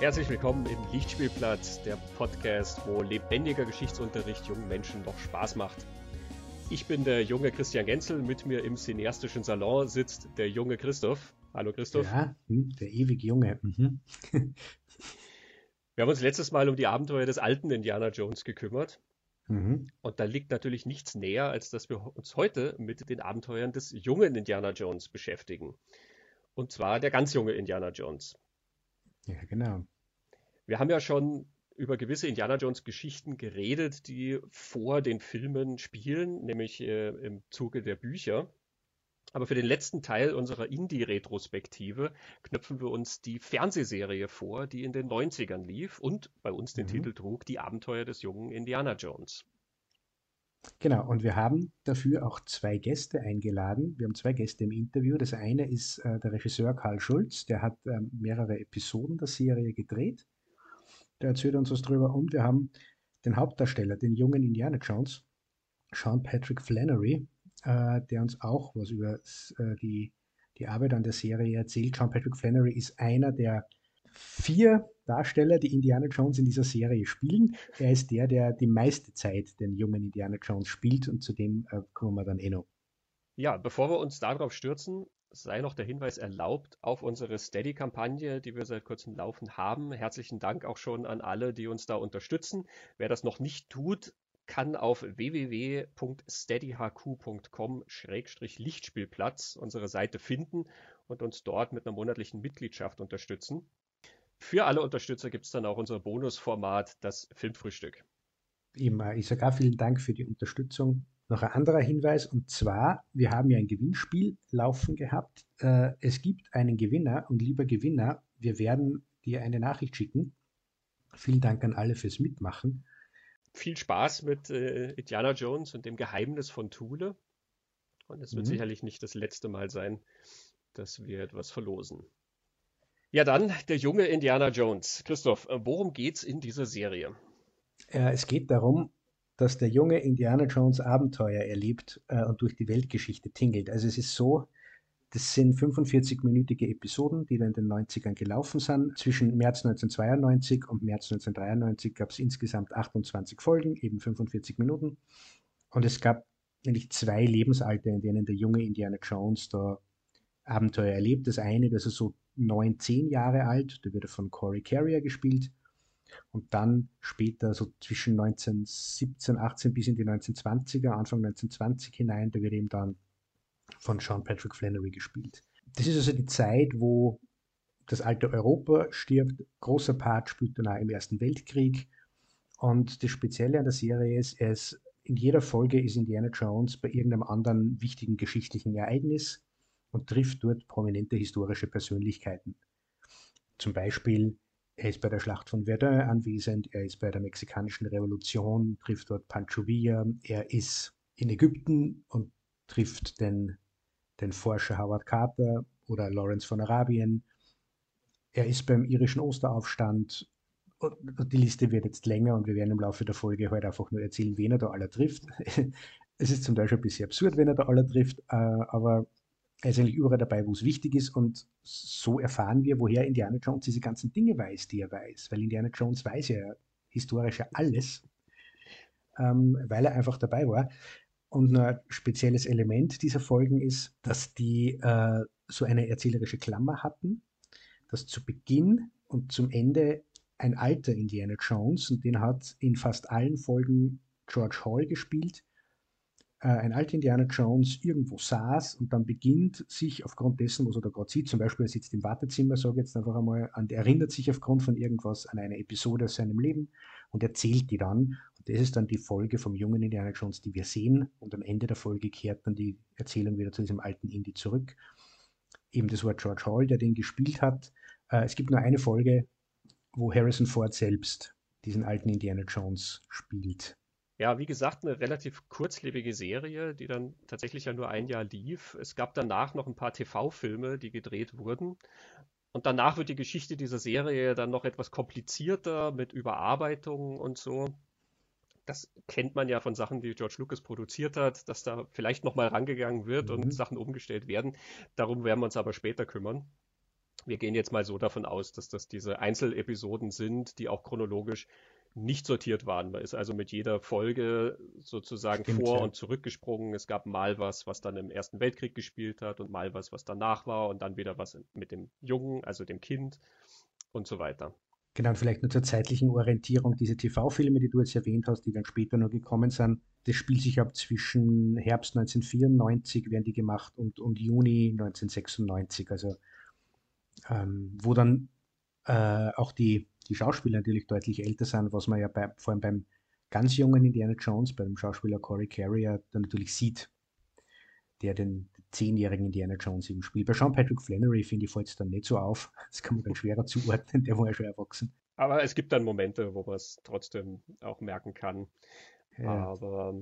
Herzlich willkommen im Lichtspielplatz, der Podcast, wo lebendiger Geschichtsunterricht jungen Menschen noch Spaß macht. Ich bin der junge Christian Genzel, mit mir im cineastischen Salon sitzt der junge Christoph. Hallo Christoph. Ja, hm, der ewig Junge. Mhm. Wir haben uns letztes Mal um die Abenteuer des alten Indiana Jones gekümmert. Mhm. Und da liegt natürlich nichts näher, als dass wir uns heute mit den Abenteuern des jungen Indiana Jones beschäftigen. Und zwar der ganz junge Indiana Jones. Ja, genau. Wir haben ja schon über gewisse Indiana Jones Geschichten geredet, die vor den Filmen spielen, nämlich äh, im Zuge der Bücher. Aber für den letzten Teil unserer Indie-Retrospektive knöpfen wir uns die Fernsehserie vor, die in den 90ern lief und bei uns den mhm. Titel trug Die Abenteuer des jungen Indiana Jones. Genau, und wir haben dafür auch zwei Gäste eingeladen. Wir haben zwei Gäste im Interview. Das eine ist äh, der Regisseur Karl Schulz, der hat äh, mehrere Episoden der Serie gedreht. Der erzählt uns was drüber. Und wir haben den Hauptdarsteller, den jungen Indiana Jones, Sean Patrick Flannery, äh, der uns auch was über äh, die, die Arbeit an der Serie erzählt. Sean Patrick Flannery ist einer der vier Darsteller, die Indiana Jones in dieser Serie spielen. Er ist der, der die meiste Zeit den jungen Indiana Jones spielt und zu dem äh, kommen wir dann eh noch. Ja, bevor wir uns darauf stürzen, sei noch der Hinweis erlaubt auf unsere Steady-Kampagne, die wir seit kurzem laufen haben. Herzlichen Dank auch schon an alle, die uns da unterstützen. Wer das noch nicht tut, kann auf www.steadyhq.com-lichtspielplatz unsere Seite finden und uns dort mit einer monatlichen Mitgliedschaft unterstützen. Für alle Unterstützer gibt es dann auch unser Bonusformat, das Filmfrühstück. Immer. Ich sage auch vielen Dank für die Unterstützung. Noch ein anderer Hinweis, und zwar, wir haben ja ein Gewinnspiel laufen gehabt. Äh, es gibt einen Gewinner und lieber Gewinner, wir werden dir eine Nachricht schicken. Vielen Dank an alle fürs Mitmachen. Viel Spaß mit äh, Indiana Jones und dem Geheimnis von Thule. Und es wird mhm. sicherlich nicht das letzte Mal sein, dass wir etwas verlosen. Ja, dann der junge Indiana Jones. Christoph, worum geht's in dieser Serie? Äh, es geht darum, dass der junge Indiana Jones Abenteuer erlebt äh, und durch die Weltgeschichte tingelt. Also es ist so, das sind 45-minütige Episoden, die dann in den 90ern gelaufen sind. Zwischen März 1992 und März 1993 gab es insgesamt 28 Folgen, eben 45 Minuten. Und es gab nämlich zwei Lebensalter, in denen der junge Indiana Jones da Abenteuer erlebt. Das eine, das ist so neun, zehn Jahre alt, da wird er von Corey Carrier gespielt. Und dann später, so zwischen 1917, 18 bis in die 1920er, Anfang 1920 hinein, da wird eben dann von Sean Patrick Flannery gespielt. Das ist also die Zeit, wo das alte Europa stirbt. Großer Part spielt dann auch im Ersten Weltkrieg. Und das Spezielle an der Serie ist, ist in jeder Folge ist Indiana Jones bei irgendeinem anderen wichtigen geschichtlichen Ereignis und trifft dort prominente historische Persönlichkeiten. Zum Beispiel, er ist bei der Schlacht von Verdun anwesend, er ist bei der mexikanischen Revolution, trifft dort Pancho Villa, er ist in Ägypten und trifft den, den Forscher Howard Carter oder Lawrence von Arabien. Er ist beim irischen Osteraufstand und die Liste wird jetzt länger und wir werden im Laufe der Folge heute einfach nur erzählen, wen er da aller trifft. es ist zum Teil ein bisschen absurd, wenn er da aller trifft, äh, aber er ist eigentlich überall dabei, wo es wichtig ist und so erfahren wir, woher Indiana Jones diese ganzen Dinge weiß, die er weiß. Weil Indiana Jones weiß ja historisch ja alles, ähm, weil er einfach dabei war. Und ein spezielles Element dieser Folgen ist, dass die äh, so eine erzählerische Klammer hatten, dass zu Beginn und zum Ende ein alter Indiana Jones, und den hat in fast allen Folgen George Hall gespielt, ein alter Indiana Jones irgendwo saß und dann beginnt sich aufgrund dessen, was er da gerade sieht, zum Beispiel er sitzt im Wartezimmer, sage jetzt einfach einmal, und erinnert sich aufgrund von irgendwas an eine Episode aus seinem Leben und erzählt die dann. Und das ist dann die Folge vom jungen Indiana Jones, die wir sehen. Und am Ende der Folge kehrt dann die Erzählung wieder zu diesem alten Indie zurück. Eben das war George Hall, der den gespielt hat. Äh, es gibt nur eine Folge, wo Harrison Ford selbst diesen alten Indiana Jones spielt. Ja, wie gesagt, eine relativ kurzlebige Serie, die dann tatsächlich ja nur ein Jahr lief. Es gab danach noch ein paar TV-Filme, die gedreht wurden. Und danach wird die Geschichte dieser Serie dann noch etwas komplizierter mit Überarbeitungen und so. Das kennt man ja von Sachen, die George Lucas produziert hat, dass da vielleicht nochmal rangegangen wird mhm. und Sachen umgestellt werden. Darum werden wir uns aber später kümmern. Wir gehen jetzt mal so davon aus, dass das diese Einzelepisoden sind, die auch chronologisch nicht sortiert waren. Man ist also mit jeder Folge sozusagen Stimmt, vor ja. und zurückgesprungen. Es gab mal was, was dann im Ersten Weltkrieg gespielt hat und mal was, was danach war und dann wieder was mit dem Jungen, also dem Kind und so weiter. Genau, und vielleicht nur zur zeitlichen Orientierung. Diese TV-Filme, die du jetzt erwähnt hast, die dann später noch gekommen sind, das spielt sich ab zwischen Herbst 1994 werden die gemacht und, und Juni 1996. Also ähm, wo dann äh, auch die die Schauspieler natürlich deutlich älter sind, was man ja bei, vor allem beim ganz jungen Indiana Jones, bei dem Schauspieler Corey Carrier, dann natürlich sieht, der den zehnjährigen Indiana Jones eben spielt. Bei Sean Patrick Flannery, finde ich, fällt es dann nicht so auf. Das kann man dann schwerer zuordnen, der war ja schon erwachsen. Aber es gibt dann Momente, wo man es trotzdem auch merken kann. Ja. Aber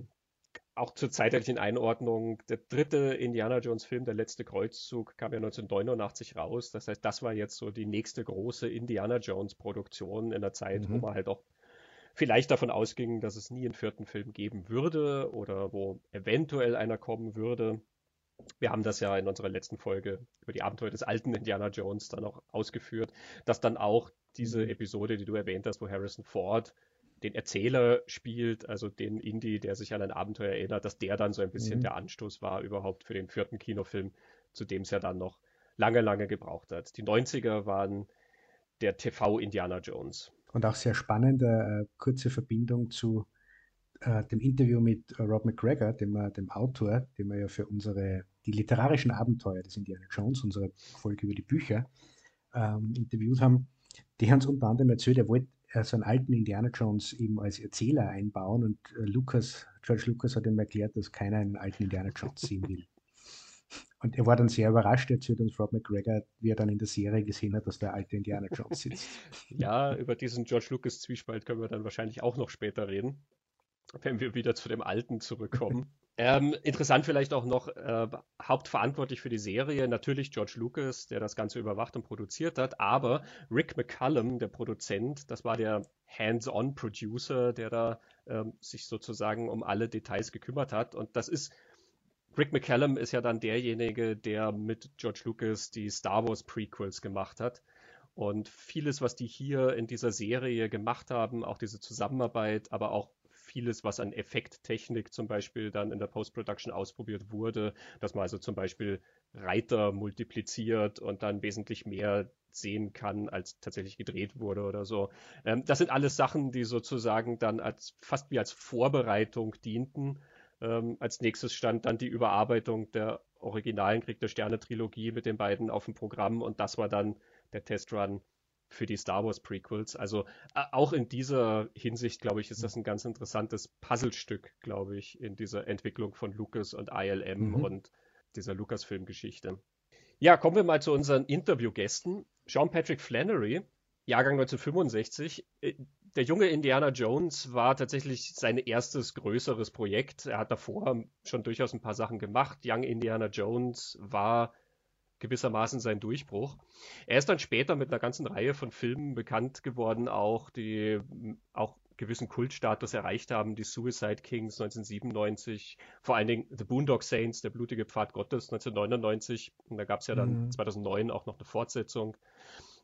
auch zur zeitlichen Einordnung, der dritte Indiana Jones Film, der letzte Kreuzzug, kam ja 1989 raus. Das heißt, das war jetzt so die nächste große Indiana Jones Produktion in der Zeit, mhm. wo man halt auch vielleicht davon ausging, dass es nie einen vierten Film geben würde oder wo eventuell einer kommen würde. Wir haben das ja in unserer letzten Folge über die Abenteuer des alten Indiana Jones dann auch ausgeführt, dass dann auch diese mhm. Episode, die du erwähnt hast, wo Harrison Ford den Erzähler spielt, also den Indie, der sich an ein Abenteuer erinnert, dass der dann so ein bisschen mhm. der Anstoß war überhaupt für den vierten Kinofilm, zu dem es ja dann noch lange, lange gebraucht hat. Die 90er waren der TV Indiana Jones. Und auch sehr spannende äh, kurze Verbindung zu äh, dem Interview mit äh, Rob McGregor, dem, äh, dem Autor, den wir ja für unsere, die literarischen Abenteuer des Indiana Jones, unsere Folge über die Bücher, ähm, interviewt haben. Die haben uns unter anderem erzählt, er wollte so einen alten Indiana Jones eben als Erzähler einbauen und äh, Lucas, George Lucas hat ihm erklärt, dass keiner einen alten Indiana Jones sehen will. Und er war dann sehr überrascht, erzählt uns Rob McGregor, wie er dann in der Serie gesehen hat, dass der alte Indiana Jones sitzt. ja, über diesen George Lucas Zwiespalt können wir dann wahrscheinlich auch noch später reden, wenn wir wieder zu dem Alten zurückkommen. Ähm, interessant vielleicht auch noch, äh, hauptverantwortlich für die Serie, natürlich George Lucas, der das Ganze überwacht und produziert hat, aber Rick McCallum, der Produzent, das war der Hands-on-Producer, der da ähm, sich sozusagen um alle Details gekümmert hat. Und das ist, Rick McCallum ist ja dann derjenige, der mit George Lucas die Star Wars Prequels gemacht hat. Und vieles, was die hier in dieser Serie gemacht haben, auch diese Zusammenarbeit, aber auch vieles, was an Effekttechnik zum Beispiel dann in der Post-Production ausprobiert wurde, dass man also zum Beispiel Reiter multipliziert und dann wesentlich mehr sehen kann, als tatsächlich gedreht wurde oder so. Ähm, das sind alles Sachen, die sozusagen dann als fast wie als Vorbereitung dienten. Ähm, als nächstes stand dann die Überarbeitung der originalen Krieg der Sterne Trilogie mit den beiden auf dem Programm und das war dann der Testrun für die Star Wars Prequels. Also äh, auch in dieser Hinsicht, glaube ich, ist das ein ganz interessantes Puzzlestück, glaube ich, in dieser Entwicklung von Lucas und ILM mhm. und dieser Lucasfilm-Geschichte. Ja, kommen wir mal zu unseren Interviewgästen. Sean Patrick Flannery, Jahrgang 1965. Äh, der junge Indiana Jones war tatsächlich sein erstes größeres Projekt. Er hat davor schon durchaus ein paar Sachen gemacht. Young Indiana Jones war gewissermaßen sein Durchbruch. Er ist dann später mit einer ganzen Reihe von Filmen bekannt geworden, auch die auch gewissen Kultstatus erreicht haben, die Suicide Kings 1997, vor allen Dingen The Boondock Saints, der blutige Pfad Gottes 1999. Und da gab es ja dann mhm. 2009 auch noch eine Fortsetzung.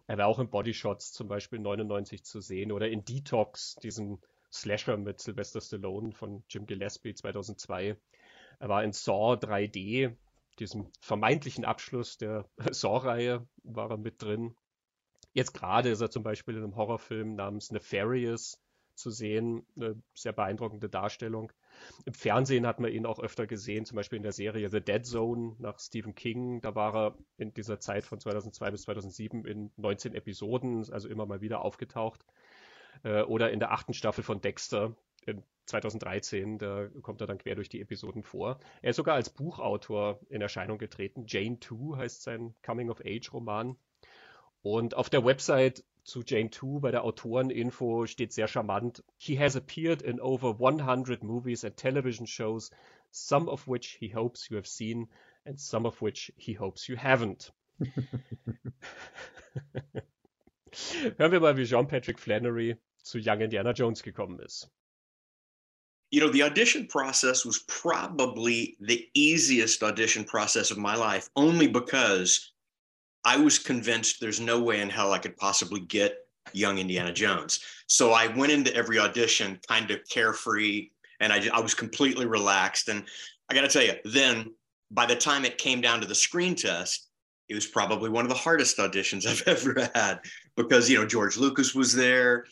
Er war auch in Body Shots zum Beispiel 99 zu sehen oder in Detox, diesem Slasher mit Sylvester Stallone von Jim Gillespie 2002. Er war in Saw 3D diesem vermeintlichen Abschluss der Saw-Reihe war er mit drin. Jetzt gerade ist er zum Beispiel in einem Horrorfilm namens Nefarious zu sehen, eine sehr beeindruckende Darstellung. Im Fernsehen hat man ihn auch öfter gesehen, zum Beispiel in der Serie The Dead Zone nach Stephen King. Da war er in dieser Zeit von 2002 bis 2007 in 19 Episoden, also immer mal wieder aufgetaucht. Äh, oder in der achten Staffel von Dexter, 2013, da kommt er dann quer durch die Episoden vor. Er ist sogar als Buchautor in Erscheinung getreten. Jane 2 heißt sein Coming-of-Age-Roman. Und auf der Website zu Jane 2 bei der Autoreninfo steht sehr charmant. He has appeared in over 100 movies and television shows, some of which he hopes you have seen and some of which he hopes you haven't. Hören wir mal, wie Jean Patrick Flannery zu Young Indiana Jones gekommen ist. You know, the audition process was probably the easiest audition process of my life, only because I was convinced there's no way in hell I could possibly get young Indiana Jones. So I went into every audition kind of carefree and I, I was completely relaxed. And I got to tell you, then by the time it came down to the screen test, it was probably one of the hardest auditions I've ever had because, you know, George Lucas was there.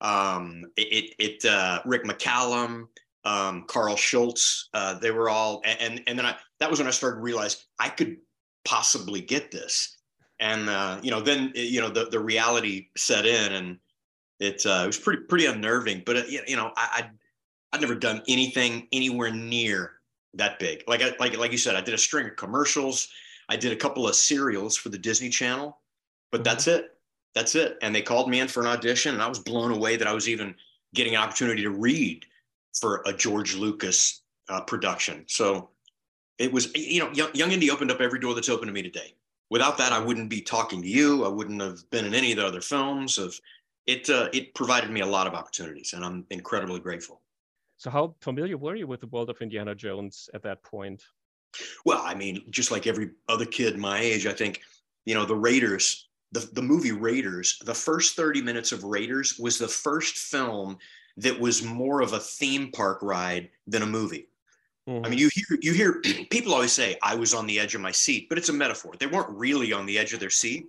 Um, it, it, uh, Rick McCallum, um, Carl Schultz, uh, they were all, and, and then I, that was when I started to realize I could possibly get this. And, uh, you know, then, you know, the, the reality set in and it, uh, it was pretty, pretty unnerving, but, uh, you know, I, I'd, I'd never done anything anywhere near that big. Like, I, like, like you said, I did a string of commercials. I did a couple of serials for the Disney Channel, but mm-hmm. that's it. That's it. And they called me in for an audition, and I was blown away that I was even getting an opportunity to read for a George Lucas uh, production. So it was, you know, Young, Young Indy opened up every door that's open to me today. Without that, I wouldn't be talking to you. I wouldn't have been in any of the other films. Of it, uh, it provided me a lot of opportunities, and I'm incredibly grateful. So, how familiar were you with the world of Indiana Jones at that point? Well, I mean, just like every other kid my age, I think, you know, the Raiders, the, the movie Raiders, the first 30 minutes of Raiders was the first film that was more of a theme park ride than a movie. Mm-hmm. I mean, you hear you hear people always say I was on the edge of my seat, but it's a metaphor. They weren't really on the edge of their seat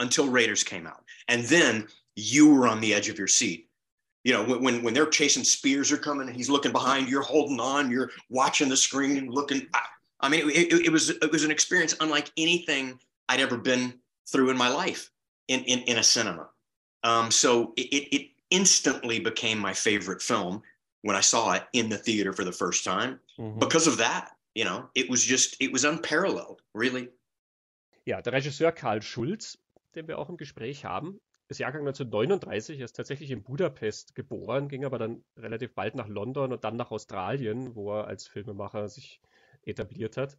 until Raiders came out, and then you were on the edge of your seat. You know, when when they're chasing spears are coming, and he's looking behind, you're holding on, you're watching the screen, looking. I, I mean, it, it, it was it was an experience unlike anything I'd ever been through in my life in in, in a cinema. Um, so it, it instantly became my favorite film when I saw it in the theater for the first time mhm. because of that. You know, it was just, it was unparalleled, really. Ja, der Regisseur Karl Schulz, den wir auch im Gespräch haben, ist Jahrgang 1939, er ist tatsächlich in Budapest geboren, ging aber dann relativ bald nach London und dann nach Australien, wo er als Filmemacher sich etabliert hat.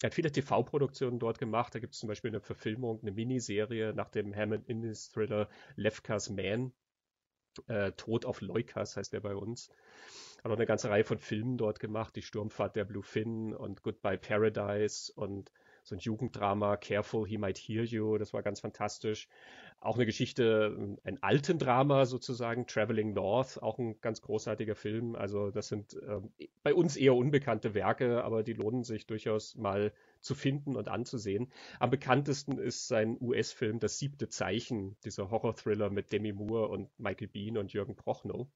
Er hat viele TV-Produktionen dort gemacht. Da gibt es zum Beispiel eine Verfilmung, eine Miniserie nach dem Hammond Innes Thriller Lefkas Man, äh, Tod auf Leukas heißt der bei uns. Hat auch eine ganze Reihe von Filmen dort gemacht, die Sturmfahrt der Blue Fin und Goodbye Paradise und so ein Jugenddrama, Careful, He Might Hear You, das war ganz fantastisch. Auch eine Geschichte, ein alten Drama sozusagen, Traveling North, auch ein ganz großartiger Film. Also das sind äh, bei uns eher unbekannte Werke, aber die lohnen sich durchaus mal zu finden und anzusehen. Am bekanntesten ist sein US-Film Das siebte Zeichen, dieser Horror-Thriller mit Demi Moore und Michael Bean und Jürgen Prochnow.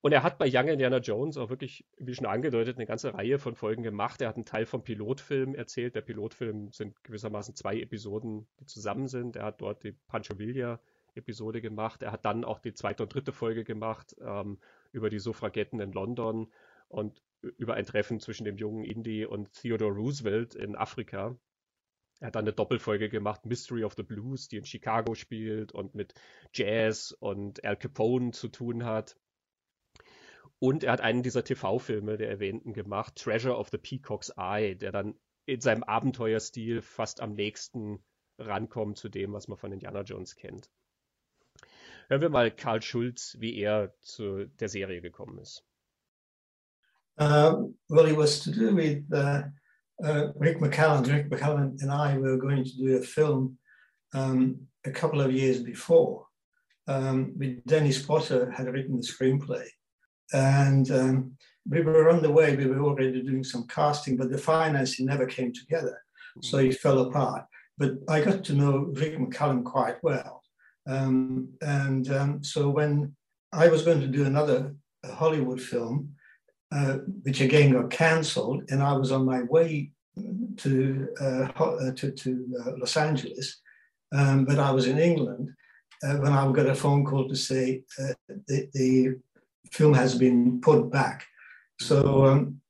Und er hat bei Young Indiana Jones auch wirklich, wie schon angedeutet, eine ganze Reihe von Folgen gemacht. Er hat einen Teil vom Pilotfilm erzählt. Der Pilotfilm sind gewissermaßen zwei Episoden, die zusammen sind. Er hat dort die Pancho Villa Episode gemacht. Er hat dann auch die zweite und dritte Folge gemacht ähm, über die Suffragetten in London und über ein Treffen zwischen dem jungen Indy und Theodore Roosevelt in Afrika. Er hat dann eine Doppelfolge gemacht, Mystery of the Blues, die in Chicago spielt und mit Jazz und Al Capone zu tun hat. Und er hat einen dieser TV-Filme, der erwähnten, gemacht, Treasure of the Peacock's Eye, der dann in seinem Abenteuerstil fast am nächsten rankommt zu dem, was man von Indiana Jones kennt. Hören wir mal Karl Schulz, wie er zu der Serie gekommen ist. Uh, well, it was to do with uh, uh, Rick McCallum. Rick McCallum and I were going to do a film um, a couple of years before. Um, with Dennis Potter had written the screenplay, and um, we were on the way. We were already doing some casting, but the financing never came together, so it fell apart. But I got to know Rick McCallum quite well, um, and um, so when I was going to do another Hollywood film, uh, which again got cancelled, and I was on my way to uh, uh to, to uh, Los Angeles, um, but I was in England uh, when I got a phone call to say the, the, film has been put back. So um,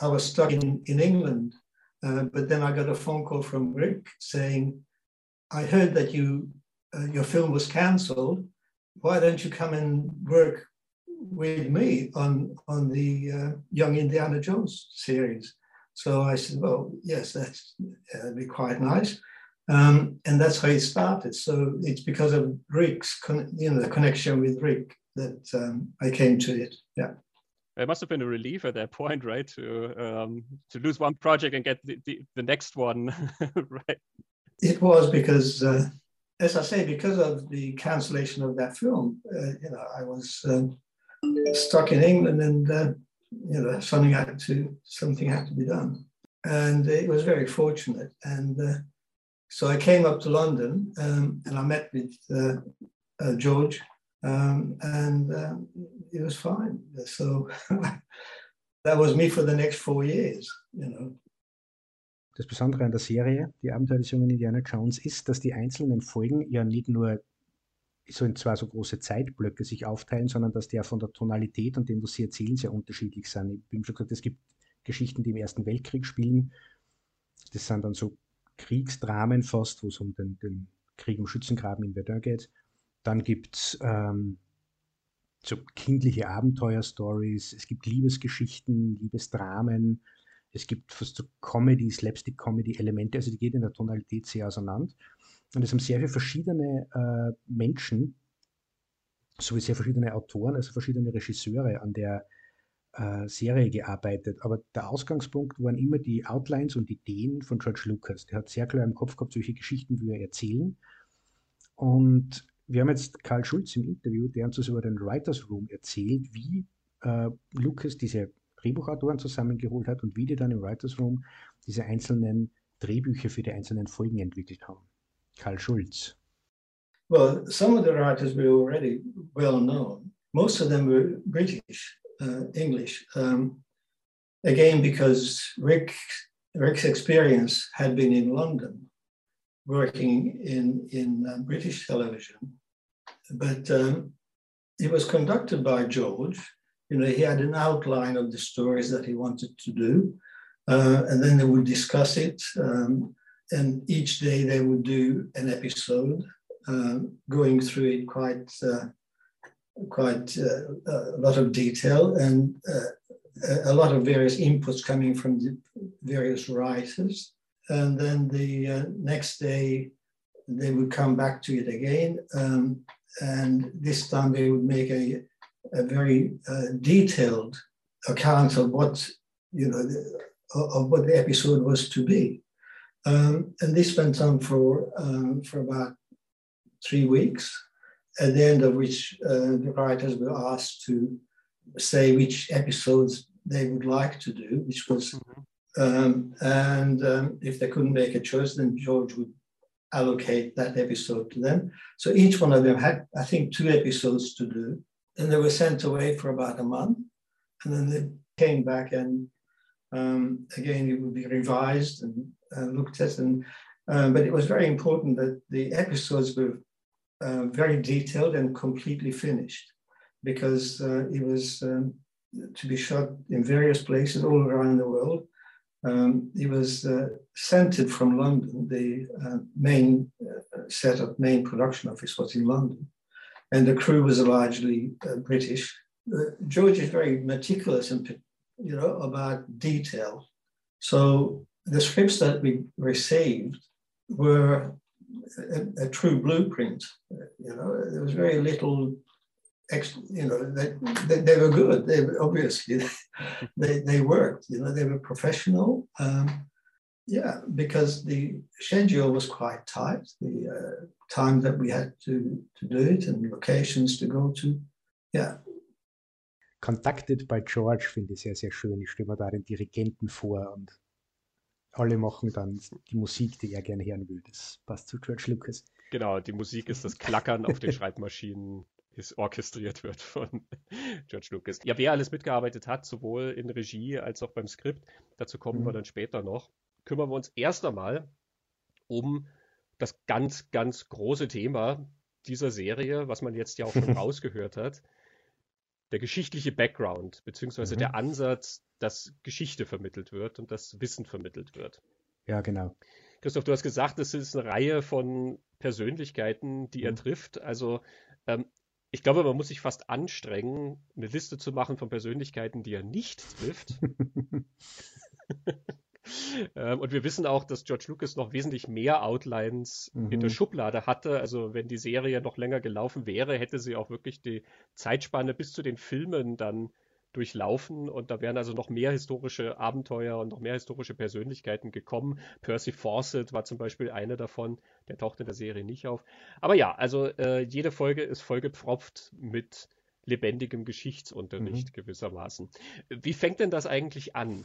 I was stuck in, in England, but then I got a phone call from Rick saying, "I heard that you your film was cancelled. Why don't you come and work with me on on the uh, Young Indiana Jones series. So I said, well, yes, that's that'd be quite nice. Um, and that's how it started. So it's because of Rick's, you know, the connection with Rick that um, I came to it. Yeah. It must have been a relief at that point, right? To um, to lose one project and get the, the, the next one, right? it was because, uh, as I say, because of the cancellation of that film, uh, you know, I was um, stuck in England, and uh, you know, something had to something had to be done, and it was very fortunate. And uh, so I came up to London, um, and I met with uh, uh, George, um, and um, it was fine. So that was me for the next four years, you know. Das Besondere an der Serie, die Abenteuer des jungen Indiana Jones, ist, dass die einzelnen Folgen ja nicht nur so in zwei so große Zeitblöcke sich aufteilen, sondern dass die ja von der Tonalität und dem, was sie erzählen, sehr unterschiedlich sind. Ich habe schon gesagt, es gibt Geschichten, die im Ersten Weltkrieg spielen. Das sind dann so Kriegsdramen fast, wo es um den, den Krieg im Schützengraben in Verdun geht. Dann gibt es ähm, so kindliche Abenteuerstories, es gibt Liebesgeschichten, Liebesdramen, es gibt fast so Comedy, Slapstick-Comedy-Elemente, also die gehen in der Tonalität sehr auseinander. Und es haben sehr viele verschiedene äh, Menschen, sowie sehr verschiedene Autoren, also verschiedene Regisseure an der äh, Serie gearbeitet. Aber der Ausgangspunkt waren immer die Outlines und Ideen von George Lucas. Der hat sehr klar im Kopf gehabt, solche Geschichten will er erzählen. Und wir haben jetzt Karl Schulz im Interview, der uns über den Writers Room erzählt, wie äh, Lucas diese Drehbuchautoren zusammengeholt hat und wie die dann im Writers Room diese einzelnen Drehbücher für die einzelnen Folgen entwickelt haben. Karl Schulz. Well, some of the writers were already well known. Most of them were British, uh, English. Um, again, because Rick, Rick's experience had been in London. Working in, in uh, British television. But um, it was conducted by George. You know, he had an outline of the stories that he wanted to do, uh, and then they would discuss it. Um, and each day they would do an episode, uh, going through it quite, uh, quite uh, a lot of detail and uh, a lot of various inputs coming from the various writers and then the uh, next day they would come back to it again. Um, and this time they would make a, a very uh, detailed account of what you know the, of what the episode was to be. Um, and this went on for um, for about three weeks at the end of which uh, the writers were asked to say which episodes they would like to do which was mm-hmm um, and um, if they couldn't make a choice, then George would allocate that episode to them. So each one of them had, I think, two episodes to do. And they were sent away for about a month. And then they came back and um, again, it would be revised and uh, looked at. And, um, but it was very important that the episodes were uh, very detailed and completely finished because uh, it was um, to be shot in various places all around the world um, he was uh, centered from London. The uh, main uh, setup, main production office was in London, and the crew was largely uh, British. Uh, George is very meticulous and you know about detail. So the scripts that we received were a, a true blueprint. You know, there was very little you know, they, they, they, were good. They were, obviously they, they worked. You know, they were professional. Um, yeah, because the schedule was quite tight. The uh, time that we had to to do it and locations to go to. Yeah. Contacted by George finde ich sehr, sehr schön. Ich stelle mir da den Dirigenten vor und alle machen dann die Musik, die er gerne hören will. Das passt zu George Lucas. Genau, die Musik ist das Klackern auf den Schreibmaschinen ist orchestriert wird von George Lucas. Ja, wer alles mitgearbeitet hat, sowohl in Regie als auch beim Skript, dazu kommen mhm. wir dann später noch, kümmern wir uns erst einmal um das ganz, ganz große Thema dieser Serie, was man jetzt ja auch schon rausgehört hat. Der geschichtliche Background, beziehungsweise mhm. der Ansatz, dass Geschichte vermittelt wird und dass Wissen vermittelt wird. Ja, genau. Christoph, du hast gesagt, es ist eine Reihe von Persönlichkeiten, die mhm. er trifft. Also ähm, ich glaube, man muss sich fast anstrengen, eine Liste zu machen von Persönlichkeiten, die er nicht trifft. ähm, und wir wissen auch, dass George Lucas noch wesentlich mehr Outlines mhm. in der Schublade hatte. Also wenn die Serie noch länger gelaufen wäre, hätte sie auch wirklich die Zeitspanne bis zu den Filmen dann durchlaufen und da wären also noch mehr historische Abenteuer und noch mehr historische Persönlichkeiten gekommen. Percy Fawcett war zum Beispiel eine davon, der taucht in der Serie nicht auf. Aber ja, also äh, jede Folge ist vollgepfropft mit lebendigem Geschichtsunterricht mhm. gewissermaßen. Wie fängt denn das eigentlich an?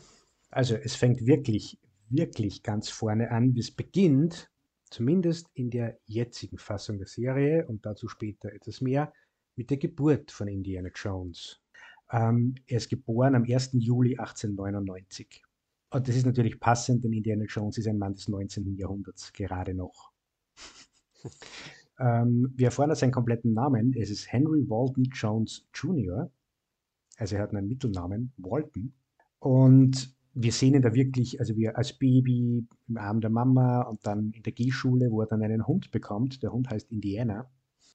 Also es fängt wirklich, wirklich ganz vorne an, wie es beginnt, zumindest in der jetzigen Fassung der Serie und dazu später etwas mehr, mit der Geburt von Indiana Jones. Ähm, er ist geboren am 1. Juli 1899. Und das ist natürlich passend, denn Indiana Jones ist ein Mann des 19. Jahrhunderts, gerade noch. ähm, wir erfahren seinen kompletten Namen. Es ist Henry Walton Jones Jr. Also er hat einen Mittelnamen, Walton. Und wir sehen ihn da wirklich, also wie er als Baby im Arm der Mama und dann in der Gehschule, wo er dann einen Hund bekommt. Der Hund heißt Indiana.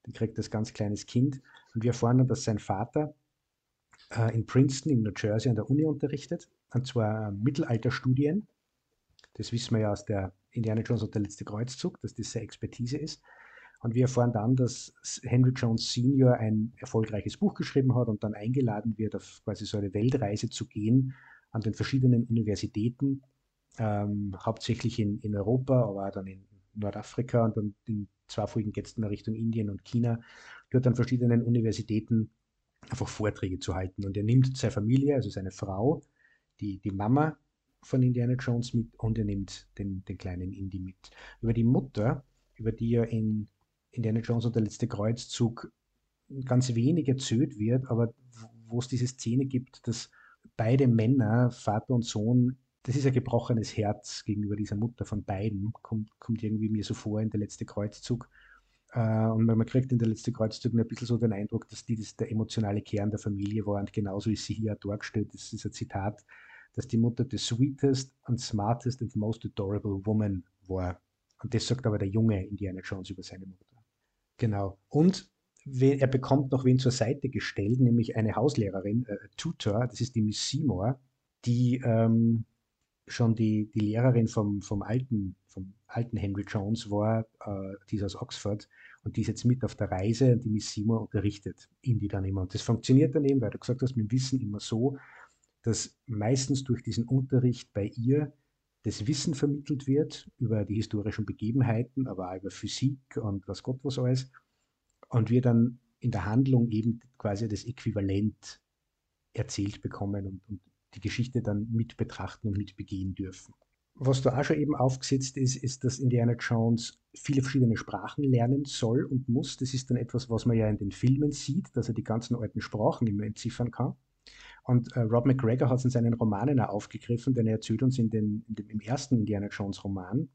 Den kriegt das ganz kleines Kind. Und wir erfahren dann, dass sein Vater äh, in Princeton in New Jersey an der Uni unterrichtet. Und zwar Mittelalterstudien. Das wissen wir ja aus der Indiana Jones und der letzte Kreuzzug, dass das seine Expertise ist. Und wir erfahren dann, dass Henry Jones Sr. ein erfolgreiches Buch geschrieben hat und dann eingeladen wird, auf quasi so eine Weltreise zu gehen an den verschiedenen Universitäten, ähm, hauptsächlich in, in Europa, aber auch dann in Nordafrika und dann in zwei Folgen geht es dann Richtung Indien und China, dort an verschiedenen Universitäten einfach Vorträge zu halten. Und er nimmt seine Familie, also seine Frau, die, die Mama von Indiana Jones mit und er nimmt den, den kleinen Indy mit. Über die Mutter, über die er in Indiana Jones und der letzte Kreuzzug ganz wenig erzählt wird, aber wo es diese Szene gibt, dass beide Männer, Vater und Sohn, das ist ein gebrochenes Herz gegenüber dieser Mutter von beiden, kommt, kommt irgendwie mir so vor in der letzte Kreuzzug. Äh, und man kriegt in der letzte Kreuzzug ein bisschen so den Eindruck, dass die das der emotionale Kern der Familie war und genauso ist sie hier dargestellt. Das ist ein Zitat, dass die Mutter the sweetest and smartest and most adorable woman war. Und das sagt aber der junge Indiana Jones über seine Mutter. Genau. Und er bekommt noch wen zur Seite gestellt, nämlich eine Hauslehrerin, äh, Tutor, das ist die Miss Seymour, die ähm, schon die, die Lehrerin vom, vom, alten, vom alten Henry Jones war, äh, die ist aus Oxford und die ist jetzt mit auf der Reise und die Miss Seymour unterrichtet ihn die dann immer. Und das funktioniert dann eben, weil du gesagt hast, mit dem Wissen immer so, dass meistens durch diesen Unterricht bei ihr das Wissen vermittelt wird über die historischen Begebenheiten, aber auch über Physik und was Gott was alles und wir dann in der Handlung eben quasi das Äquivalent erzählt bekommen und, und die Geschichte dann mit betrachten und mit begehen dürfen. Was da auch schon eben aufgesetzt ist, ist, dass Indiana Jones viele verschiedene Sprachen lernen soll und muss. Das ist dann etwas, was man ja in den Filmen sieht, dass er die ganzen alten Sprachen immer entziffern kann. Und äh, Rob McGregor hat es in seinen Romanen auch aufgegriffen, denn er erzählt uns in den, in dem, im ersten Indiana Jones Roman,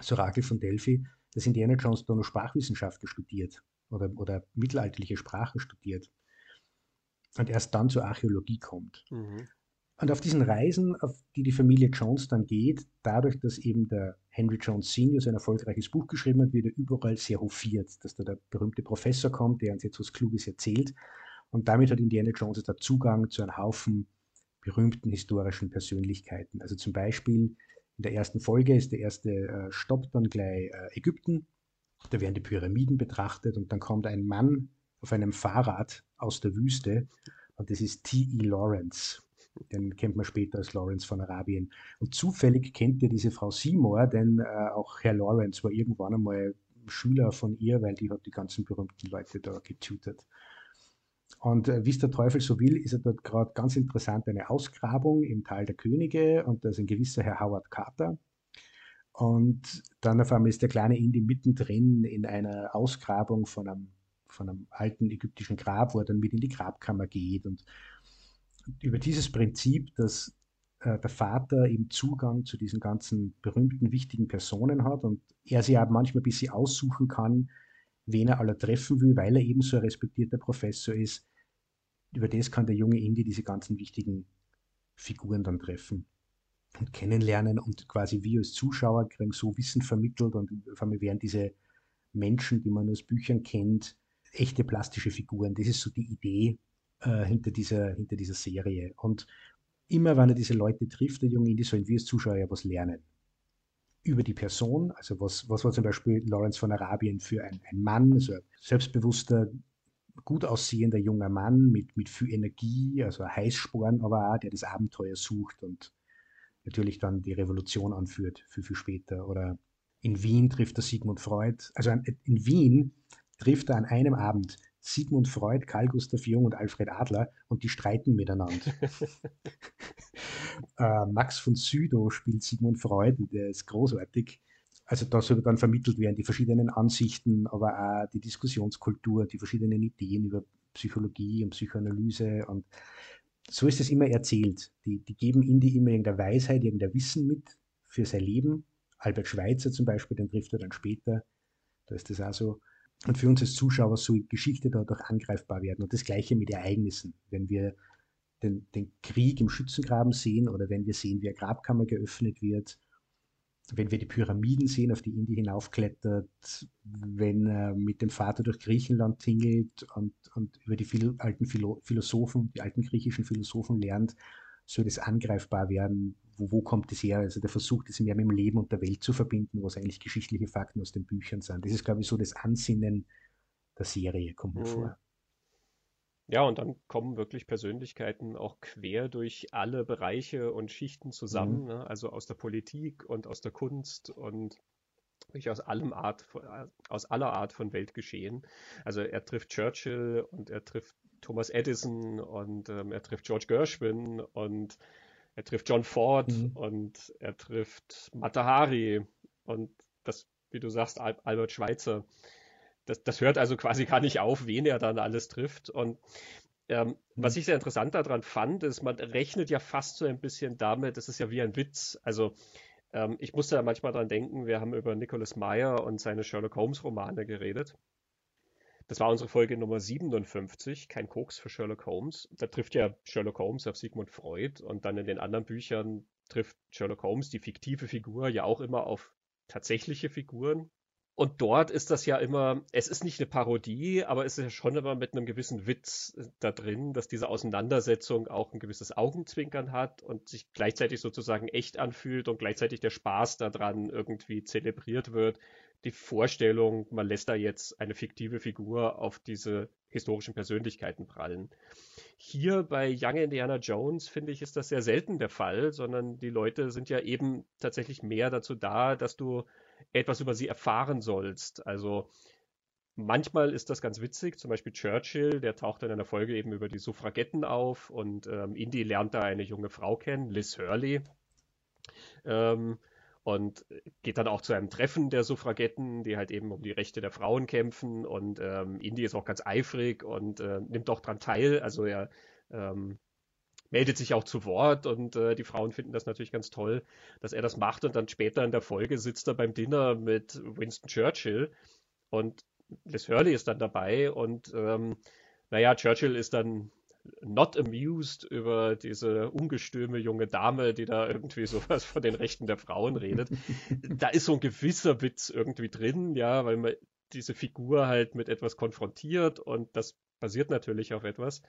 Sorakel von Delphi, dass Indiana Jones da noch Sprachwissenschaften studiert oder, oder mittelalterliche Sprache studiert und erst dann zur Archäologie kommt. Mhm. Und auf diesen Reisen, auf die die Familie Jones dann geht, dadurch, dass eben der Henry Jones Sr. sein erfolgreiches Buch geschrieben hat, wird er überall sehr hofiert, dass da der berühmte Professor kommt, der uns jetzt was Kluges erzählt. Und damit hat Indiana Jones da Zugang zu einem Haufen berühmten historischen Persönlichkeiten. Also zum Beispiel in der ersten Folge ist der erste äh, Stopp dann gleich äh, Ägypten. Da werden die Pyramiden betrachtet und dann kommt ein Mann auf einem Fahrrad aus der Wüste und das ist T.E. Lawrence. Den kennt man später als Lawrence von Arabien. Und zufällig kennt ihr diese Frau Seymour, denn äh, auch Herr Lawrence war irgendwann einmal Schüler von ihr, weil die hat die ganzen berühmten Leute da getutet. Und äh, wie es der Teufel so will, ist er dort gerade ganz interessant eine Ausgrabung im Tal der Könige und da ist ein gewisser Herr Howard Carter. Und dann auf einmal ist der kleine Indy mittendrin in einer Ausgrabung von einem, von einem alten ägyptischen Grab, wo er dann mit in die Grabkammer geht. Und über dieses Prinzip, dass äh, der Vater eben Zugang zu diesen ganzen berühmten, wichtigen Personen hat und er sich auch manchmal ein bisschen aussuchen kann, wen er aller treffen will, weil er eben so ein respektierter Professor ist. Über das kann der junge Indy diese ganzen wichtigen Figuren dann treffen und kennenlernen und quasi wir als Zuschauer kriegen so Wissen vermittelt und vor allem werden diese Menschen, die man aus Büchern kennt, echte plastische Figuren. Das ist so die Idee äh, hinter, dieser, hinter dieser Serie. Und immer wenn er diese Leute trifft, der junge Indie, sollen wir als Zuschauer ja was lernen. Über die Person, also was, was war zum Beispiel Lawrence von Arabien für ein, ein Mann, also ein selbstbewusster, gut aussehender junger Mann mit, mit viel Energie, also Heißsporn, aber auch, der das Abenteuer sucht und natürlich dann die Revolution anführt, viel, viel später. Oder in Wien trifft er Sigmund Freud. Also in Wien trifft er an einem Abend Sigmund Freud, Karl Gustav Jung und Alfred Adler und die streiten miteinander. äh, Max von Südow spielt Sigmund Freud und der ist großartig. Also da soll dann vermittelt werden die verschiedenen Ansichten, aber auch die Diskussionskultur, die verschiedenen Ideen über Psychologie und Psychoanalyse und so ist es immer erzählt. Die, die geben Indy immer irgendeine Weisheit, irgendein Wissen mit für sein Leben. Albert Schweitzer zum Beispiel, den trifft er dann später. Da ist das auch so. Und für uns als Zuschauer soll Geschichte dadurch angreifbar werden. Und das Gleiche mit Ereignissen. Wenn wir den, den Krieg im Schützengraben sehen oder wenn wir sehen, wie eine Grabkammer geöffnet wird, wenn wir die Pyramiden sehen, auf die Indie hinaufklettert, wenn er mit dem Vater durch Griechenland tingelt und, und über die viel, alten Philo Philosophen, die alten griechischen Philosophen lernt, soll das angreifbar werden. Wo, wo kommt das her? Also der Versuch, das mehr mit dem Leben und der Welt zu verbinden, was eigentlich geschichtliche Fakten aus den Büchern sind. Das ist, glaube ich, so das Ansinnen der Serie, kommt mir mhm. vor. Ja, und dann kommen wirklich Persönlichkeiten auch quer durch alle Bereiche und Schichten zusammen, mhm. ne? also aus der Politik und aus der Kunst und wirklich aus allem Art, aus aller Art von Weltgeschehen. Also er trifft Churchill und er trifft Thomas Edison und ähm, er trifft George Gershwin und er trifft John Ford mhm. und er trifft Matahari und das, wie du sagst, Al Albert Schweitzer. Das, das hört also quasi gar nicht auf, wen er dann alles trifft. Und ähm, mhm. was ich sehr interessant daran fand, ist, man rechnet ja fast so ein bisschen damit, das ist ja wie ein Witz. Also ähm, ich musste da manchmal dran denken, wir haben über Nicholas Meyer und seine Sherlock Holmes Romane geredet. Das war unsere Folge Nummer 57, kein Koks für Sherlock Holmes. Da trifft ja Sherlock Holmes auf Sigmund Freud und dann in den anderen Büchern trifft Sherlock Holmes, die fiktive Figur, ja auch immer auf tatsächliche Figuren. Und dort ist das ja immer, es ist nicht eine Parodie, aber es ist ja schon immer mit einem gewissen Witz äh, da drin, dass diese Auseinandersetzung auch ein gewisses Augenzwinkern hat und sich gleichzeitig sozusagen echt anfühlt und gleichzeitig der Spaß daran irgendwie zelebriert wird, die Vorstellung, man lässt da jetzt eine fiktive Figur auf diese historischen Persönlichkeiten prallen. Hier bei Young Indiana Jones, finde ich, ist das sehr selten der Fall, sondern die Leute sind ja eben tatsächlich mehr dazu da, dass du etwas über sie erfahren sollst. Also manchmal ist das ganz witzig, zum Beispiel Churchill, der taucht in einer Folge eben über die Suffragetten auf und ähm, Indy lernt da eine junge Frau kennen, Liz Hurley. Ähm, und geht dann auch zu einem Treffen der Suffragetten, die halt eben um die Rechte der Frauen kämpfen. Und ähm, Indy ist auch ganz eifrig und äh, nimmt auch dran teil. Also er ähm, meldet sich auch zu Wort und äh, die Frauen finden das natürlich ganz toll, dass er das macht. Und dann später in der Folge sitzt er beim Dinner mit Winston Churchill und Liz Hurley ist dann dabei und ähm, naja, Churchill ist dann not amused über diese ungestüme junge Dame, die da irgendwie sowas von den Rechten der Frauen redet. da ist so ein gewisser Witz irgendwie drin, ja, weil man diese Figur halt mit etwas konfrontiert und das basiert natürlich auf etwas.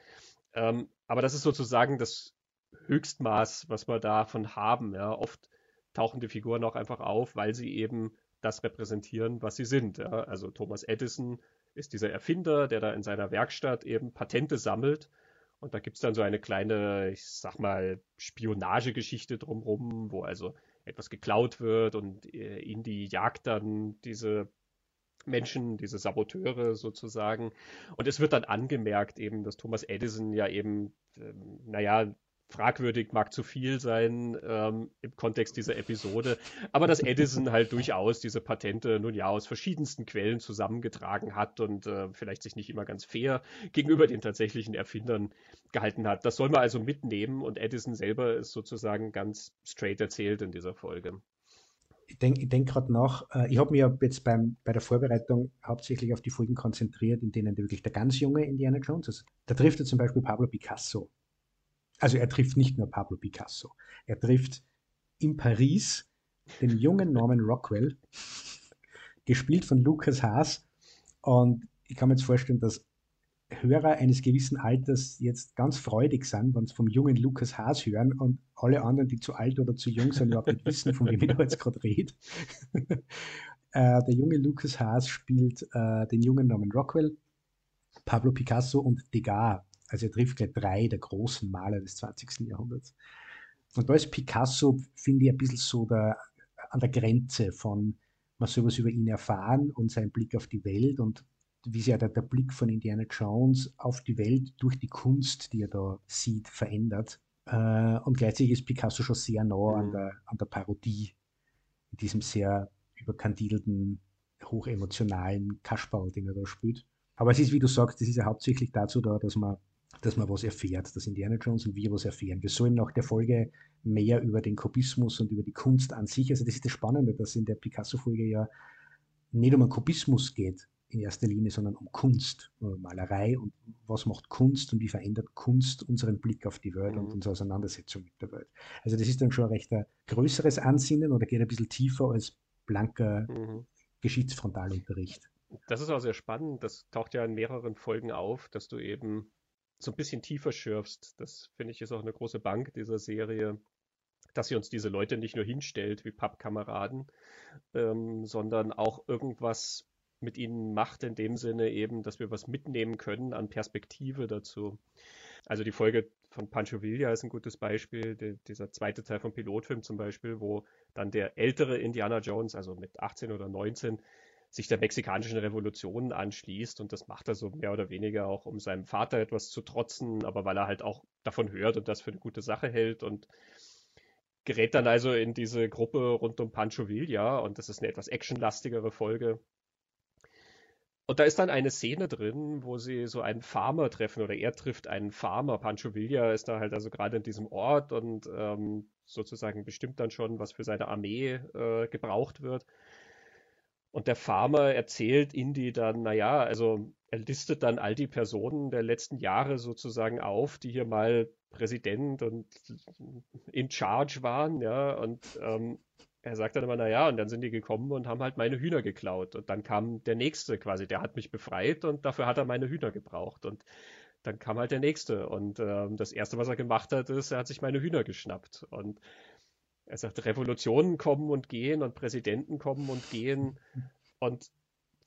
Ähm, aber das ist sozusagen das Höchstmaß, was wir davon haben. Ja. Oft tauchen die Figuren auch einfach auf, weil sie eben das repräsentieren, was sie sind. Ja. Also Thomas Edison ist dieser Erfinder, der da in seiner Werkstatt eben Patente sammelt und da gibt es dann so eine kleine, ich sag mal, Spionagegeschichte drumherum, wo also etwas geklaut wird und äh, in die jagt dann diese Menschen, diese Saboteure sozusagen. Und es wird dann angemerkt eben, dass Thomas Edison ja eben, ähm, naja, fragwürdig, mag zu viel sein ähm, im Kontext dieser Episode, aber dass Edison halt durchaus diese Patente nun ja aus verschiedensten Quellen zusammengetragen hat und äh, vielleicht sich nicht immer ganz fair gegenüber den tatsächlichen Erfindern gehalten hat. Das soll man also mitnehmen und Edison selber ist sozusagen ganz straight erzählt in dieser Folge. Ich denke denk gerade nach, äh, ich habe mich jetzt beim, bei der Vorbereitung hauptsächlich auf die Folgen konzentriert, in denen wirklich der ganz junge Indiana Jones, also da trifft er zum Beispiel Pablo Picasso also er trifft nicht nur Pablo Picasso, er trifft in Paris den jungen Norman Rockwell, gespielt von Lucas Haas. Und ich kann mir jetzt vorstellen, dass Hörer eines gewissen Alters jetzt ganz freudig sind, wenn sie vom jungen Lucas Haas hören und alle anderen, die zu alt oder zu jung sind, überhaupt nicht wissen, von wem ich da jetzt gerade rede. äh, der junge Lucas Haas spielt äh, den jungen Norman Rockwell Pablo Picasso und Degas. Also er trifft gleich drei der großen Maler des 20. Jahrhunderts. Und da ist Picasso, finde ich, ein bisschen so der, an der Grenze von, man soll was über ihn erfahren und seinen Blick auf die Welt und wie sich ja der, der Blick von Indiana Jones auf die Welt durch die Kunst, die er da sieht, verändert. Äh, und gleichzeitig ist Picasso schon sehr nah mhm. an, der, an der Parodie, in diesem sehr überkandidelten, hochemotionalen Kasperl, den er da spielt. Aber es ist, wie du sagst, es ist ja hauptsächlich dazu da, dass man, dass man was erfährt, dass Indiana Jones und wir was erfahren. Wir sollen nach der Folge mehr über den Kubismus und über die Kunst an sich. Also das ist das Spannende, dass in der Picasso-Folge ja nicht um einen Kubismus geht in erster Linie, sondern um Kunst, um Malerei und was macht Kunst und wie verändert Kunst unseren Blick auf die Welt mhm. und unsere Auseinandersetzung mit der Welt. Also das ist dann schon ein recht ein größeres Ansinnen oder geht ein bisschen tiefer als blanker mhm. Geschichtsfrontalunterricht. Das ist auch sehr spannend. Das taucht ja in mehreren Folgen auf, dass du eben so ein bisschen tiefer schürfst. Das finde ich ist auch eine große Bank dieser Serie, dass sie uns diese Leute nicht nur hinstellt wie Pappkameraden, ähm, sondern auch irgendwas mit ihnen macht in dem Sinne eben, dass wir was mitnehmen können an Perspektive dazu. Also die Folge von Pancho Villa ist ein gutes Beispiel, die, dieser zweite Teil vom Pilotfilm zum Beispiel, wo dann der ältere Indiana Jones, also mit 18 oder 19, sich der mexikanischen Revolution anschließt und das macht er so mehr oder weniger auch, um seinem Vater etwas zu trotzen, aber weil er halt auch davon hört und das für eine gute Sache hält und gerät dann also in diese Gruppe rund um Pancho Villa und das ist eine etwas actionlastigere Folge. Und da ist dann eine Szene drin, wo sie so einen Farmer treffen oder er trifft einen Farmer. Pancho Villa ist da halt also gerade in diesem Ort und ähm, sozusagen bestimmt dann schon, was für seine Armee äh, gebraucht wird. Und der Farmer erzählt Indy dann, naja, also er listet dann all die Personen der letzten Jahre sozusagen auf, die hier mal Präsident und in Charge waren, ja, und ähm, er sagt dann immer, naja, und dann sind die gekommen und haben halt meine Hühner geklaut. Und dann kam der Nächste quasi, der hat mich befreit und dafür hat er meine Hühner gebraucht. Und dann kam halt der Nächste. Und ähm, das Erste, was er gemacht hat, ist, er hat sich meine Hühner geschnappt. Und er sagt, Revolutionen kommen und gehen und Präsidenten kommen und gehen. Und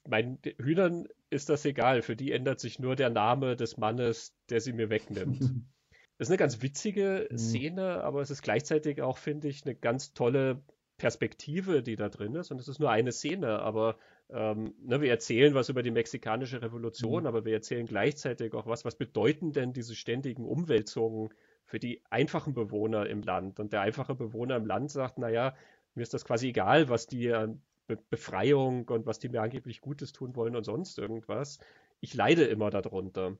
meinen Hühnern ist das egal. Für die ändert sich nur der Name des Mannes, der sie mir wegnimmt. Das ist eine ganz witzige mhm. Szene, aber es ist gleichzeitig auch, finde ich, eine ganz tolle Perspektive, die da drin ist. Und es ist nur eine Szene, aber ähm, ne, wir erzählen was über die mexikanische Revolution, mhm. aber wir erzählen gleichzeitig auch was, was bedeuten denn diese ständigen Umwälzungen für die einfachen Bewohner im Land. Und der einfache Bewohner im Land sagt, naja, mir ist das quasi egal, was die an Be Befreiung und was die mir angeblich Gutes tun wollen und sonst irgendwas. Ich leide immer darunter.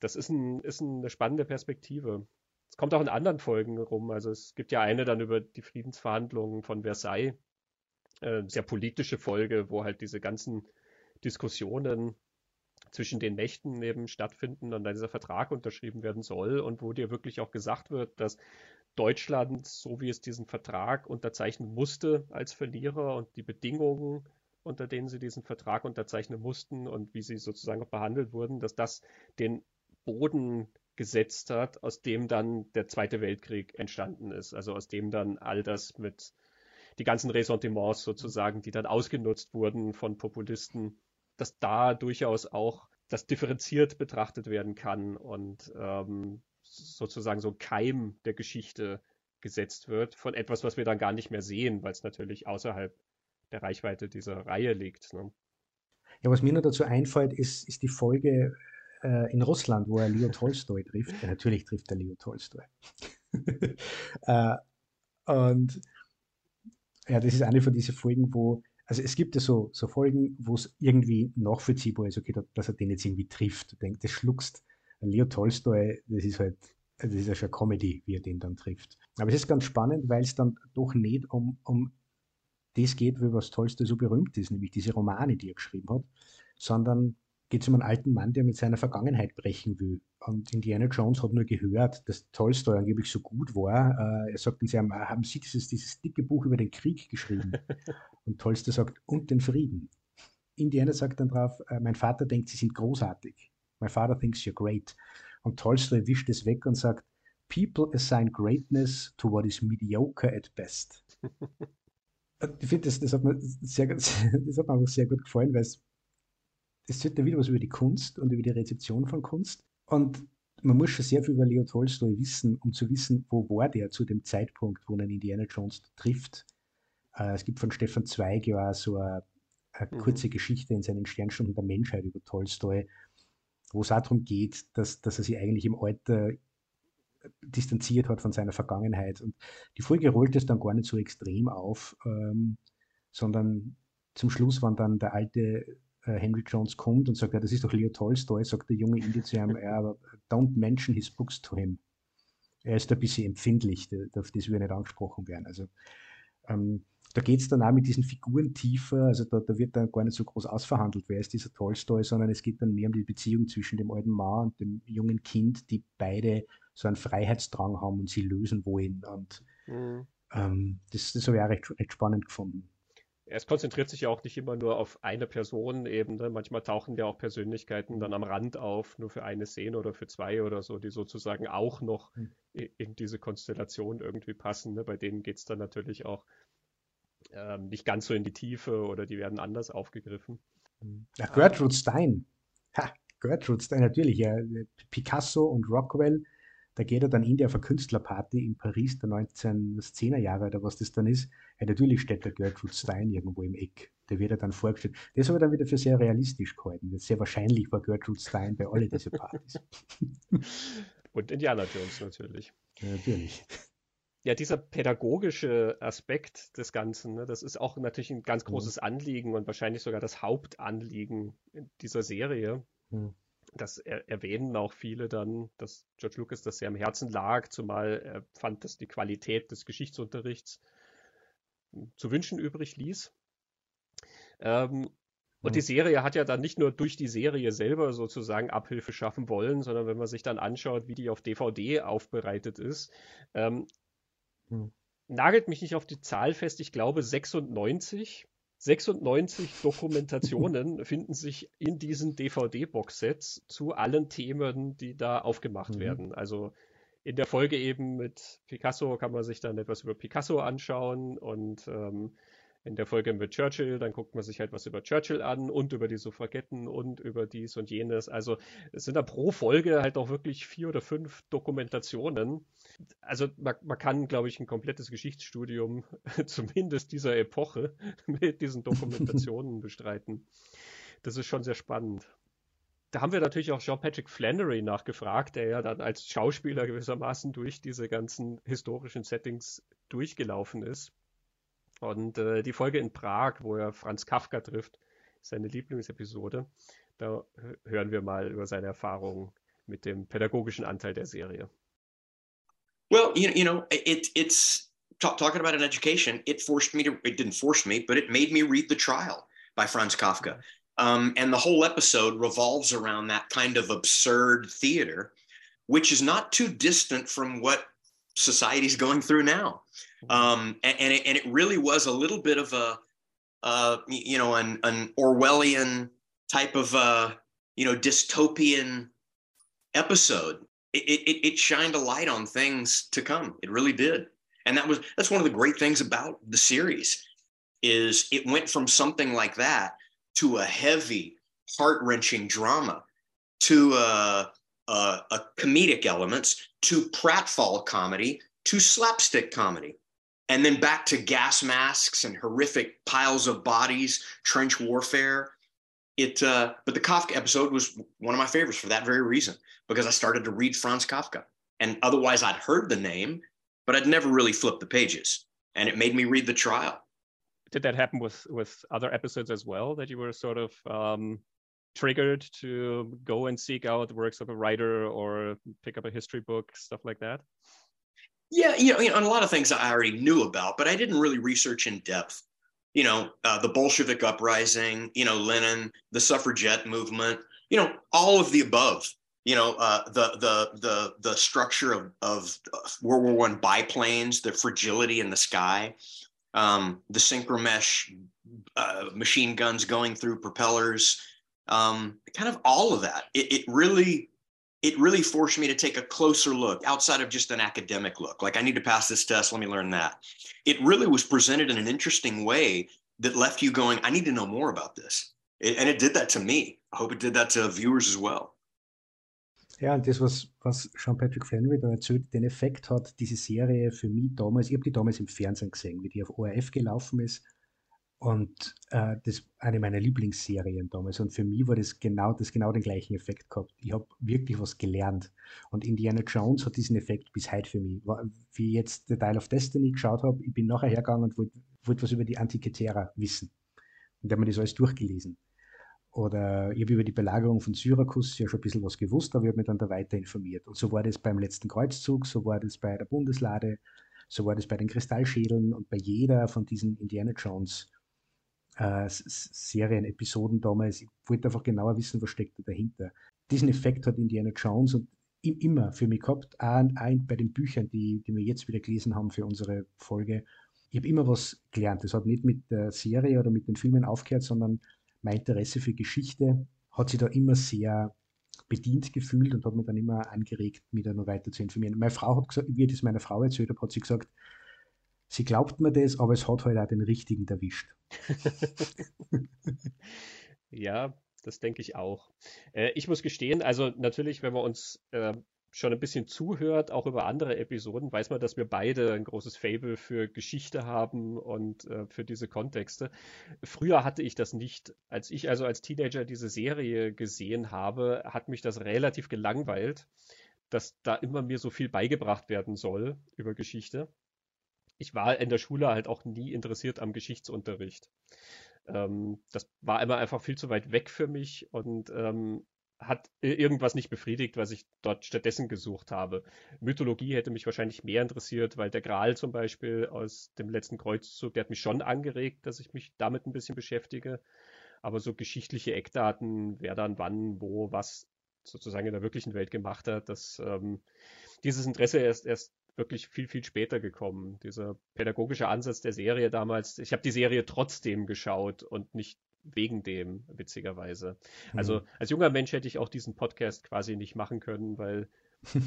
Das ist, ein, ist eine spannende Perspektive. Es kommt auch in anderen Folgen rum. Also es gibt ja eine dann über die Friedensverhandlungen von Versailles. Äh, sehr politische Folge, wo halt diese ganzen Diskussionen zwischen den Mächten eben stattfinden und dann dieser Vertrag unterschrieben werden soll und wo dir wirklich auch gesagt wird, dass Deutschland, so wie es diesen Vertrag unterzeichnen musste als Verlierer und die Bedingungen, unter denen sie diesen Vertrag unterzeichnen mussten und wie sie sozusagen auch behandelt wurden, dass das den Boden gesetzt hat, aus dem dann der Zweite Weltkrieg entstanden ist. Also aus dem dann all das mit die ganzen Ressentiments sozusagen, die dann ausgenutzt wurden von Populisten, dass da durchaus auch das differenziert betrachtet werden kann und ähm, sozusagen so ein Keim der Geschichte gesetzt wird von etwas, was wir dann gar nicht mehr sehen, weil es natürlich außerhalb der Reichweite dieser Reihe liegt. Ne? Ja, was mir nur dazu einfällt, ist, ist die Folge äh, in Russland, wo er Leo Tolstoi trifft. Ja, natürlich trifft er Leo Tolstoi. äh, und ja, das ist eine von diesen Folgen, wo also es gibt ja so, so Folgen, wo es irgendwie nachvollziehbar ist, okay, dass er den jetzt irgendwie trifft. Du denkst, das schluckst. Leo Tolstoy, das ist halt, das ist ja schon Comedy, wie er den dann trifft. Aber es ist ganz spannend, weil es dann doch nicht um, um das geht, wie was Tolstoy so berühmt ist, nämlich diese Romane, die er geschrieben hat, sondern geht es um einen alten Mann, der mit seiner Vergangenheit brechen will. Und Indiana Jones hat nur gehört, dass Tolstoy angeblich so gut war. Äh, er sagt sie haben, haben Sie dieses, dieses dicke Buch über den Krieg geschrieben? Und Tolstoy sagt, und den Frieden. Indiana sagt dann drauf, äh, mein Vater denkt, Sie sind großartig. My father thinks you're great. Und Tolstoy wischt es weg und sagt, People assign greatness to what is mediocre at best. ich finde, das, das, hat mir sehr, das hat mir auch sehr gut gefallen, weil es es erzählt da wieder was über die Kunst und über die Rezeption von Kunst. Und man muss schon sehr viel über Leo Tolstoy wissen, um zu wissen, wo war der zu dem Zeitpunkt, wo er Indiana Jones trifft. Äh, es gibt von Stefan Zweig ja so eine, eine mhm. kurze Geschichte in seinen Sternstunden der Menschheit über Tolstoy, wo es auch darum geht, dass, dass er sich eigentlich im Alter distanziert hat von seiner Vergangenheit. Und die Folge rollt es dann gar nicht so extrem auf, ähm, sondern zum Schluss, wenn dann der alte Henry Jones kommt und sagt, ja, das ist doch Leo Tolstoy, sagt der junge Indie zu ihm, ja, aber don't mention his books to him. Er ist ein bisschen empfindlich, auf das wir nicht angesprochen werden. Also ähm, da geht es dann auch mit diesen Figuren tiefer, also da, da, wird dann gar nicht so groß ausverhandelt, wer ist dieser Tolstoy, sondern es geht dann mehr um die Beziehung zwischen dem alten Mann und dem jungen Kind, die beide so einen Freiheitsdrang haben und sie lösen wollen. Und mhm. ähm, das, das habe ich auch recht, recht spannend gefunden es konzentriert sich ja auch nicht immer nur auf eine Personenebene. Manchmal tauchen ja auch Persönlichkeiten dann am Rand auf, nur für eine Szene oder für zwei oder so, die sozusagen auch noch hm. in diese Konstellation irgendwie passen. Ne? Bei denen geht es dann natürlich auch ähm, nicht ganz so in die Tiefe oder die werden anders aufgegriffen. Hm. Ja, Gertrude Stein. Ha, Gertrude Stein, natürlich. Ja. Picasso und Rockwell da geht er dann in der auf eine Künstlerparty in Paris der 1910er Jahre oder was das dann ist. Ja, natürlich steht der Gertrude Stein irgendwo im Eck. Der wird er dann vorgestellt. Das habe ich dann wieder für sehr realistisch gehalten. Sehr wahrscheinlich war Gertrude Stein bei all diesen Partys. Und Indiana Jones natürlich. Ja, natürlich. Ja, dieser pädagogische Aspekt des Ganzen, ne, das ist auch natürlich ein ganz mhm. großes Anliegen und wahrscheinlich sogar das Hauptanliegen dieser Serie. Mhm das er erwähnen auch viele dann, dass George Lucas das sehr am Herzen lag, zumal er fand, dass die Qualität des Geschichtsunterrichts hm, zu wünschen übrig ließ. Ähm, und mhm. die Serie hat ja dann nicht nur durch die Serie selber sozusagen Abhilfe schaffen wollen, sondern wenn man sich dann anschaut, wie die auf DVD aufbereitet ist, ähm, mhm. nagelt mich nicht auf die Zahl fest, ich glaube 96 96 Dokumentationen finden sich in diesen DVD-Box-Sets zu allen Themen, die da aufgemacht mhm. werden. Also in der Folge eben mit Picasso kann man sich dann etwas über Picasso anschauen und ähm, in der Folge mit Churchill, dann guckt man sich halt was über Churchill an und über die Suffragetten und über dies und jenes. Also es sind da pro Folge halt auch wirklich vier oder fünf Dokumentationen. Also man, man kann, glaube ich, ein komplettes Geschichtsstudium zumindest dieser Epoche mit diesen Dokumentationen bestreiten. Das ist schon sehr spannend. Da haben wir natürlich auch Jean-Patrick Flannery nachgefragt, der ja dann als Schauspieler gewissermaßen durch diese ganzen historischen Settings durchgelaufen ist. Und äh, die Folge in Prag, wo er Franz Kafka trifft, ist seine Lieblingsepisode. Da hören wir mal über seine Erfahrungen mit dem pädagogischen Anteil der Serie. Well, you, you know, it, it's talk, talking about an education. It forced me to, it didn't force me, but it made me read The Trial by Franz Kafka. Um, and the whole episode revolves around that kind of absurd theater, which is not too distant from what society's going through now. Um, and, and, it, and it really was a little bit of a, uh, you know, an, an Orwellian type of, uh, you know, dystopian episode. It, it, it shined a light on things to come. It really did. And that was, that's one of the great things about the series is it went from something like that to a heavy, heart wrenching drama to a, a, a comedic elements to pratfall comedy to slapstick comedy and then back to gas masks and horrific piles of bodies, trench warfare. It, uh, but the Kafka episode was one of my favorites for that very reason because I started to read Franz Kafka, and otherwise I'd heard the name, but I'd never really flipped the pages, and it made me read the trial. Did that happen with with other episodes as well? That you were sort of um, triggered to go and seek out the works of a writer or pick up a history book, stuff like that? Yeah, you know, you know, and a lot of things I already knew about, but I didn't really research in depth. You know, uh, the Bolshevik uprising, you know, Lenin, the suffragette movement, you know, all of the above. You know, uh, the the the the structure of of World War One biplanes, the fragility in the sky, um, the synchromesh uh, machine guns going through propellers, um, kind of all of that. It, it really it really forced me to take a closer look outside of just an academic look. Like, I need to pass this test, let me learn that. It really was presented in an interesting way that left you going, I need to know more about this. It, and it did that to me. I hope it did that to viewers as well. Ja, und das, was, was Sean Patrick Flannery da erzählt, den Effekt hat diese Serie für mich damals, ich habe die damals im Fernsehen gesehen, wie die auf ORF gelaufen ist. Und äh, das eine meiner Lieblingsserien damals. Und für mich war das genau, das genau den gleichen Effekt gehabt. Ich habe wirklich was gelernt. Und Indiana Jones hat diesen Effekt bis heute für mich. Wie ich jetzt The Dial of Destiny geschaut habe, ich bin nachher hergegangen und wollte wollt was über die Antikythera wissen. Und da habe mir das alles durchgelesen. Oder ich habe über die Belagerung von Syrakus ja schon ein bisschen was gewusst, aber ich habe mich dann da weiter informiert. Und so war das beim letzten Kreuzzug, so war das bei der Bundeslade, so war das bei den Kristallschädeln und bei jeder von diesen Indiana Jones äh, Serien-Episoden damals. Ich wollte einfach genauer wissen, was steckt da dahinter. Diesen Effekt hat Indiana Jones und immer für mich gehabt, auch bei den Büchern, die, die wir jetzt wieder gelesen haben für unsere Folge. Ich habe immer was gelernt. Das hat nicht mit der Serie oder mit den Filmen aufgehört, sondern mein Interesse für Geschichte hat sich da immer sehr bedient gefühlt und hat mich dann immer angeregt, mich da noch weiter zu informieren. Meine Frau hat gesagt, wie ich das meiner Frau erzählt habe, hat sie gesagt, sie glaubt mir das, aber es hat halt auch den richtigen erwischt. ja, das denke ich auch. Äh, ich muss gestehen, also natürlich, wenn wir uns äh, schon ein bisschen zuhört, auch über andere Episoden, weiß man, dass wir beide ein großes Fable für Geschichte haben und äh, für diese Kontexte. Früher hatte ich das nicht. Als ich also als Teenager diese Serie gesehen habe, hat mich das relativ gelangweilt, dass da immer mir so viel beigebracht werden soll über Geschichte. Ich war in der Schule halt auch nie interessiert am Geschichtsunterricht. Ähm, das war immer einfach viel zu weit weg für mich und ähm, hat irgendwas nicht befriedigt, was ich dort stattdessen gesucht habe. Mythologie hätte mich wahrscheinlich mehr interessiert, weil der Gral zum Beispiel aus dem letzten Kreuzzug, der hat mich schon angeregt, dass ich mich damit ein bisschen beschäftige. Aber so geschichtliche Eckdaten, wer dann wann, wo, was sozusagen in der wirklichen Welt gemacht hat, dass ähm, dieses Interesse erst erst wirklich viel, viel später gekommen. Dieser pädagogische Ansatz der Serie damals, ich habe die Serie trotzdem geschaut und nicht wegen dem, witzigerweise. Mhm. Also als junger Mensch hätte ich auch diesen Podcast quasi nicht machen können, weil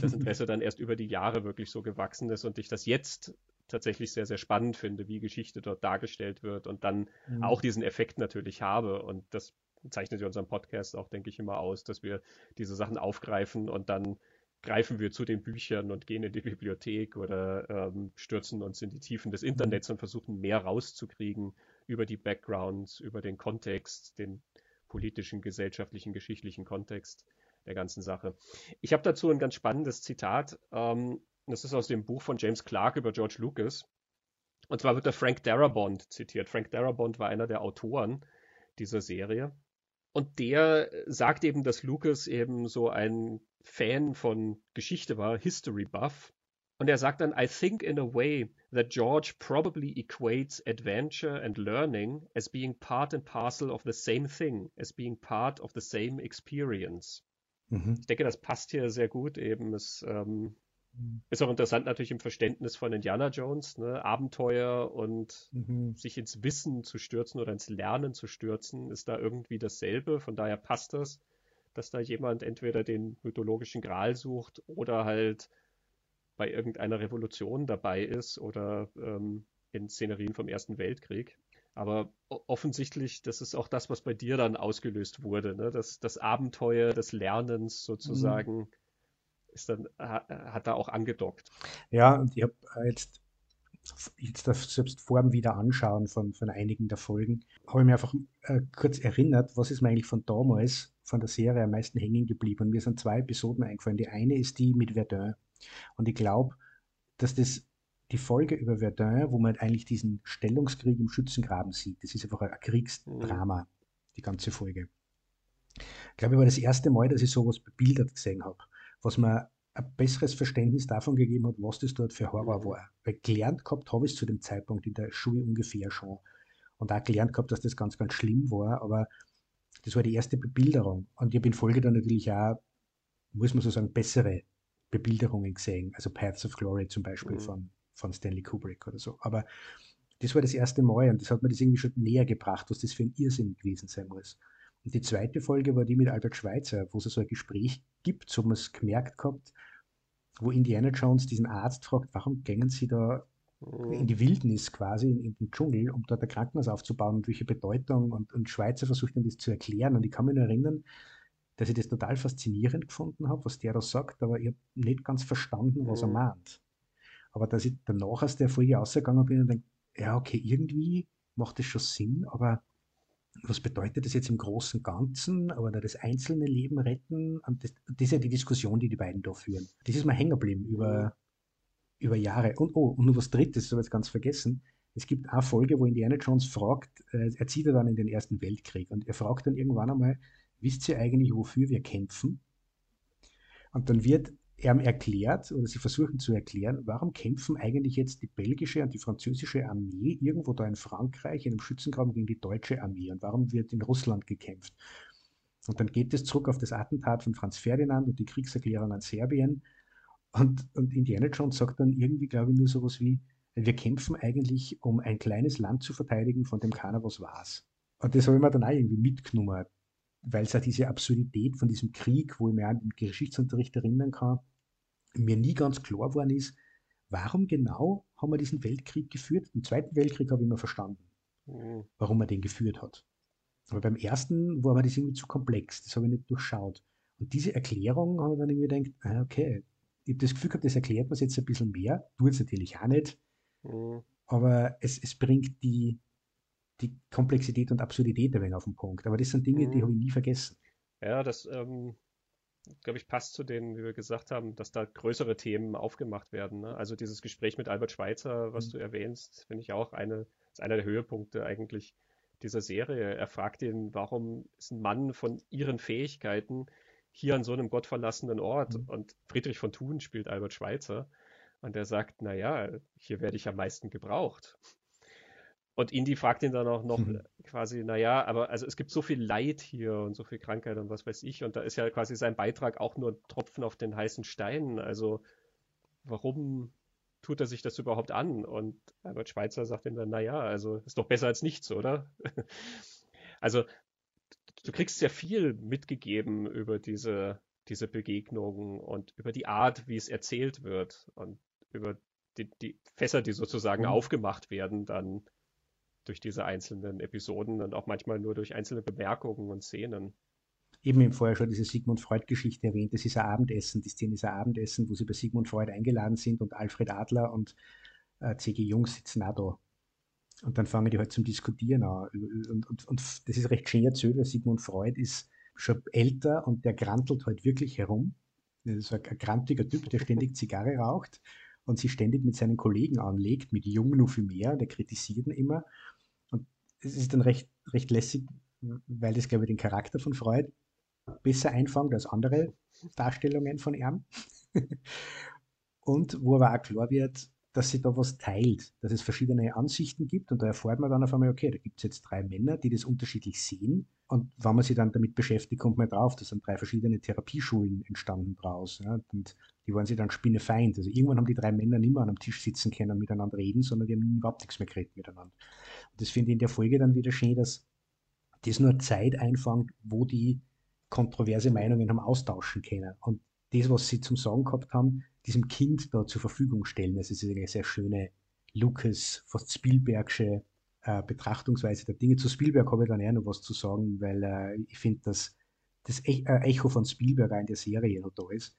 das Interesse dann erst über die Jahre wirklich so gewachsen ist und ich das jetzt tatsächlich sehr, sehr spannend finde, wie Geschichte dort dargestellt wird und dann mhm. auch diesen Effekt natürlich habe. Und das zeichnet ja unseren Podcast auch, denke ich, immer aus, dass wir diese Sachen aufgreifen und dann greifen wir zu den Büchern und gehen in die Bibliothek oder ähm, stürzen uns in die Tiefen des. Internets und versuchen mehr rauszukriegen über die Backgrounds, über den Kontext, den politischen, gesellschaftlichen, geschichtlichen Kontext der ganzen Sache. Ich habe dazu ein ganz spannendes Zitat. Ähm, das ist aus dem Buch von James Clark über George Lucas. Und zwar wird der Frank Darabont zitiert. Frank Darabont war einer der Autoren dieser Serie. Und der sagt eben, dass Lucas eben so ein Fan von Geschichte war, History Buff. Und er sagt dann, I think in a way that George probably equates adventure and learning as being part and parcel of the same thing, as being part of the same experience. Mhm. Ich denke, das passt hier sehr gut eben. Es ähm, mhm. ist auch interessant natürlich im Verständnis von Indiana Jones, ne? Abenteuer und mhm. sich ins Wissen zu stürzen oder ins Lernen zu stürzen, ist da irgendwie dasselbe. Von daher passt das, dass da jemand entweder den mythologischen Gral sucht oder halt bei irgendeiner Revolution dabei ist oder ähm, in Szenerien vom Ersten Weltkrieg. Aber offensichtlich, das ist auch das, was bei dir dann ausgelöst wurde. Ne? Das, das Abenteuer des Lernens sozusagen mhm. ist dann, hat da auch angedockt. Ja, und ich habe jetzt, jetzt das selbst vor dem Wiederanschauen von, von einigen der Folgen, habe ich mir einfach äh, kurz erinnert, was ist mir eigentlich von damals, von der Serie am meisten hängen geblieben. Und mir sind zwei Episoden eingefallen. Die eine ist die mit Verdun. Und ich glaube, dass das die Folge über Verdun, wo man eigentlich diesen Stellungskrieg im Schützengraben sieht, das ist einfach ein Kriegsdrama, mhm. die ganze Folge. Ich glaube, ich war das erste Mal, dass ich sowas bebildert gesehen habe, was mir ein besseres Verständnis davon gegeben hat, was das dort für Horror mhm. war. Weil gelernt gehabt habe ich es zu dem Zeitpunkt in der Schule ungefähr schon. Und auch gelernt gehabt, dass das ganz, ganz schlimm war, aber das war die erste Bebilderung. Und ich habe in Folge dann natürlich auch, muss man so sagen, bessere Bebilderungen gesehen, also Paths of Glory zum Beispiel mhm. von, von Stanley Kubrick oder so. Aber das war das erste Mal und das hat mir das irgendwie schon näher gebracht, was das für ein Irrsinn gewesen sein muss. Und die zweite Folge war die mit Albert Schweitzer, wo es so ein Gespräch gibt, so man es gemerkt gehabt, wo Indiana Jones diesen Arzt fragt, warum gängen Sie da in die Wildnis quasi, in, den Dschungel, um dort ein Krankenhaus aufzubauen und welche Bedeutung und, und Schweizer versucht dann das zu erklären. Und ich kann mich nur erinnern, dass ich das total faszinierend gefunden habe, was der da sagt, aber ich habe nicht ganz verstanden, was mhm. er meint. Aber dass ich danach aus der Folge ausgegangen bin und denke, ja, okay, irgendwie macht das schon Sinn, aber was bedeutet das jetzt im großen Ganzen, oder das einzelne Leben retten? Das, das ist ja die Diskussion, die die beiden da führen. Das ist mir hängen geblieben über, mhm. Über Jahre. Und, oh, und nur was Drittes, ich jetzt ganz vergessen. Es gibt eine Folge, wo Indiana Jones fragt, äh, er zieht ja dann in den Ersten Weltkrieg und er fragt dann irgendwann einmal, wisst ihr eigentlich, wofür wir kämpfen? Und dann wird ihm erklärt, oder sie versuchen zu erklären, warum kämpfen eigentlich jetzt die belgische und die französische Armee irgendwo da in Frankreich in einem Schützengraben gegen die deutsche Armee und warum wird in Russland gekämpft? Und dann geht es zurück auf das Attentat von Franz Ferdinand und die Kriegserklärung an Serbien. Und, und Indiana Jones sagt dann irgendwie, glaube ich, nur sowas wie, wir kämpfen eigentlich, um ein kleines Land zu verteidigen, von dem keiner was weiß. Und das habe ich mir dann auch irgendwie mitgenommen weil es ja diese Absurdität von diesem Krieg, wo ich mir an den Geschichtsunterricht erinnern kann, mir nie ganz klar geworden ist, warum genau haben wir diesen Weltkrieg geführt? Im Zweiten Weltkrieg habe ich immer verstanden, mhm. warum man den geführt hat. Aber beim ersten war mir das irgendwie zu komplex, das habe ich nicht durchschaut. Und diese Erklärung habe ich dann irgendwie gedacht, ah, okay, ich habe das Gefühl gehabt, das erklärt man jetzt ein bisschen mehr, tut es natürlich auch nicht, mhm. aber es, es bringt die, die Komplexität und Absurdität ein wenig auf den Punkt. Aber das sind Dinge, mhm. die habe ich nie vergessen. Ja, das, ähm, glaube ich, passt zu denen, wie wir gesagt haben, dass da größere Themen aufgemacht werden. Ne? Also dieses Gespräch mit Albert Schweitzer, was mhm. du erwähnst, finde ich auch eine, ist einer der Höhepunkte eigentlich dieser Serie. Er fragt ihn, warum ist ein Mann von ihren Fähigkeiten hier an so einem gottverlassenen Ort? Mhm. Und Friedrich von Thun spielt Albert Schweitzer. Und er sagt, naja, hier werde ich am meisten gebraucht. Und Indy fragt ihn dann auch noch mhm. quasi, naja, aber also es gibt so viel Leid hier und so viel Krankheit und was weiß ich. Und da ist ja quasi sein Beitrag auch nur ein Tropfen auf den heißen Stein. Also warum tut er sich das überhaupt an? Und Albert Schweitzer sagt ihm dann, naja, also ist doch besser als nichts, oder? also du kriegst sehr viel mitgegeben über diese, diese Begegnungen und über die Art, wie es erzählt wird und über die, die Fässer, die sozusagen mhm. aufgemacht werden, dann durch diese einzelnen Episoden und auch manchmal nur durch einzelne Bemerkungen und Szenen. Eben im Vorher schon diese Sigmund Freud-Geschichte erwähnt. Das ist ein Abendessen. Die Szene ist ein Abendessen, wo sie bei Sigmund Freud eingeladen sind und Alfred Adler und äh, C.G. Jung sitzen auch da. Und dann fangen die halt zum Diskutieren an. Und, und, und das ist recht schön erzählt, weil Sigmund Freud ist schon älter und der grantelt halt wirklich herum. Das ist ein, ein grantiger Typ, der ständig Zigarre raucht und sich ständig mit seinen Kollegen anlegt, mit Jung nur viel mehr, der kritisiert ihn immer es ist dann recht, recht lässig, weil das, glaube ich, den Charakter von Freud besser einfängt als andere Darstellungen von ihm. und wo aber auch klar wird, dass sie da was teilt, dass es verschiedene Ansichten gibt und da erfährt man dann auf einmal, okay, da gibt es jetzt drei Männer, die das unterschiedlich sehen und wenn man sich dann damit beschäftigt, kommt man drauf, da sind drei verschiedene Therapieschulen entstanden draus ja, und die waren sich dann spinnefeind. Also irgendwann haben die drei Männer nicht mehr an einem Tisch sitzen können und miteinander reden, sondern die haben überhaupt nichts mehr geredet miteinander. Und das finde ich in der Folge dann wieder schön, dass das nur Zeit einfängt, wo die kontroverse Meinungen haben austauschen können. Und das, was sie zum Sagen gehabt haben, diesem Kind da zur Verfügung stellen. Das ist eine sehr schöne Lucas, fast Spielbergsche äh, Betrachtungsweise der Dinge. Zu Spielberg habe ich dann eher noch was zu sagen, weil äh, ich finde, dass das äh, Echo von Spielberg in der Serie noch da ist.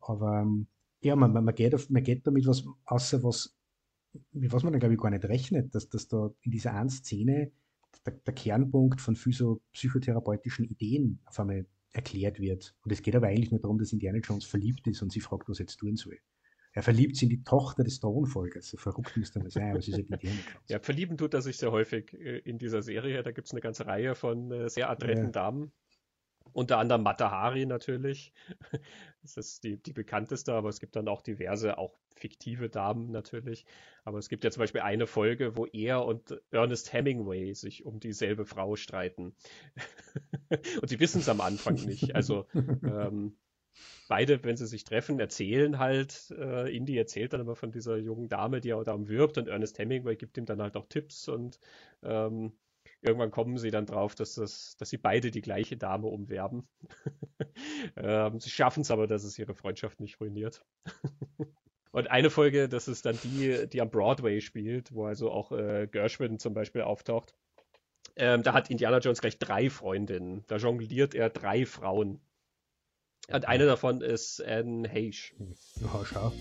Aber ähm, ja, man, man, geht auf, man geht damit was, außer was was man dann, glaube ich, gar nicht rechnet, dass, dass da in dieser einen Szene der, der Kernpunkt von physio psychotherapeutischen Ideen auf einmal erklärt wird. Und es geht aber eigentlich nur darum, dass Indiana Jones verliebt ist und sie fragt, was er jetzt tun soll. Er verliebt sich in die Tochter des Thronfolgers. So verrückt müsste man sein, aber es ist halt Indiana Jones. Ja, verlieben tut er sich sehr häufig äh, in dieser Serie. Da gibt es eine ganze Reihe von äh, sehr adretten ja. Damen. Unter anderem Matahari natürlich. Das ist die, die bekannteste, aber es gibt dann auch diverse, auch fiktive Damen natürlich. Aber es gibt ja zum Beispiel eine Folge, wo er und Ernest Hemingway sich um dieselbe Frau streiten. und sie wissen es am Anfang nicht. Also ähm, beide, wenn sie sich treffen, erzählen halt, äh, Indy erzählt dann immer von dieser jungen Dame, die er da umwirbt und Ernest Hemingway gibt ihm dann halt auch Tipps und ähm, irgendwann kommen sie dann drauf, dass, das, dass sie beide die gleiche Dame umwerben. ähm, sie schaffen es aber, dass es ihre Freundschaft nicht ruiniert. Und eine Folge, das ist dann die, die am Broadway spielt, wo also auch äh, Gershwin zum Beispiel auftaucht. Ähm, da hat Indiana Jones gleich drei Freundinnen. Da jongliert er drei Frauen. Und eine davon ist Anne Heche. Ja, schau.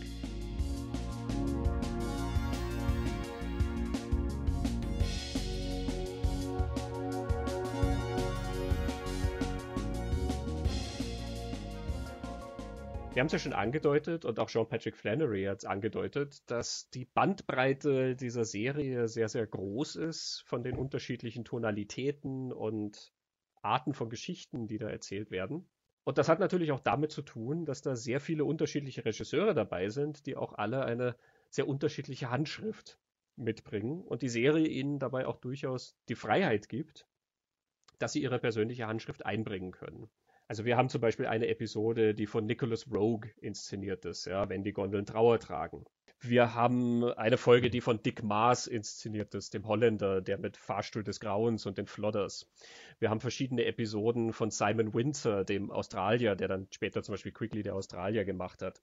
Wir haben es ja schon angedeutet und auch Sean Patrick Flannery hat es angedeutet, dass die Bandbreite dieser Serie sehr, sehr groß ist von den unterschiedlichen Tonalitäten und Arten von Geschichten, die da erzählt werden. Und das hat natürlich auch damit zu tun, dass da sehr viele unterschiedliche Regisseure dabei sind, die auch alle eine sehr unterschiedliche Handschrift mitbringen und die Serie ihnen dabei auch durchaus die Freiheit gibt, dass sie ihre persönliche Handschrift einbringen können. Also wir haben zum Beispiel eine Episode, die von Nicholas Rogue inszeniert ist, ja, wenn die Gondeln Trauer tragen. Wir haben eine Folge, die von Dick Maas inszeniert ist, dem Holländer, der mit Fahrstuhl des Grauens und den Flodders. Wir haben verschiedene Episoden von Simon Windsor, dem Australier, der dann später zum Beispiel Quickly der Australier gemacht hat.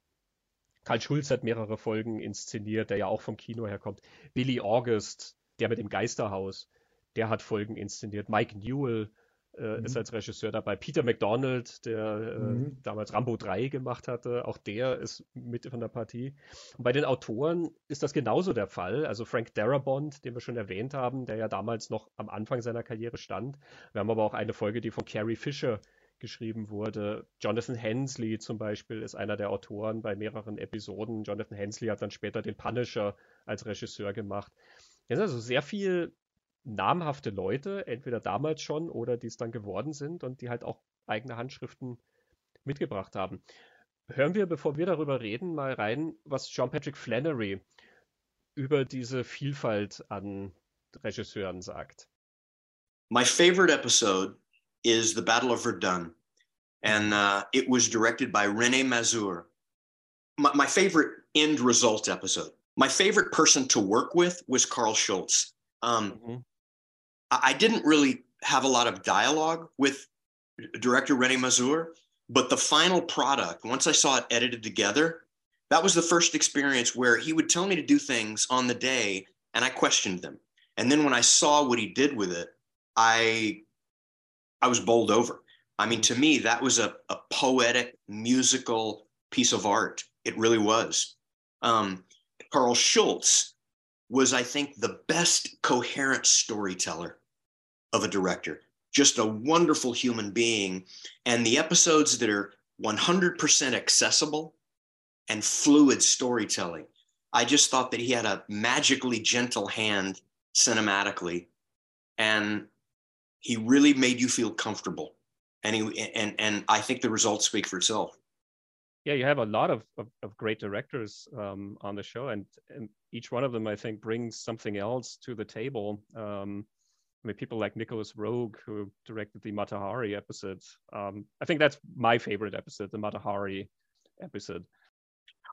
Karl Schulz hat mehrere Folgen inszeniert, der ja auch vom Kino herkommt. Billy August, der mit dem Geisterhaus, der hat Folgen inszeniert. Mike Newell, äh, mhm. ist als Regisseur dabei. Peter McDonald, der äh, mhm. äh, damals Rambo 3 gemacht hatte, auch der ist mit von der Partie. Und bei den Autoren ist das genauso der Fall. Also Frank Darabont, den wir schon erwähnt haben, der ja damals noch am Anfang seiner Karriere stand. Wir haben aber auch eine Folge, die von Carrie Fisher geschrieben wurde. Jonathan Hensley zum Beispiel ist einer der Autoren bei mehreren Episoden. Jonathan Hensley hat dann später den Punisher als Regisseur gemacht. Es ist also sehr viel namhafte Leute, entweder damals schon oder die es dann geworden sind und die halt auch eigene Handschriften mitgebracht haben. Hören wir, bevor wir darüber reden, mal rein, was Sean Patrick Flannery über diese Vielfalt an Regisseuren sagt. My favorite episode is The Battle of Verdun, and uh, it was directed by Rene Mazur. My, my favorite end result episode. My favorite person to work with was Carl Schultz. Um, mm-hmm. I didn't really have a lot of dialogue with director Rene Mazur, but the final product, once I saw it edited together, that was the first experience where he would tell me to do things on the day and I questioned them. And then when I saw what he did with it, I I was bowled over. I mean, to me, that was a, a poetic, musical piece of art. It really was. Um, Carl Schultz was, I think, the best coherent storyteller of a director, just a wonderful human being. And the episodes that are 100% accessible and fluid storytelling, I just thought that he had a magically gentle hand cinematically. And he really made you feel comfortable. And, he, and, and I think the results speak for itself. Yeah, you have a lot of, of, of great directors um, on the show, and, and, each one of them, I think, brings something else to the table. Um, I mean, people like Nicholas Rogue, who directed the Matahari episode. Um, I think that's my favorite episode, the Matahari episode.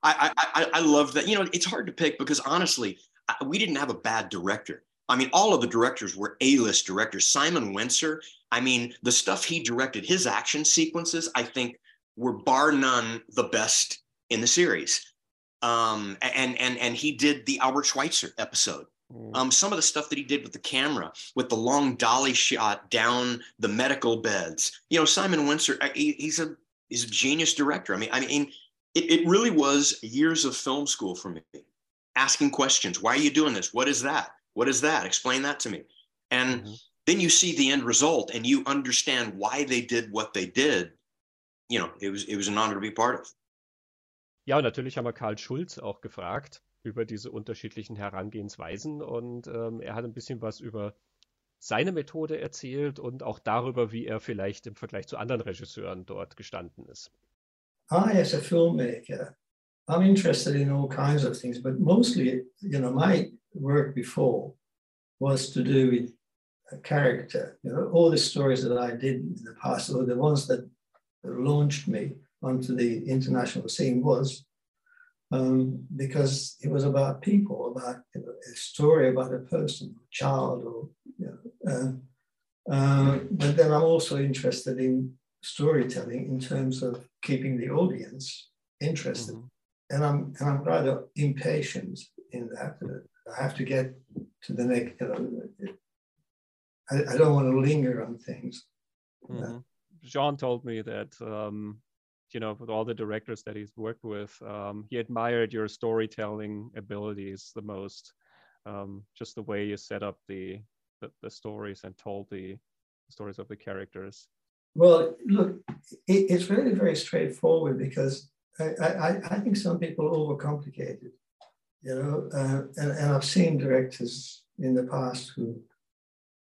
I, I, I love that. You know, it's hard to pick because honestly, we didn't have a bad director. I mean, all of the directors were A-list directors. Simon Windsor, I mean, the stuff he directed, his action sequences, I think, were bar none the best in the series. Um, and and and he did the Albert Schweitzer episode. Um, some of the stuff that he did with the camera, with the long dolly shot down the medical beds. You know, Simon Windsor, he, he's a he's a genius director. I mean, I mean, it, it really was years of film school for me, asking questions. Why are you doing this? What is that? What is that? Explain that to me. And mm-hmm. then you see the end result, and you understand why they did what they did. You know, it was it was an honor to be part of. Ja, und natürlich haben wir Karl Schulz auch gefragt, über diese unterschiedlichen Herangehensweisen und ähm, er hat ein bisschen was über seine Methode erzählt und auch darüber, wie er vielleicht im Vergleich zu anderen Regisseuren dort gestanden ist. I, as a filmmaker, I'm interested in all kinds of things, but mostly, you know, my work before was to do with a character. You know, all the stories that I did in the past, or the ones that launched me onto the international scene, was um, because it was about people, about you know, a story about a person, a child, or you know. Uh, uh, but then I'm also interested in storytelling in terms of keeping the audience interested. Mm-hmm. and I'm and I'm rather impatient in that. I have to get to the next. You know, I, I don't want to linger on things. Mm-hmm. Jean told me that um, you know with all the directors that he's worked with, um, he admired your storytelling abilities the most. Um, just the way you set up the, the, the stories and told the stories of the characters. Well, look, it, it's really very straightforward because I, I, I think some people overcomplicate it, you know, uh, and, and I've seen directors in the past who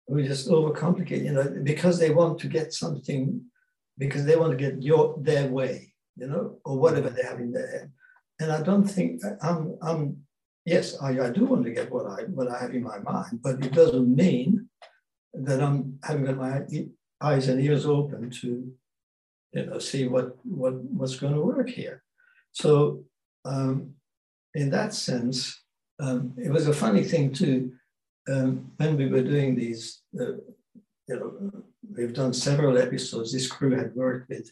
who just overcomplicate, you know, because they want to get something, because they want to get your their way, you know, or whatever they have in their head. And I don't think I'm I'm yes, I, I do want to get what I what I have in my mind, but it doesn't mean that I'm having my eyes and ears open to you know see what what what's going to work here. So um, in that sense, um, it was a funny thing too. Um, when we were doing these, uh, you know, we've done several episodes. This crew had worked with,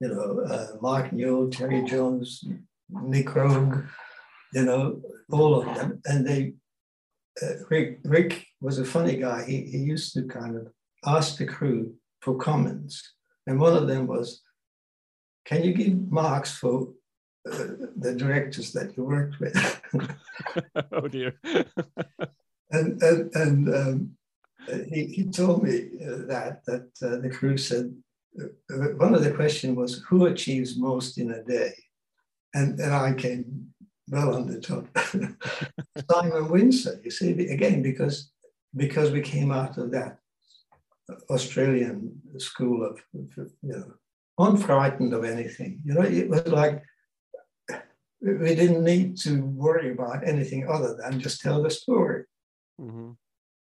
you know, uh, Mark Newell, Terry Jones, Nick Rogue, you know, all of them. And they, uh, Rick, Rick was a funny guy. He, he used to kind of ask the crew for comments. And one of them was, can you give marks for uh, the directors that you worked with? oh dear. and and, and um, he, he told me uh, that, that uh, the crew said, uh, one of the questions was, who achieves most in a day? And, and I came well on the top. Simon Windsor, you see, again, because, because we came out of that Australian school of, you know, unfrightened of anything. You know, it was like we didn't need to worry about anything other than just tell the story. Mm-hmm.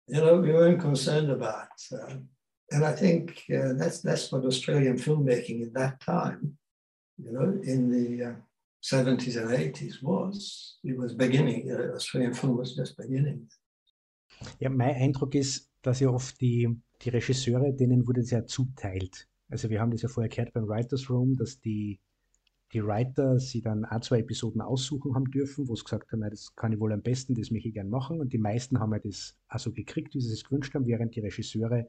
You know, we weren't concerned about, uh, and I think uh, that's that's what Australian filmmaking at that time, you know, in the uh, 70s and 80s was. It was beginning. Uh, Australian film was just beginning. Ja, mein Eindruck ist, dass ja oft die, die Regisseure, denen wurde es ja zuteilt. Also wir haben das ja vorher gehört beim Writers Room, dass die, die Writer sie dann ein, zwei Episoden aussuchen haben dürfen, wo sie gesagt haben, das kann ich wohl am besten, das möchte ich gern machen. Und die meisten haben ja das auch so gekriegt, wie sie es gewünscht haben, während die Regisseure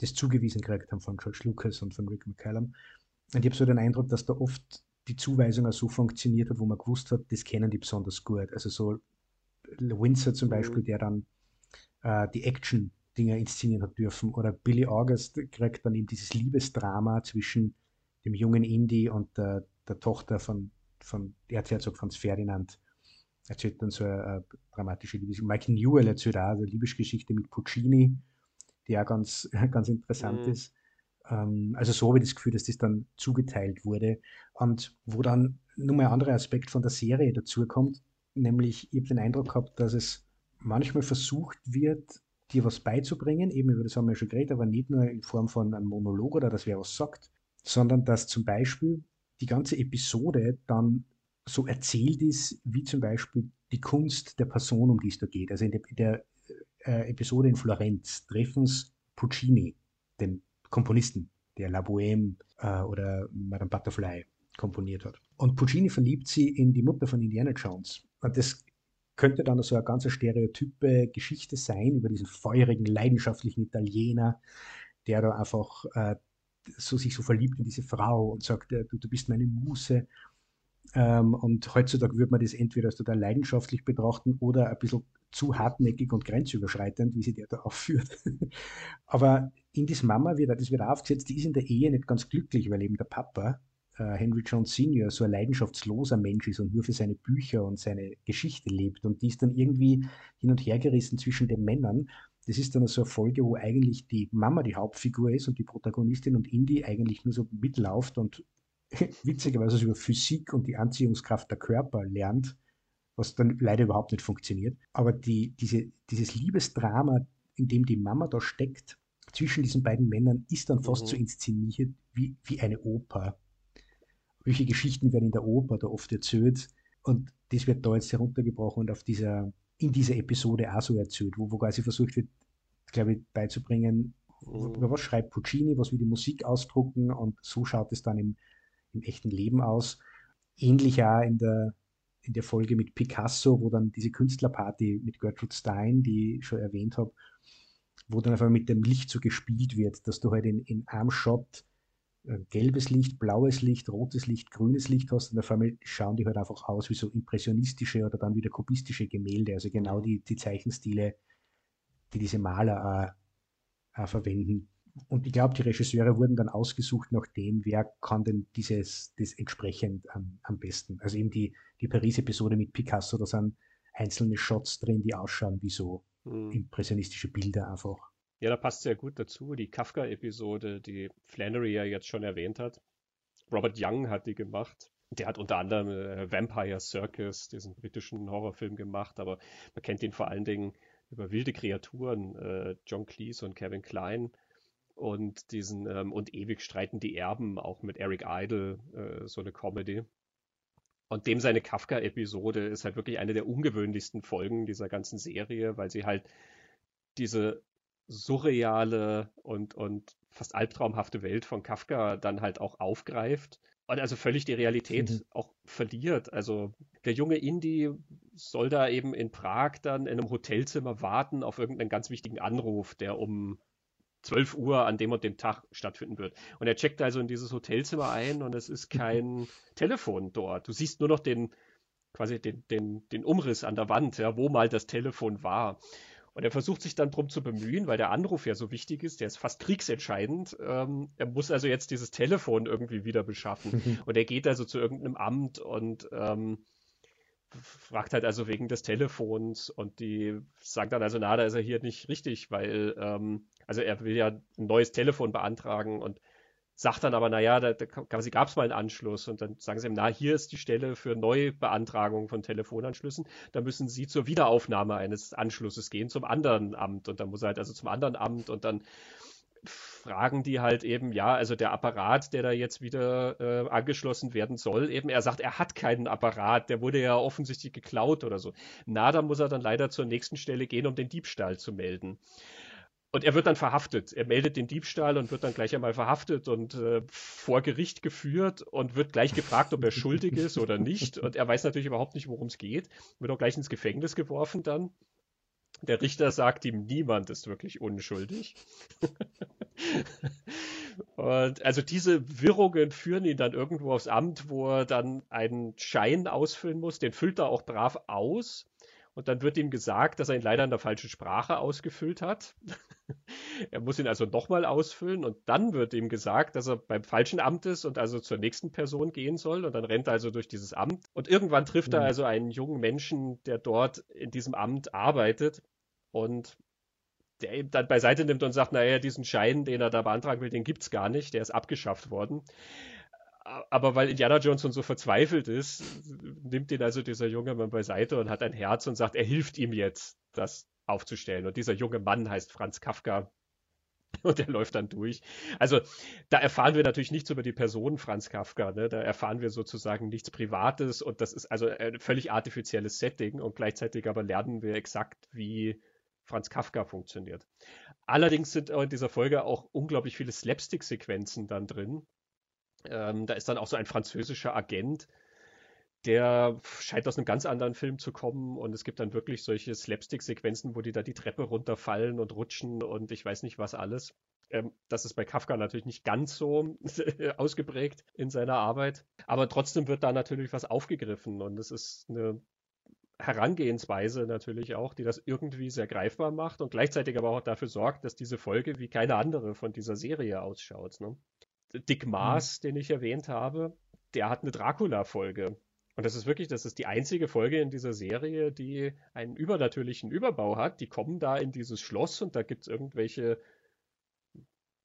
das zugewiesen gekriegt haben von George Lucas und von Rick McCallum. Und ich habe so den Eindruck, dass da oft die Zuweisung auch so funktioniert hat, wo man gewusst hat, das kennen die besonders gut. Also so Windsor zum mhm. Beispiel, der dann äh, die Action-Dinger inszenieren hat dürfen. Oder Billy August kriegt dann eben dieses Liebesdrama zwischen dem jungen Indie und der, der Tochter von, von Erzherzog Franz Ferdinand. Erzählt dann so eine, eine dramatische Liebesgeschichte. Mike Newell erzählt auch eine Liebesgeschichte mit Puccini, die auch ganz, ganz interessant mhm. ist. Ähm, also so habe ich das Gefühl, dass das dann zugeteilt wurde. Und wo dann nur mal ein anderer Aspekt von der Serie dazu kommt, nämlich ich habe den Eindruck gehabt, dass es manchmal versucht wird, dir was beizubringen, eben über das haben wir schon geredet, aber nicht nur in Form von einem Monolog oder dass wer was sagt, sondern dass zum Beispiel die ganze Episode dann so erzählt ist, wie zum Beispiel die Kunst der Person, um die es da geht. Also in der, in der äh, Episode in Florenz treffen es Puccini, den Komponisten, der La Bohème äh, oder Madame Butterfly komponiert hat. Und Puccini verliebt sie in die Mutter von Indiana Jones. Und das könnte dann so eine ganz stereotype Geschichte sein über diesen feurigen, leidenschaftlichen Italiener, der da einfach äh, so sich so verliebt in diese Frau und sagt, äh, du, du bist meine Muse. Ähm, und heutzutage würde man das entweder total leidenschaftlich betrachten oder ein bisschen zu hartnäckig und grenzüberschreitend, wie sie der da aufführt. Aber in das Mama wird, das wird aufgesetzt, die ist in der Ehe nicht ganz glücklich, weil eben der Papa, äh, Henry Jones Sr., so ein leidenschaftsloser Mensch ist und nur für seine Bücher und seine Geschichte lebt. Und die ist dann irgendwie hin und her gerissen zwischen den Männern. Das ist dann so eine Folge, wo eigentlich die Mama die Hauptfigur ist und die Protagonistin und Indy eigentlich nur so mitläuft und witzigerweise über Physik und die Anziehungskraft der Körper lernt was dann leider überhaupt nicht funktioniert. Aber die, diese, dieses Liebesdrama, in dem die Mama da steckt, zwischen diesen beiden Männern, ist dann fast mhm. so inszeniert wie, wie eine Oper. Welche Geschichten werden in der Oper da oft erzählt? Und das wird da jetzt heruntergebrochen und auf dieser, in dieser Episode auch so erzählt, wo, wo quasi versucht wird, glaube ich, beizubringen, mhm. über was schreibt Puccini, was will die Musik ausdrucken und so schaut es dann im, im echten Leben aus. Ähnlich auch in der, in der Folge mit Picasso, wo dann diese Künstlerparty mit Gertrude Stein, die ich schon erwähnt habe, wo dann einfach mit dem Licht so gespielt wird, dass du halt in, in einem Shot gelbes Licht, blaues Licht, rotes Licht, grünes Licht hast und auf einmal schauen die halt einfach aus wie so impressionistische oder dann wieder kubistische Gemälde, also genau die, die Zeichenstile, die diese Maler äh, äh, verwenden. Und ich glaube, die Regisseure wurden dann ausgesucht nach dem, wer kann denn dieses das entsprechend am, am besten. Also eben die, die Paris-Episode mit Picasso, da sind einzelne Shots drin, die ausschauen wie so hm. impressionistische Bilder einfach. Ja, da passt sehr gut dazu. Die Kafka-Episode, die Flannery ja jetzt schon erwähnt hat. Robert Young hat die gemacht. Der hat unter anderem äh, Vampire Circus, diesen britischen Horrorfilm gemacht, aber man kennt ihn vor allen Dingen über wilde Kreaturen, äh, John Cleese und Kevin Klein und diesen ähm, und ewig streiten die Erben auch mit Eric Idle, äh, so eine Comedy. Und dem seine Kafka-Episode ist halt wirklich eine der ungewöhnlichsten Folgen dieser ganzen Serie, weil sie halt diese surreale und, und fast albtraumhafte Welt von Kafka dann halt auch aufgreift und also völlig die Realität mhm. auch verliert. Also der junge Indie soll da eben in Prag dann in einem Hotelzimmer warten auf irgendeinen ganz wichtigen Anruf, der um 12 Uhr an dem und dem Tag stattfinden wird. Und er checkt also in dieses Hotelzimmer ein und es ist kein Telefon dort. Du siehst nur noch den quasi den, den, den Umriss an der Wand, ja, wo mal das Telefon war. Und er versucht sich dann darum zu bemühen, weil der Anruf ja so wichtig ist, der ist fast kriegsentscheidend. Ähm, er muss also jetzt dieses Telefon irgendwie wieder beschaffen. Und er geht also zu irgendeinem Amt und ähm, fragt halt also wegen des Telefons und die sagen dann also, na, da ist er hier nicht richtig, weil, ähm, also er will ja ein neues Telefon beantragen und sagt dann aber, naja, da, da gab es mal einen Anschluss. Und dann sagen sie ihm, na, hier ist die Stelle für Neubeantragung von Telefonanschlüssen, da müssen sie zur Wiederaufnahme eines Anschlusses gehen zum anderen Amt. Und dann muss er halt also zum anderen Amt. Und dann fragen die halt eben, ja, also der Apparat, der da jetzt wieder äh, angeschlossen werden soll, eben, er sagt, er hat keinen Apparat, der wurde ja offensichtlich geklaut oder so. Na, da muss er dann leider zur nächsten Stelle gehen, um den Diebstahl zu melden. Und er wird dann verhaftet. Er meldet den Diebstahl und wird dann gleich einmal verhaftet und äh, vor Gericht geführt und wird gleich gefragt, ob er schuldig ist oder nicht. Und er weiß natürlich überhaupt nicht, worum es geht. Wird auch gleich ins Gefängnis geworfen dann. Der Richter sagt ihm, niemand ist wirklich unschuldig. und also diese Wirrungen führen ihn dann irgendwo aufs Amt, wo er dann einen Schein ausfüllen muss. Den füllt er auch brav aus. Und dann wird ihm gesagt, dass er ihn leider in der falschen Sprache ausgefüllt hat. er muss ihn also nochmal ausfüllen und dann wird ihm gesagt, dass er beim falschen Amt ist und also zur nächsten Person gehen soll. Und dann rennt er also durch dieses Amt. Und irgendwann trifft er mhm. also einen jungen Menschen, der dort in diesem Amt arbeitet und der ihm dann beiseite nimmt und sagt, naja, diesen Schein, den er da beantragen will, den gibt es gar nicht, der ist abgeschafft worden aber weil Indiana Jones schon so verzweifelt ist, nimmt ihn also dieser junge Mann beiseite und hat ein Herz und sagt, er hilft ihm jetzt, das aufzustellen. Und dieser junge Mann heißt Franz Kafka. Und er läuft dann durch. Also da erfahren wir natürlich nichts über die Person Franz Kafka. Ne? Da erfahren wir sozusagen nichts Privates und das ist also ein völlig artifizielles Setting und gleichzeitig aber lernen wir exakt, wie Franz Kafka funktioniert. Allerdings sind in dieser Folge auch unglaublich viele Slapstick-Sequenzen dann drin, ähm, da ist dann auch so ein französischer Agent, der scheint aus einem ganz anderen Film zu kommen und es gibt dann wirklich solche Slapstick-Sequenzen, wo die da die Treppe runterfallen und rutschen und ich weiß nicht was alles. Ähm, das ist bei Kafka natürlich nicht ganz so ausgeprägt in seiner Arbeit, aber trotzdem wird da natürlich was aufgegriffen und es ist eine Herangehensweise natürlich auch, die das irgendwie sehr greifbar macht und gleichzeitig aber auch dafür sorgt, dass diese Folge wie keine andere von dieser Serie ausschaut. Ne? Dick Maas, mhm. den ich erwähnt habe, der hat eine Dracula-Folge. Und das ist wirklich, das ist die einzige Folge in dieser Serie, die einen übernatürlichen Überbau hat. Die kommen da in dieses Schloss und da gibt es irgendwelche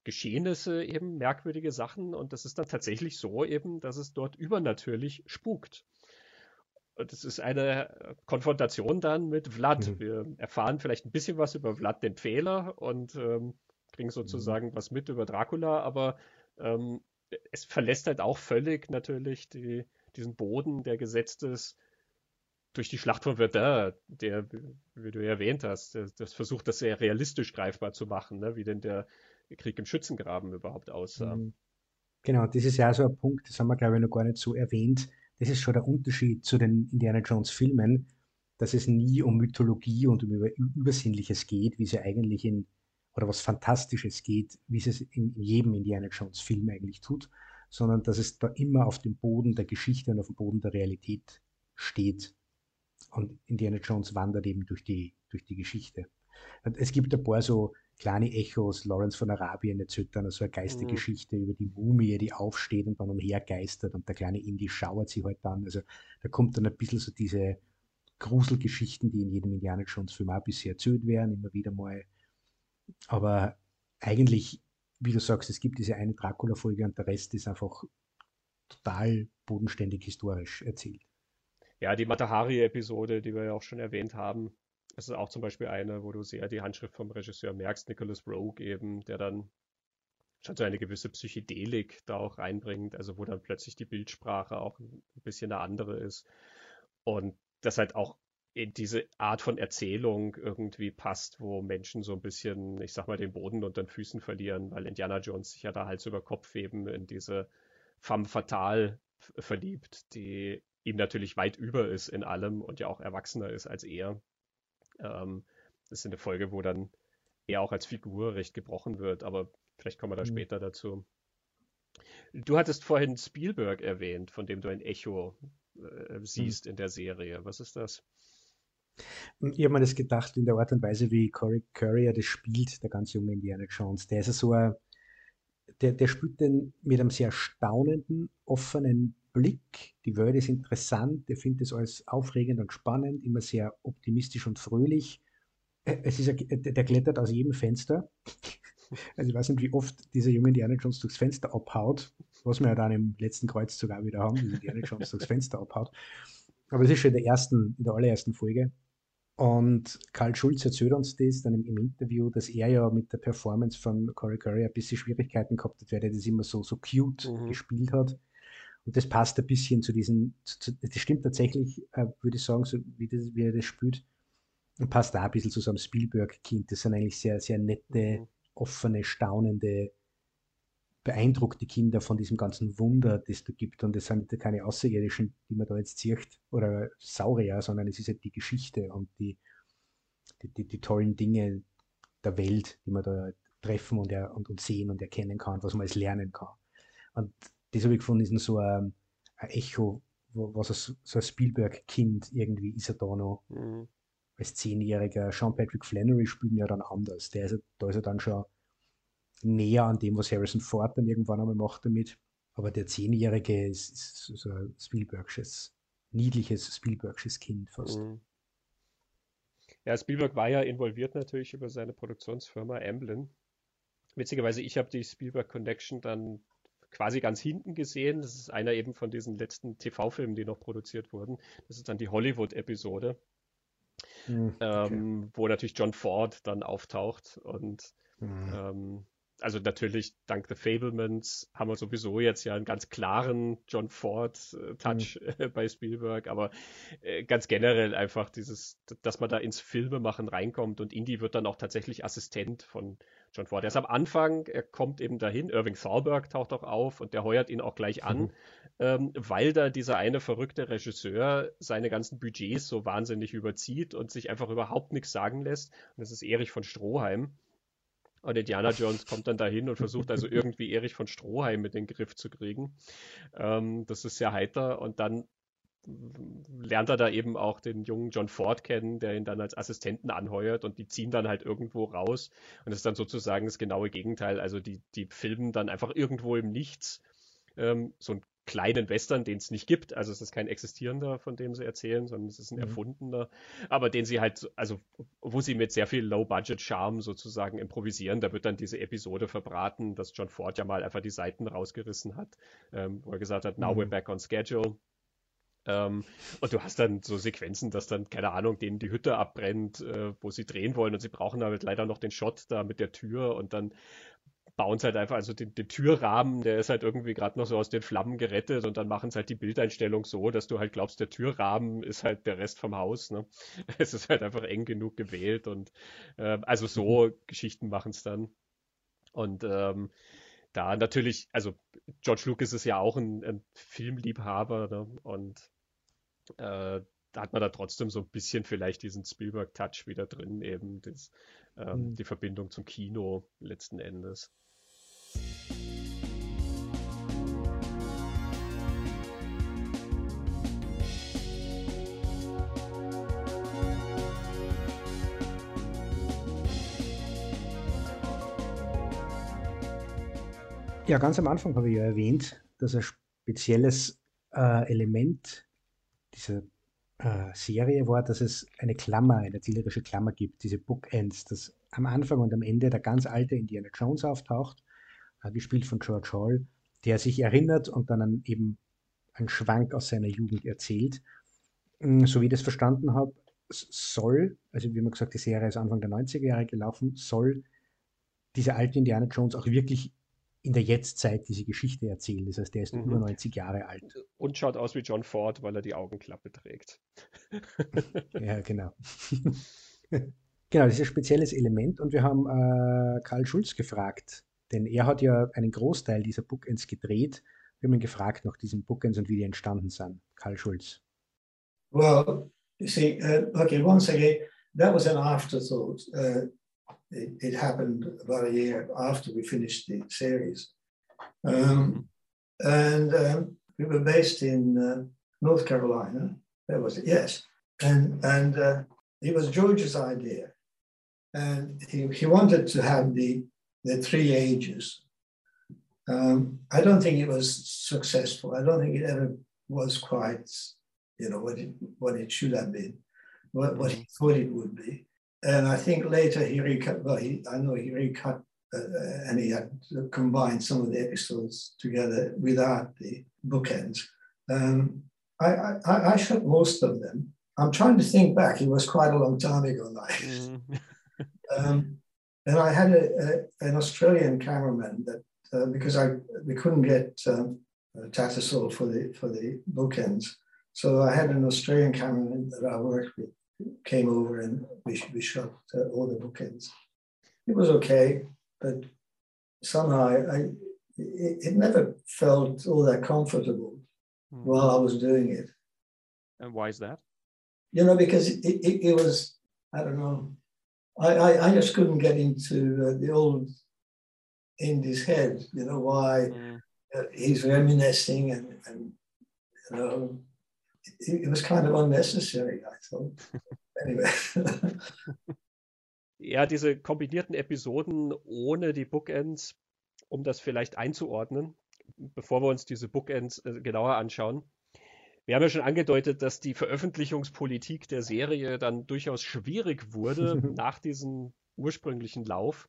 Geschehnisse, eben merkwürdige Sachen. Und das ist dann tatsächlich so eben, dass es dort übernatürlich spukt. Und es ist eine Konfrontation dann mit Vlad. Mhm. Wir erfahren vielleicht ein bisschen was über Vlad den Fehler und ähm, kriegen sozusagen mhm. was mit über Dracula, aber ähm, es verlässt halt auch völlig natürlich die, diesen Boden, der gesetzt ist durch die Schlacht von Verdun, der, wie du ja erwähnt hast, das, das versucht, das sehr realistisch greifbar zu machen, ne? wie denn der Krieg im Schützengraben überhaupt aussah. Mhm. Genau, das ist ja so ein Punkt, das haben wir, glaube ich, noch gar nicht so erwähnt. das ist schon der Unterschied zu den Indiana Jones Filmen, dass es nie um Mythologie und um Übersinnliches geht, wie ja eigentlich in, oder was Fantastisches geht, wie es in jedem Indiana Jones Film eigentlich tut, sondern dass es da immer auf dem Boden der Geschichte und auf dem Boden der Realität steht. Und Indiana Jones wandert eben durch die, durch die Geschichte. Es gibt ein paar so kleine Echos, Lawrence von Arabien erzählt dann so eine Geistergeschichte mhm. über die Mumie, die aufsteht und dann umhergeistert und der kleine Indy schauert sie halt dann. Also da kommt dann ein bisschen so diese Gruselgeschichten, die in jedem Indiana Jones Film auch bisher erzählt werden, immer wieder mal. Aber eigentlich, wie du sagst, es gibt diese eine Dracula-Folge und der Rest ist einfach total bodenständig historisch erzählt. Ja, die Matahari-Episode, die wir ja auch schon erwähnt haben, das ist auch zum Beispiel eine, wo du sehr die Handschrift vom Regisseur merkst, Nicholas Rogue eben, der dann schon so eine gewisse Psychedelik da auch reinbringt, also wo dann plötzlich die Bildsprache auch ein bisschen eine andere ist. Und das halt auch in diese Art von Erzählung irgendwie passt, wo Menschen so ein bisschen, ich sag mal, den Boden unter den Füßen verlieren, weil Indiana Jones sich ja da Hals über Kopf eben in diese femme fatale verliebt, die ihm natürlich weit über ist in allem und ja auch erwachsener ist als er. Ähm, das ist eine Folge, wo dann er auch als Figur recht gebrochen wird, aber vielleicht kommen wir da mhm. später dazu. Du hattest vorhin Spielberg erwähnt, von dem du ein Echo äh, siehst mhm. in der Serie. Was ist das? Ich habe mir das gedacht in der Art und Weise, wie Corey Currier das spielt, der ganz junge Indiana Jones. Der ist so ein, der, der spielt den mit einem sehr staunenden, offenen Blick. Die Welt ist interessant, der findet es alles aufregend und spannend, immer sehr optimistisch und fröhlich. Äh, es ist ein, der klettert aus jedem Fenster. Also ich weiß nicht, wie oft dieser junge Indiana Jones durchs Fenster abhaut, was wir ja dann im letzten Kreuzzug auch wieder haben, wie Indiana Jones durchs Fenster abhaut. Aber es ist schon in der ersten, in der allerersten Folge. Und Karl Schulz erzählt uns das dann im, im, Interview, dass er ja mit der Performance von Corey Curry ein bisschen Schwierigkeiten gehabt hat, weil er das immer so, so cute mhm. gespielt hat. Und das passt ein bisschen zu diesen, zu, das stimmt tatsächlich, äh, würde ich sagen, so wie, das, wie er das spielt, und passt auch ein bisschen zu so einem Spielberg-Kind. Das sind eigentlich sehr, sehr nette, mhm. offene, staunende, beeindruckte Kinder von diesem ganzen Wunder, das da gibt. Und das sind keine Außerirdischen, die man da jetzt sieht, oder Saurier, sondern es ist halt die Geschichte und die, die, die, die tollen Dinge der Welt, die man da treffen und, er, und, und sehen und erkennen kann, was man als lernen kann. Und das habe ich gefunden, ist so ein, ein Echo, was ein, so ein Spielberg-Kind irgendwie ist er da noch. Mhm. Als Zehnjähriger. Sean Patrick Flannery spielt ja dann anders. Der ist, da ist er dann schon näher an dem, was Harrison Ford dann irgendwann einmal macht damit. Aber der Zehnjährige ist, ist so ein Spielbergsches, niedliches Spielbergsches Kind fast. Mhm. Ja, Spielberg war ja involviert natürlich über seine Produktionsfirma Amblin. Witzigerweise, ich habe die Spielberg Connection dann quasi ganz hinten gesehen. Das ist einer eben von diesen letzten TV-Filmen, die noch produziert wurden. Das ist dann die Hollywood-Episode, mhm, okay. ähm, wo natürlich John Ford dann auftaucht und mhm. ähm, also natürlich dank The Fablemans haben wir sowieso jetzt ja einen ganz klaren John Ford-Touch äh, mhm. bei Spielberg, aber äh, ganz generell einfach dieses, dass man da ins Filmemachen reinkommt und Indy wird dann auch tatsächlich Assistent von John Ford. Er ist am Anfang, er kommt eben dahin, Irving Thalberg taucht auch auf und der heuert ihn auch gleich an, mhm. ähm, weil da dieser eine verrückte Regisseur seine ganzen Budgets so wahnsinnig überzieht und sich einfach überhaupt nichts sagen lässt. Und das ist Erich von Stroheim. Und Indiana Jones kommt dann dahin und versucht also irgendwie Erich von Stroheim mit den Griff zu kriegen. Ähm, das ist sehr heiter. Und dann lernt er da eben auch den jungen John Ford kennen, der ihn dann als Assistenten anheuert und die ziehen dann halt irgendwo raus. Und das ist dann sozusagen das genaue Gegenteil. Also die, die filmen dann einfach irgendwo im Nichts ähm, so ein kleinen Western, den es nicht gibt. Also es ist kein existierender, von dem sie erzählen, sondern es ist ein mhm. erfundener, aber den sie halt, also wo sie mit sehr viel Low-Budget-Charme sozusagen improvisieren. Da wird dann diese Episode verbraten, dass John Ford ja mal einfach die Seiten rausgerissen hat, ähm, wo er gesagt hat, now mhm. we're back on schedule. Ähm, und du hast dann so Sequenzen, dass dann, keine Ahnung, denen die Hütte abbrennt, äh, wo sie drehen wollen und sie brauchen halt leider noch den Shot da mit der Tür und dann bauen sie halt einfach, also den, den Türrahmen, der ist halt irgendwie gerade noch so aus den Flammen gerettet und dann machen sie halt die Bildeinstellung so, dass du halt glaubst, der Türrahmen ist halt der Rest vom Haus. Ne? Es ist halt einfach eng genug gewählt und äh, also so Geschichten machen es dann. Und ähm, da natürlich, also George Lucas ist ja auch ein, ein Filmliebhaber ne? und äh, da hat man da trotzdem so ein bisschen vielleicht diesen Spielberg-Touch wieder drin, eben das, ähm, mhm. die Verbindung zum Kino letzten Endes. Ja, ganz am Anfang habe ich ja erwähnt, dass ein spezielles äh, Element dieser äh, Serie war, dass es eine Klammer, eine erzählerische Klammer gibt, diese Bookends, dass am Anfang und am Ende der ganz alte Indiana Jones auftaucht, äh, gespielt von George Hall, der sich erinnert und dann eben einen Schwank aus seiner Jugend erzählt. Mm, so wie ich das verstanden habe, soll, also wie man gesagt, die Serie ist Anfang der 90er Jahre gelaufen, soll dieser alte Indiana Jones auch wirklich in der Jetztzeit diese Geschichte erzählen. Das heißt, der ist mhm. über 90 Jahre alt. Und schaut aus wie John Ford, weil er die Augenklappe trägt. ja, genau. genau, das ist ein spezielles Element und wir haben äh, Karl Schulz gefragt, denn er hat ja einen Großteil dieser Bookends gedreht. Wir haben ihn gefragt nach diesen Bookends und wie die entstanden sind. Karl Schulz. Well, you see, uh, okay, once again, that was an afterthought. Uh, it, it, happened about a year after we finished the series. Um, and um, we were based in uh, North Carolina. That was it, yes. And, and uh, it was George's idea. And he, he wanted to have the, the three ages. Um, I don't think it was successful. I don't think it ever was quite, you know, what it, what it should have been, what, what he thought it would be and I think later he recut. Well, he, I know he recut uh, uh, and he had combined some of the episodes together without the bookends. Um, I, I, I, shot most of them. I'm trying to think back. It was quite a long time ago now. Mm. um, and I had a, a, an Australian cameraman that uh, because I we couldn't get um, Tattersall for the for the bookends, so I had an Australian cameraman that I worked with came over and we, we shot uh, all the bookends. It was okay, but somehow I, it, it, never felt all that comfortable mm. while I was doing it. And why is that? You know, because it, it, it was, I don't know, I, I, I, just couldn't get into uh, the old Indy's head, you know, why mm. uh, he's reminiscing and, and, you know, it, was kind of unnecessary, I thought. Anyway. ja, diese kombinierten Episoden ohne die Bookends, um das vielleicht einzuordnen, bevor wir uns diese Bookends äh, genauer anschauen. Wir haben ja schon angedeutet, dass die Veröffentlichungspolitik der Serie dann durchaus schwierig wurde nach diesem ursprünglichen Lauf.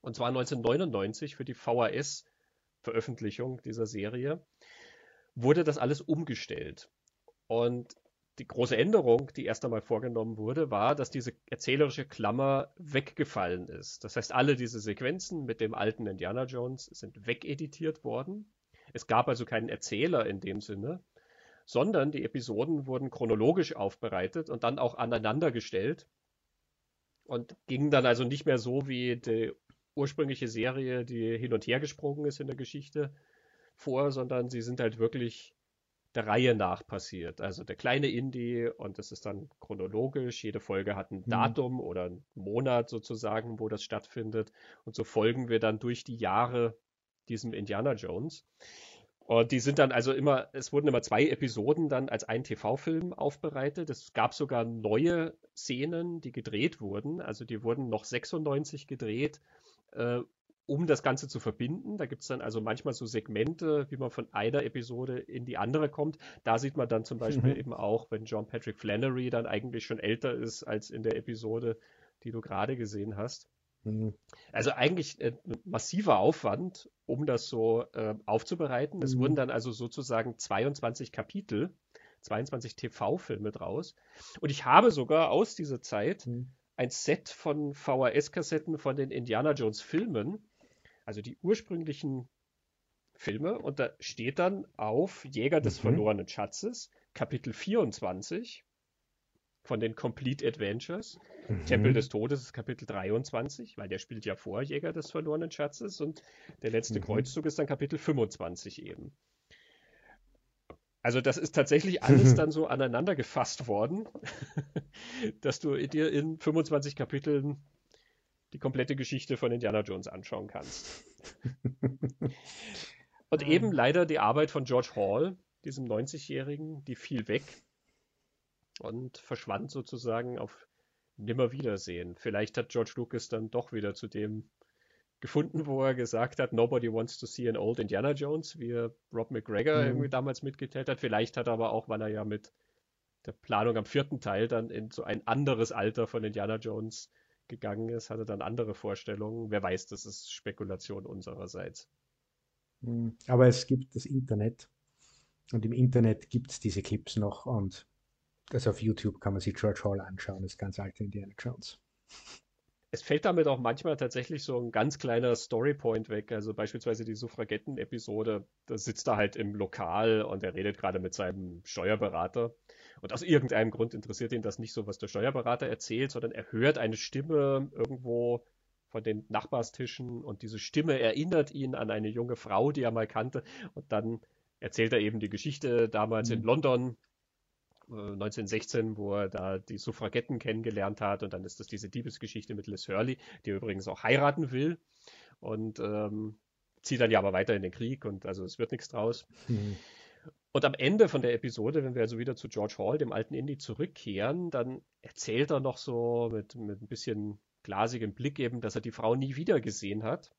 Und zwar 1999 für die VHS-Veröffentlichung dieser Serie wurde das alles umgestellt. Und die große Änderung, die erst einmal vorgenommen wurde, war, dass diese erzählerische Klammer weggefallen ist. Das heißt, alle diese Sequenzen mit dem alten Indiana Jones sind wegeditiert worden. Es gab also keinen Erzähler in dem Sinne, sondern die Episoden wurden chronologisch aufbereitet und dann auch aneinandergestellt und gingen dann also nicht mehr so wie die ursprüngliche Serie, die hin und her gesprungen ist in der Geschichte vor, sondern sie sind halt wirklich der Reihe nach passiert. Also der kleine Indie und das ist dann chronologisch. Jede Folge hat ein mhm. Datum oder einen Monat sozusagen, wo das stattfindet. Und so folgen wir dann durch die Jahre diesem Indiana Jones. Und die sind dann also immer, es wurden immer zwei Episoden dann als ein TV-Film aufbereitet. Es gab sogar neue Szenen, die gedreht wurden. Also die wurden noch 96 gedreht, äh, um das Ganze zu verbinden. Da gibt es dann also manchmal so Segmente, wie man von einer Episode in die andere kommt. Da sieht man dann zum Beispiel mhm. eben auch, wenn John Patrick Flannery dann eigentlich schon älter ist als in der Episode, die du gerade gesehen hast. Mhm. Also eigentlich äh, massiver Aufwand, um das so äh, aufzubereiten. Es mhm. wurden dann also sozusagen 22 Kapitel, 22 TV-Filme draus. Und ich habe sogar aus dieser Zeit mhm. ein Set von VHS-Kassetten von den Indiana Jones Filmen also die ursprünglichen Filme und da steht dann auf Jäger des mhm. verlorenen Schatzes, Kapitel 24 von den Complete Adventures. Mhm. Tempel des Todes ist Kapitel 23, weil der spielt ja vor Jäger des verlorenen Schatzes und der letzte mhm. Kreuzzug ist dann Kapitel 25 eben. Also das ist tatsächlich alles dann so aneinander gefasst worden, dass du dir in 25 Kapiteln die komplette Geschichte von Indiana Jones anschauen kannst. Und eben leider die Arbeit von George Hall, diesem 90-Jährigen, die fiel weg und verschwand sozusagen auf Nimmerwiedersehen. Vielleicht hat George Lucas dann doch wieder zu dem gefunden, wo er gesagt hat, nobody wants to see an old Indiana Jones, wie Rob McGregor mhm. irgendwie damals mitgeteilt hat. Vielleicht hat er aber auch, weil er ja mit der Planung am vierten Teil dann in so ein anderes Alter von Indiana Jones gegangen ist, hatte dann andere Vorstellungen. Wer weiß, das ist Spekulation unsererseits. Mhm. Aber es gibt das Internet und im Internet gibt es diese Clips noch und also auf YouTube kann man sich George Hall anschauen, das ganz alte Indiana Jones. Es fällt damit auch manchmal tatsächlich so ein ganz kleiner Storypoint weg. Also beispielsweise die Suffragetten-Episode, da sitzt er halt im Lokal und er redet gerade mit seinem Steuerberater. Und aus irgendeinem Grund interessiert ihn das nicht so, was der Steuerberater erzählt, sondern er hört eine Stimme irgendwo von den Nachbarstischen und diese Stimme erinnert ihn an eine junge Frau, die er mal kannte. Und dann erzählt er eben die Geschichte damals mhm. in London, 1916, äh, wo er da die Suffragetten kennengelernt hat und dann ist das diese Diebesgeschichte mit Liz Hurley, die er übrigens auch heiraten will und ähm, zieht dann ja aber weiter in den Krieg und also es wird nichts draus. Mhm. Und am Ende von der Episode, wenn wir also wieder zu George Hall, dem alten Indie, zurückkehren, dann erzählt er noch so mit, mit ein bisschen glasigem Blick eben, dass er die Frau nie wieder gesehen hat.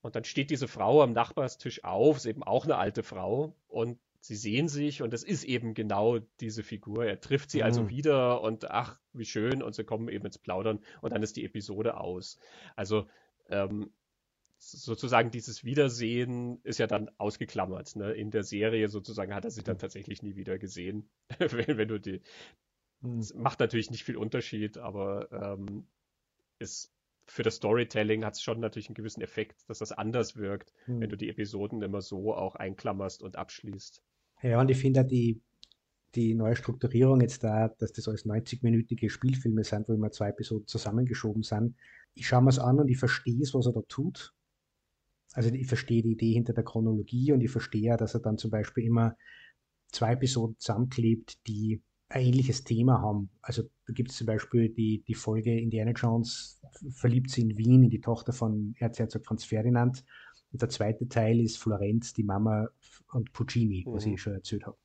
Und dann steht diese Frau am Nachbarstisch auf, ist eben auch eine alte Frau und sie sehen sich und es ist eben genau diese Figur. Er trifft sie also mhm. also wieder und ach, wie schön und sie kommen eben ins Plaudern und dann ist die Episode aus. Also ähm, sozusagen dieses Wiedersehen ist ja dann ausgeklammert. Ne? In der Serie sozusagen hat er sie dann mhm. tatsächlich nie wieder gesehen. wenn, wenn, du die. Mhm. macht natürlich nicht viel Unterschied, aber ähm, ist für das Storytelling hat es schon natürlich einen gewissen Effekt, dass das anders wirkt, mhm. wenn du die Episoden immer so auch einklammerst und abschließt. Ja, und ich finde die, die neue Strukturierung jetzt da, dass das alles 90-minütige Spielfilme sind, wo immer zwei Episoden zusammengeschoben sind. Ich schaue mir es an und ich verstehe es, was er da tut. Also ich verstehe die Idee hinter der Chronologie und ich verstehe ja, dass er dann zum Beispiel immer zwei Episoden zusammenklebt, die ein ähnliches Thema haben. Also da gibt es zum Beispiel die, die Folge Indiana Jones verliebt sie in Wien, in die Tochter von Erzherzog Franz Ferdinand. Und der zweite Teil ist Florenz, die Mama und Puccini, mhm. was ich schon erzählt habe.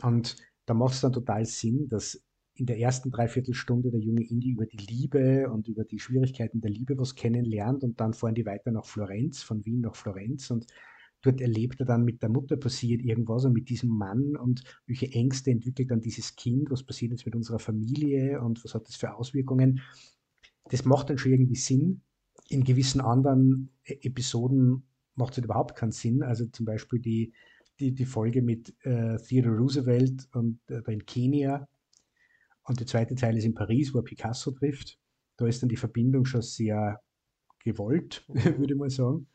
Und da macht es dann total Sinn, dass in der ersten Dreiviertelstunde der junge Indie über die Liebe und über die Schwierigkeiten der Liebe was kennenlernt und dann fahren die weiter nach Florenz, von Wien nach Florenz und dort erlebt er dann mit der Mutter passiert irgendwas und mit diesem Mann und welche Ängste entwickelt dann dieses Kind, was passiert jetzt mit unserer Familie und was hat das für Auswirkungen. Das macht dann schon irgendwie Sinn. In gewissen anderen e-, Episoden macht es halt überhaupt keinen Sinn. Also zum Beispiel die, die, die Folge mit äh, Theodore Roosevelt und äh, in Kenia. Und der zweite Teil ist in Paris, wo er Picasso trifft. Da ist dann die Verbindung schon sehr gewollt, würde ich mal sagen.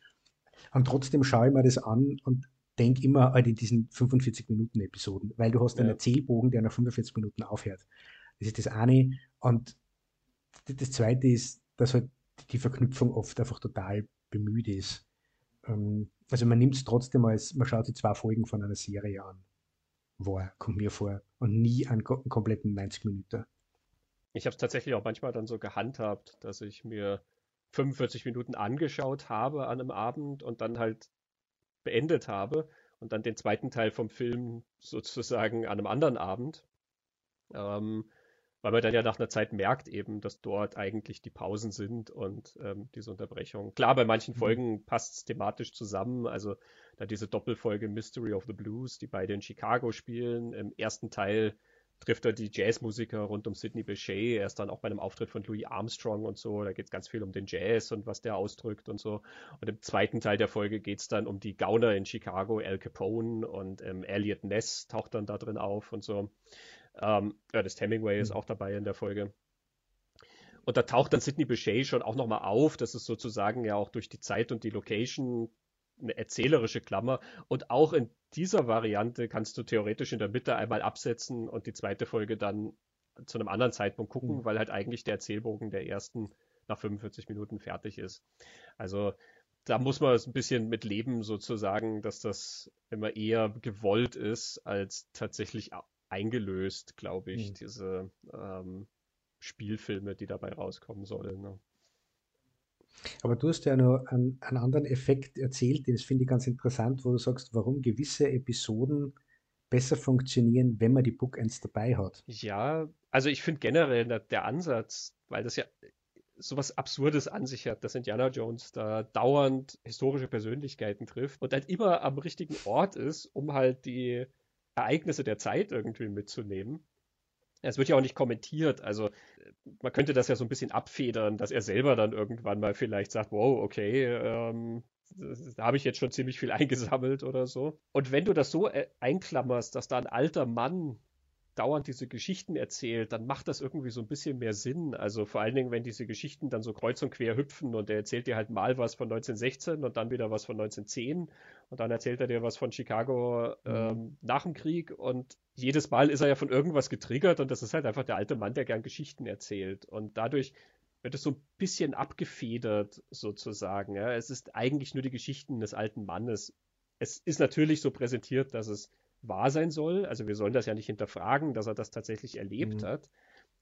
Und trotzdem schaue ich mir das an und denke immer halt in diesen 45-Minuten-Episoden, weil du hast ja. einen Erzählbogen, der nach 45 Minuten aufhört. Das ist das eine. Und das zweite ist, dass halt die Verknüpfung oft einfach total bemüht ist. Ähm, also man nimmt es trotzdem als, man schaut sich zwei Folgen von einer Serie an. War, kommt mir vor. Und nie einen, kompletten 90 Minuten. Ich habe es tatsächlich auch manchmal dann so gehandhabt, dass ich mir 45 Minuten angeschaut habe an einem Abend und dann halt beendet habe und dann den zweiten Teil vom Film sozusagen an einem anderen Abend. Ähm, weil man dann ja nach einer Zeit merkt eben, dass dort eigentlich die Pausen sind und ähm, diese Unterbrechung. Klar, bei manchen mhm. Folgen passt es thematisch zusammen. Also da diese Doppelfolge Mystery of the Blues, die beide in Chicago spielen. Im ersten Teil trifft er die Jazzmusiker rund um Sidney Bechet. Er ist dann auch bei einem Auftritt von Louis Armstrong und so. Da geht es ganz viel um den Jazz und was der ausdrückt und so. Und im zweiten Teil der Folge geht es dann um die Gauner in Chicago, Al Capone und ähm, Elliot Ness taucht dann da drin auf und so. Ähm, Ernest Hemingway mhm. ist auch dabei in der Folge. Und da taucht dann Sidney Bechet schon auch nochmal auf. Das ist sozusagen ja auch durch die Zeit und die Location eine erzählerische Klammer. Und auch in dieser Variante kannst du theoretisch in der Mitte einmal absetzen und die zweite Folge dann zu einem anderen Zeitpunkt gucken, mhm. weil halt eigentlich der Erzählbogen der ersten nach 45 Minuten fertig ist. Also da muss man ein bisschen mit leben, sozusagen, dass das immer eher gewollt ist, als tatsächlich eingelöst, glaube ich, mhm. diese ähm, Spielfilme, die dabei rauskommen sollen. Ne? Aber du hast ja noch einen, einen anderen Effekt erzählt, den finde ich ganz interessant, wo du sagst, warum gewisse Episoden besser funktionieren, wenn man die Bookends dabei hat. Ja, also ich finde generell der, der Ansatz, weil das ja sowas Absurdes an sich hat, dass Indiana Jones da dauernd historische Persönlichkeiten trifft und halt immer am richtigen Ort ist, um halt die Ereignisse der Zeit irgendwie mitzunehmen. Es wird ja auch nicht kommentiert, also man könnte das ja so ein bisschen abfedern, dass er selber dann irgendwann mal vielleicht sagt, wow, okay, ähm, da habe ich jetzt schon ziemlich viel eingesammelt oder so. Und wenn du das so äh, einklammerst, dass da ein alter Mann dauernd diese Geschichten erzählt, dann macht das irgendwie so ein bisschen mehr Sinn. Also vor allen Dingen, wenn diese Geschichten dann so kreuz und quer hüpfen und er erzählt dir halt mal was von 1916 und dann wieder was von 1910 und dann erzählt er dir was von Chicago mhm. ähm, nach dem Krieg und jedes Mal ist er ja von irgendwas getriggert und das ist halt einfach der alte Mann, der gern Geschichten erzählt und dadurch wird es so ein bisschen abgefedert sozusagen. Ja. Es ist eigentlich nur die Geschichten des alten Mannes. Es ist natürlich so präsentiert, dass es wahr sein soll. Also wir sollen das ja nicht hinterfragen, dass er das tatsächlich erlebt mhm. hat.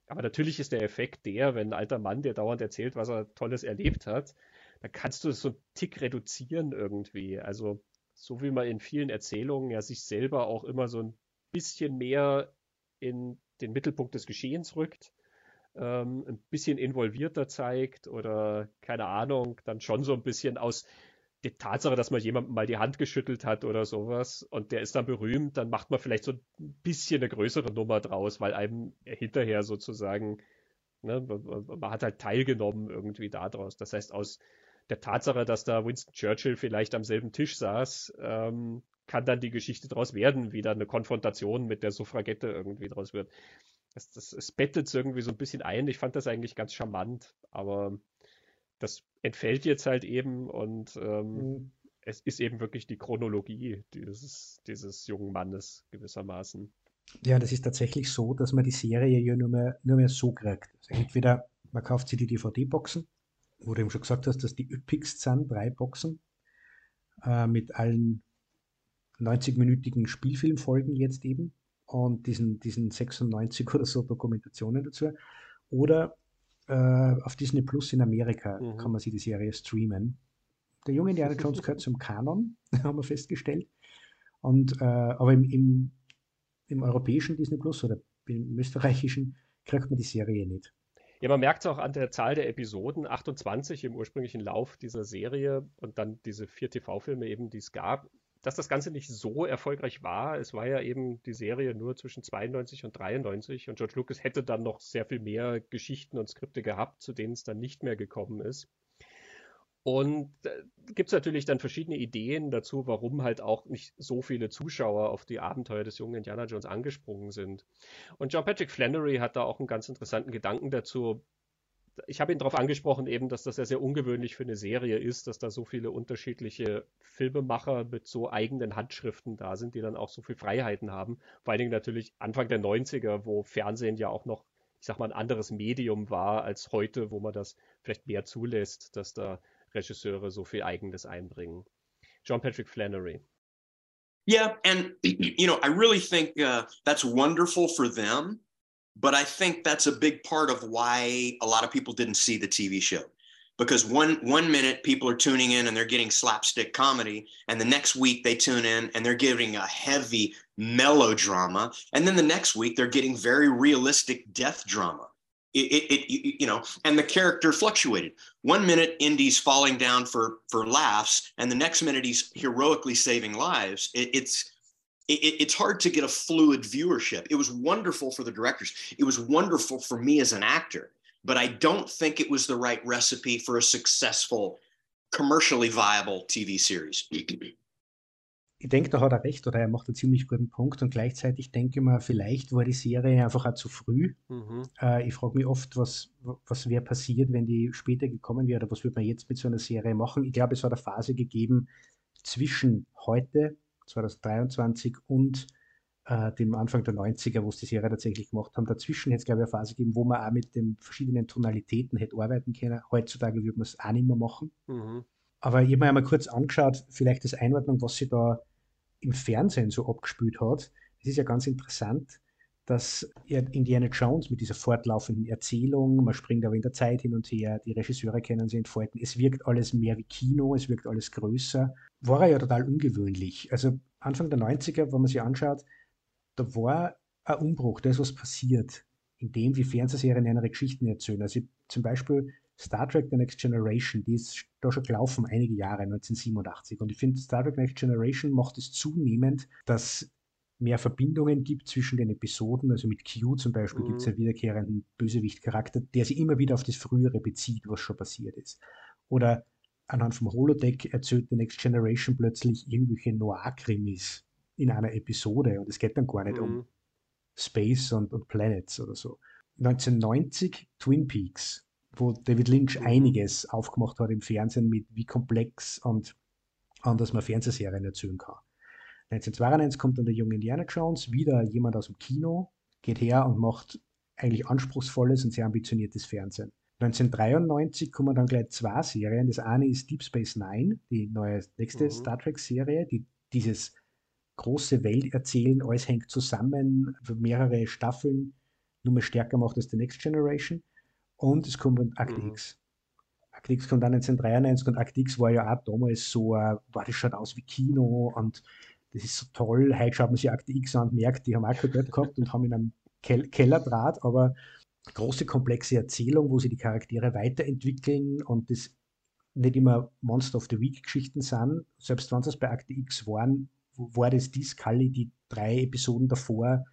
Aber natürlich ist der Effekt der, wenn ein alter Mann dir dauernd erzählt, was er Tolles erlebt hat, dann kannst du es so einen Tick reduzieren irgendwie. Also so wie man in vielen Erzählungen ja sich selber auch immer so ein bisschen mehr in den Mittelpunkt des Geschehens rückt, ähm, ein bisschen involvierter zeigt oder keine Ahnung, dann schon so ein bisschen aus die Tatsache, dass man jemandem mal die Hand geschüttelt hat oder sowas und der ist dann berühmt, dann macht man vielleicht so ein bisschen eine größere Nummer draus, weil einem hinterher sozusagen, ne, man hat halt teilgenommen irgendwie daraus. Das heißt, aus der Tatsache, dass da Winston Churchill vielleicht am selben Tisch saß, ähm, kann dann die Geschichte daraus werden, wie da eine Konfrontation mit der Suffragette irgendwie draus wird. Das, das, es bettet irgendwie so ein bisschen ein. Ich fand das eigentlich ganz charmant, aber das entfällt jetzt halt eben und ähm, mhm. es ist eben wirklich die Chronologie dieses, dieses jungen Mannes gewissermaßen. Ja, das ist tatsächlich so, dass man die Serie ja nur mehr, nur mehr so kriegt. Also entweder man kauft sie die DVD-Boxen, wo du eben schon gesagt hast, dass die üppigst sind, drei Boxen, äh, mit allen 90-minütigen Spielfilmfolgen jetzt eben und diesen, diesen 96 oder so Dokumentationen dazu. Oder äh, auf Disney Plus in Amerika mhm. kann man sich die Serie streamen. Der junge Indiana Jones gehört zum Kanon, haben wir festgestellt. Und, äh, aber im, im, im europäischen Disney Plus oder im österreichischen kriegt man die Serie nicht. Ja, man merkt es auch an der Zahl der Episoden, 28 im ursprünglichen Lauf dieser Serie und dann diese vier TV-Filme eben, die es gab, dass das Ganze nicht so erfolgreich war. Es war ja eben die Serie nur zwischen 92 und 93 und George Lucas hätte dann noch sehr viel mehr Geschichten und Skripte gehabt, zu denen es dann nicht mehr gekommen ist. Und äh, gibt es natürlich dann verschiedene Ideen dazu, warum halt auch nicht so viele Zuschauer auf die Abenteuer des jungen Indiana Jones angesprungen sind. Und John Patrick Flannery hat da auch einen ganz interessanten Gedanken dazu, ich habe ihn darauf angesprochen, eben, dass das ja sehr ungewöhnlich für eine Serie ist, dass da so viele unterschiedliche Filmemacher mit so eigenen Handschriften da sind, die dann auch so viel Freiheiten haben. Vor allen Dingen natürlich Anfang der 90er, wo Fernsehen ja auch noch, ich sag mal, ein anderes Medium war als heute, wo man das vielleicht mehr zulässt, dass da Regisseure so viel Eigenes einbringen. John Patrick Flannery. Yeah, and you know, I really think uh, that's wonderful for them. But I think that's a big part of why a lot of people didn't see the TV show. Because one one minute people are tuning in and they're getting slapstick comedy, and the next week they tune in and they're getting a heavy melodrama, and then the next week they're getting very realistic death drama. It, it, it, you know, and the character fluctuated. One minute, Indy's falling down for for laughs, and the next minute he's heroically saving lives. it's it, it's hard to get a fluid viewership. It was wonderful for the directors. It was wonderful for me as an actor, but I don't think it was the right recipe for a successful, commercially viable TV series. Ich denke, da hat er recht oder er macht einen ziemlich guten Punkt und gleichzeitig denke ich mir, vielleicht war die Serie einfach auch zu früh. Mhm. Äh, ich frage mich oft, was, was wäre passiert, wenn die später gekommen wäre oder was würde man jetzt mit so einer Serie machen. Ich glaube, es hat eine Phase gegeben zwischen heute 2023 und äh, dem Anfang der 90er, wo es die Serie tatsächlich gemacht haben. Dazwischen hätte es, glaube ich, eine Phase gegeben, wo man auch mit den verschiedenen Tonalitäten hätte arbeiten können. Heutzutage würde man es auch nicht mehr machen. Mhm. Aber ich habe mir einmal kurz angeschaut, vielleicht das Einordnung, was sie da im Fernsehen so abgespielt hat. Das ist ja ganz interessant, dass Indiana Jones mit dieser fortlaufenden Erzählung, man springt aber in der Zeit hin und her, die Regisseure kennen sie entfalten, es wirkt alles mehr wie Kino, es wirkt alles größer. War er ja total ungewöhnlich. Also Anfang der 90er, wenn man sich anschaut, da war ein Umbruch, da ist was passiert, in dem, wie Fernsehserien ihre Geschichten erzählen. Also zum Beispiel Star Trek The Next Generation, die ist da schon gelaufen, einige Jahre, 1987. Und ich finde, Star Trek The Next Generation macht es zunehmend, dass mehr Verbindungen gibt zwischen den Episoden. Also mit Q zum Beispiel mhm. gibt es einen wiederkehrenden Bösewicht-Charakter, der sich immer wieder auf das Frühere bezieht, was schon passiert ist. Oder anhand vom Holodeck erzählt The Next Generation plötzlich irgendwelche Noir-Krimis in einer Episode und es geht dann gar nicht mhm. um Space und, und Planets oder so. 1990 Twin Peaks, wo David Lynch mhm. einiges aufgemacht hat im Fernsehen mit wie komplex und anders man Fernsehserien erzählen kann. 1992 kommt dann der junge Indiana Jones, wieder jemand aus dem Kino, geht her und macht eigentlich anspruchsvolles und sehr ambitioniertes Fernsehen. 1993 kommen dann gleich zwei Serien. Das eine ist Deep Space Nine, die neue nächste mhm. Star Trek-Serie, die dieses große Welt erzählen, alles hängt zusammen, mehrere Staffeln, nur mehr stärker macht als The Next Generation. Und es kommt Act mhm. X. Act X kommt dann 1993 und Act X war ja auch damals so, war das schaut aus wie Kino und das ist so toll. Heute schaut man sich Act X an und merkt, die haben auch kein Geld gehabt und haben in einem Kel Kellerdraht, aber große, komplexe Erzählung, wo sie die Charaktere weiterentwickeln und das nicht immer Monster of the Week Geschichten sind. Selbst wenn es bei Act X waren, war das die Scully, die drei Episoden davor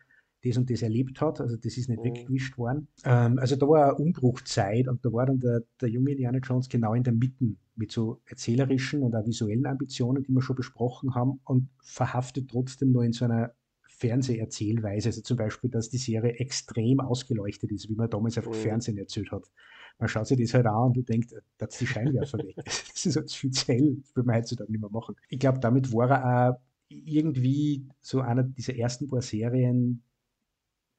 das und das erlebt hat. Also das ist nicht mhm. weggewischt worden. Ähm, also da war eine Umbruchzeit und da war dann der, der junge Indiana Jones genau in der Mitte mit so erzählerischen und auch visuellen Ambitionen, die wir schon besprochen haben und verhaftet trotzdem nur in so einer Fernseherzählweise. Also zum Beispiel, dass die Serie extrem ausgeleuchtet ist, wie man damals einfach mhm. Fernsehen erzählt hat. Man schaut sich das halt an und du denkst, da ist die Scheinwerfer weg. Das ist halt speziell, das würde man heutzutage nicht mehr machen. Ich glaube, damit war er auch irgendwie so einer dieser ersten paar Serien,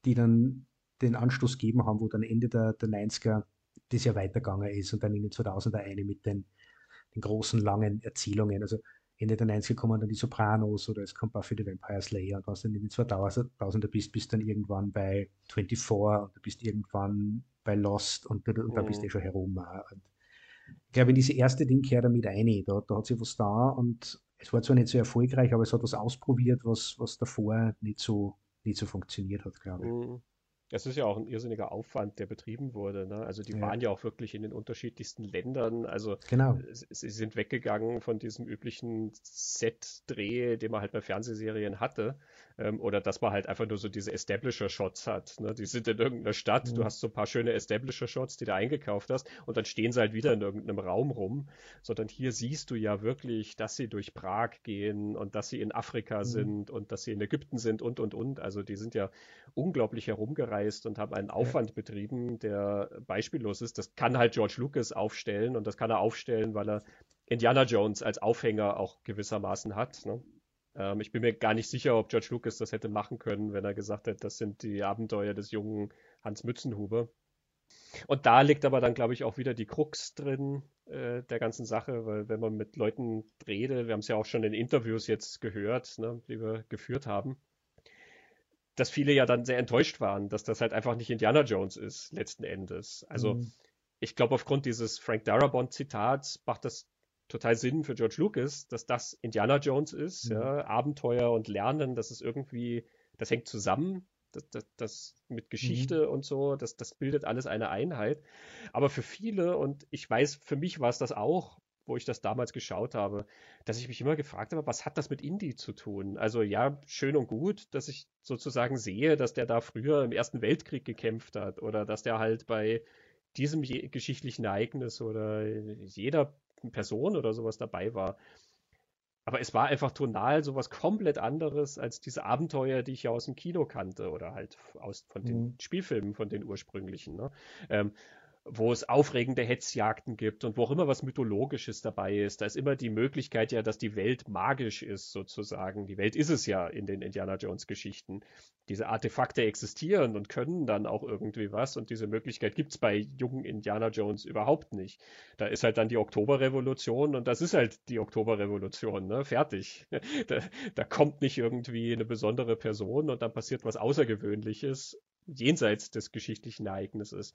die dann den Anstoß gegeben haben, wo dann Ende der, der 90er das ja weitergegangen ist und dann in den 2000er eine mit den, den großen, langen Erzählungen. Also Ende der 90er kommen dann die Sopranos oder es kommt Buffy the Vampire Slayer und was dann in den 2000er bist, bist dann irgendwann bei 24 und du bist irgendwann bei Lost und, und da bist du mhm. eh schon herum. Und ich glaube, in diese erste Ding kehrt er mit ein, da, da hat sich was da und es war zwar nicht so erfolgreich, aber es hat was ausprobiert, was, was davor nicht so, nicht so funktioniert hat, glaube ich. Mhm. Das ist ja auch ein irrsinniger Aufwand, der betrieben wurde. Ne? Also die ja. waren ja auch wirklich in den unterschiedlichsten Ländern. Also genau. sie sind weggegangen von diesem üblichen Set-Dreh, den man halt bei Fernsehserien hatte. Ähm, oder dass man halt einfach nur so diese Establisher-Shots hat. Ne? Die sind in irgendeiner Stadt, mhm. du hast so ein paar schöne Establisher-Shots, die du eingekauft hast, und dann stehen sie halt wieder in irgendeinem Raum rum. Sondern hier siehst du ja wirklich, dass sie durch Prag gehen und dass sie in Afrika mhm. sind und dass sie in Ägypten sind und und und. Also die sind ja unglaublich herumgereist und haben einen Aufwand ja. betrieben, der beispiellos ist. Das kann halt George Lucas aufstellen und das kann er aufstellen, weil er Indiana Jones als Aufhänger auch gewissermaßen hat. Ne? Ähm, ich bin mir gar nicht sicher, ob George Lucas das hätte machen können, wenn er gesagt hätte, das sind die Abenteuer des jungen Hans Mützenhuber. Und da liegt aber dann, glaube ich, auch wieder die Krux drin äh, der ganzen Sache, weil wenn man mit Leuten redet, wir haben es ja auch schon in Interviews jetzt gehört, ne, die wir geführt haben, dass viele ja dann sehr enttäuscht waren, dass das halt einfach nicht Indiana Jones ist, letzten Endes. Also mhm. ich glaube, aufgrund dieses Frank Darabont-Zitats macht das total Sinn für George Lucas, dass das Indiana Jones ist, mhm. ja, Abenteuer und Lernen, das ist irgendwie, das hängt zusammen, das, das, das mit Geschichte mhm. und so, das, das bildet alles eine Einheit. Aber für viele, und ich weiß, für mich war es das auch, wo ich das damals geschaut habe, dass ich mich immer gefragt habe, was hat das mit Indie zu tun? Also ja, schön und gut, dass ich sozusagen sehe, dass der da früher im Ersten Weltkrieg gekämpft hat oder dass der halt bei diesem geschichtlichen Ereignis oder jeder Person oder sowas dabei war. Aber es war einfach tonal sowas komplett anderes als diese Abenteuer, die ich ja aus dem Kino kannte oder halt aus, von den mhm. Spielfilmen, von den ursprünglichen. Ne? Ähm, wo es aufregende Hetzjagden gibt und wo auch immer was Mythologisches dabei ist. Da ist immer die Möglichkeit ja, dass die Welt magisch ist, sozusagen. Die Welt ist es ja in den Indiana Jones Geschichten. Diese Artefakte existieren und können dann auch irgendwie was und diese Möglichkeit gibt es bei jungen Indiana Jones überhaupt nicht. Da ist halt dann die Oktoberrevolution und das ist halt die Oktoberrevolution, ne? Fertig. Da, da kommt nicht irgendwie eine besondere Person und dann passiert was Außergewöhnliches jenseits des geschichtlichen Ereignisses.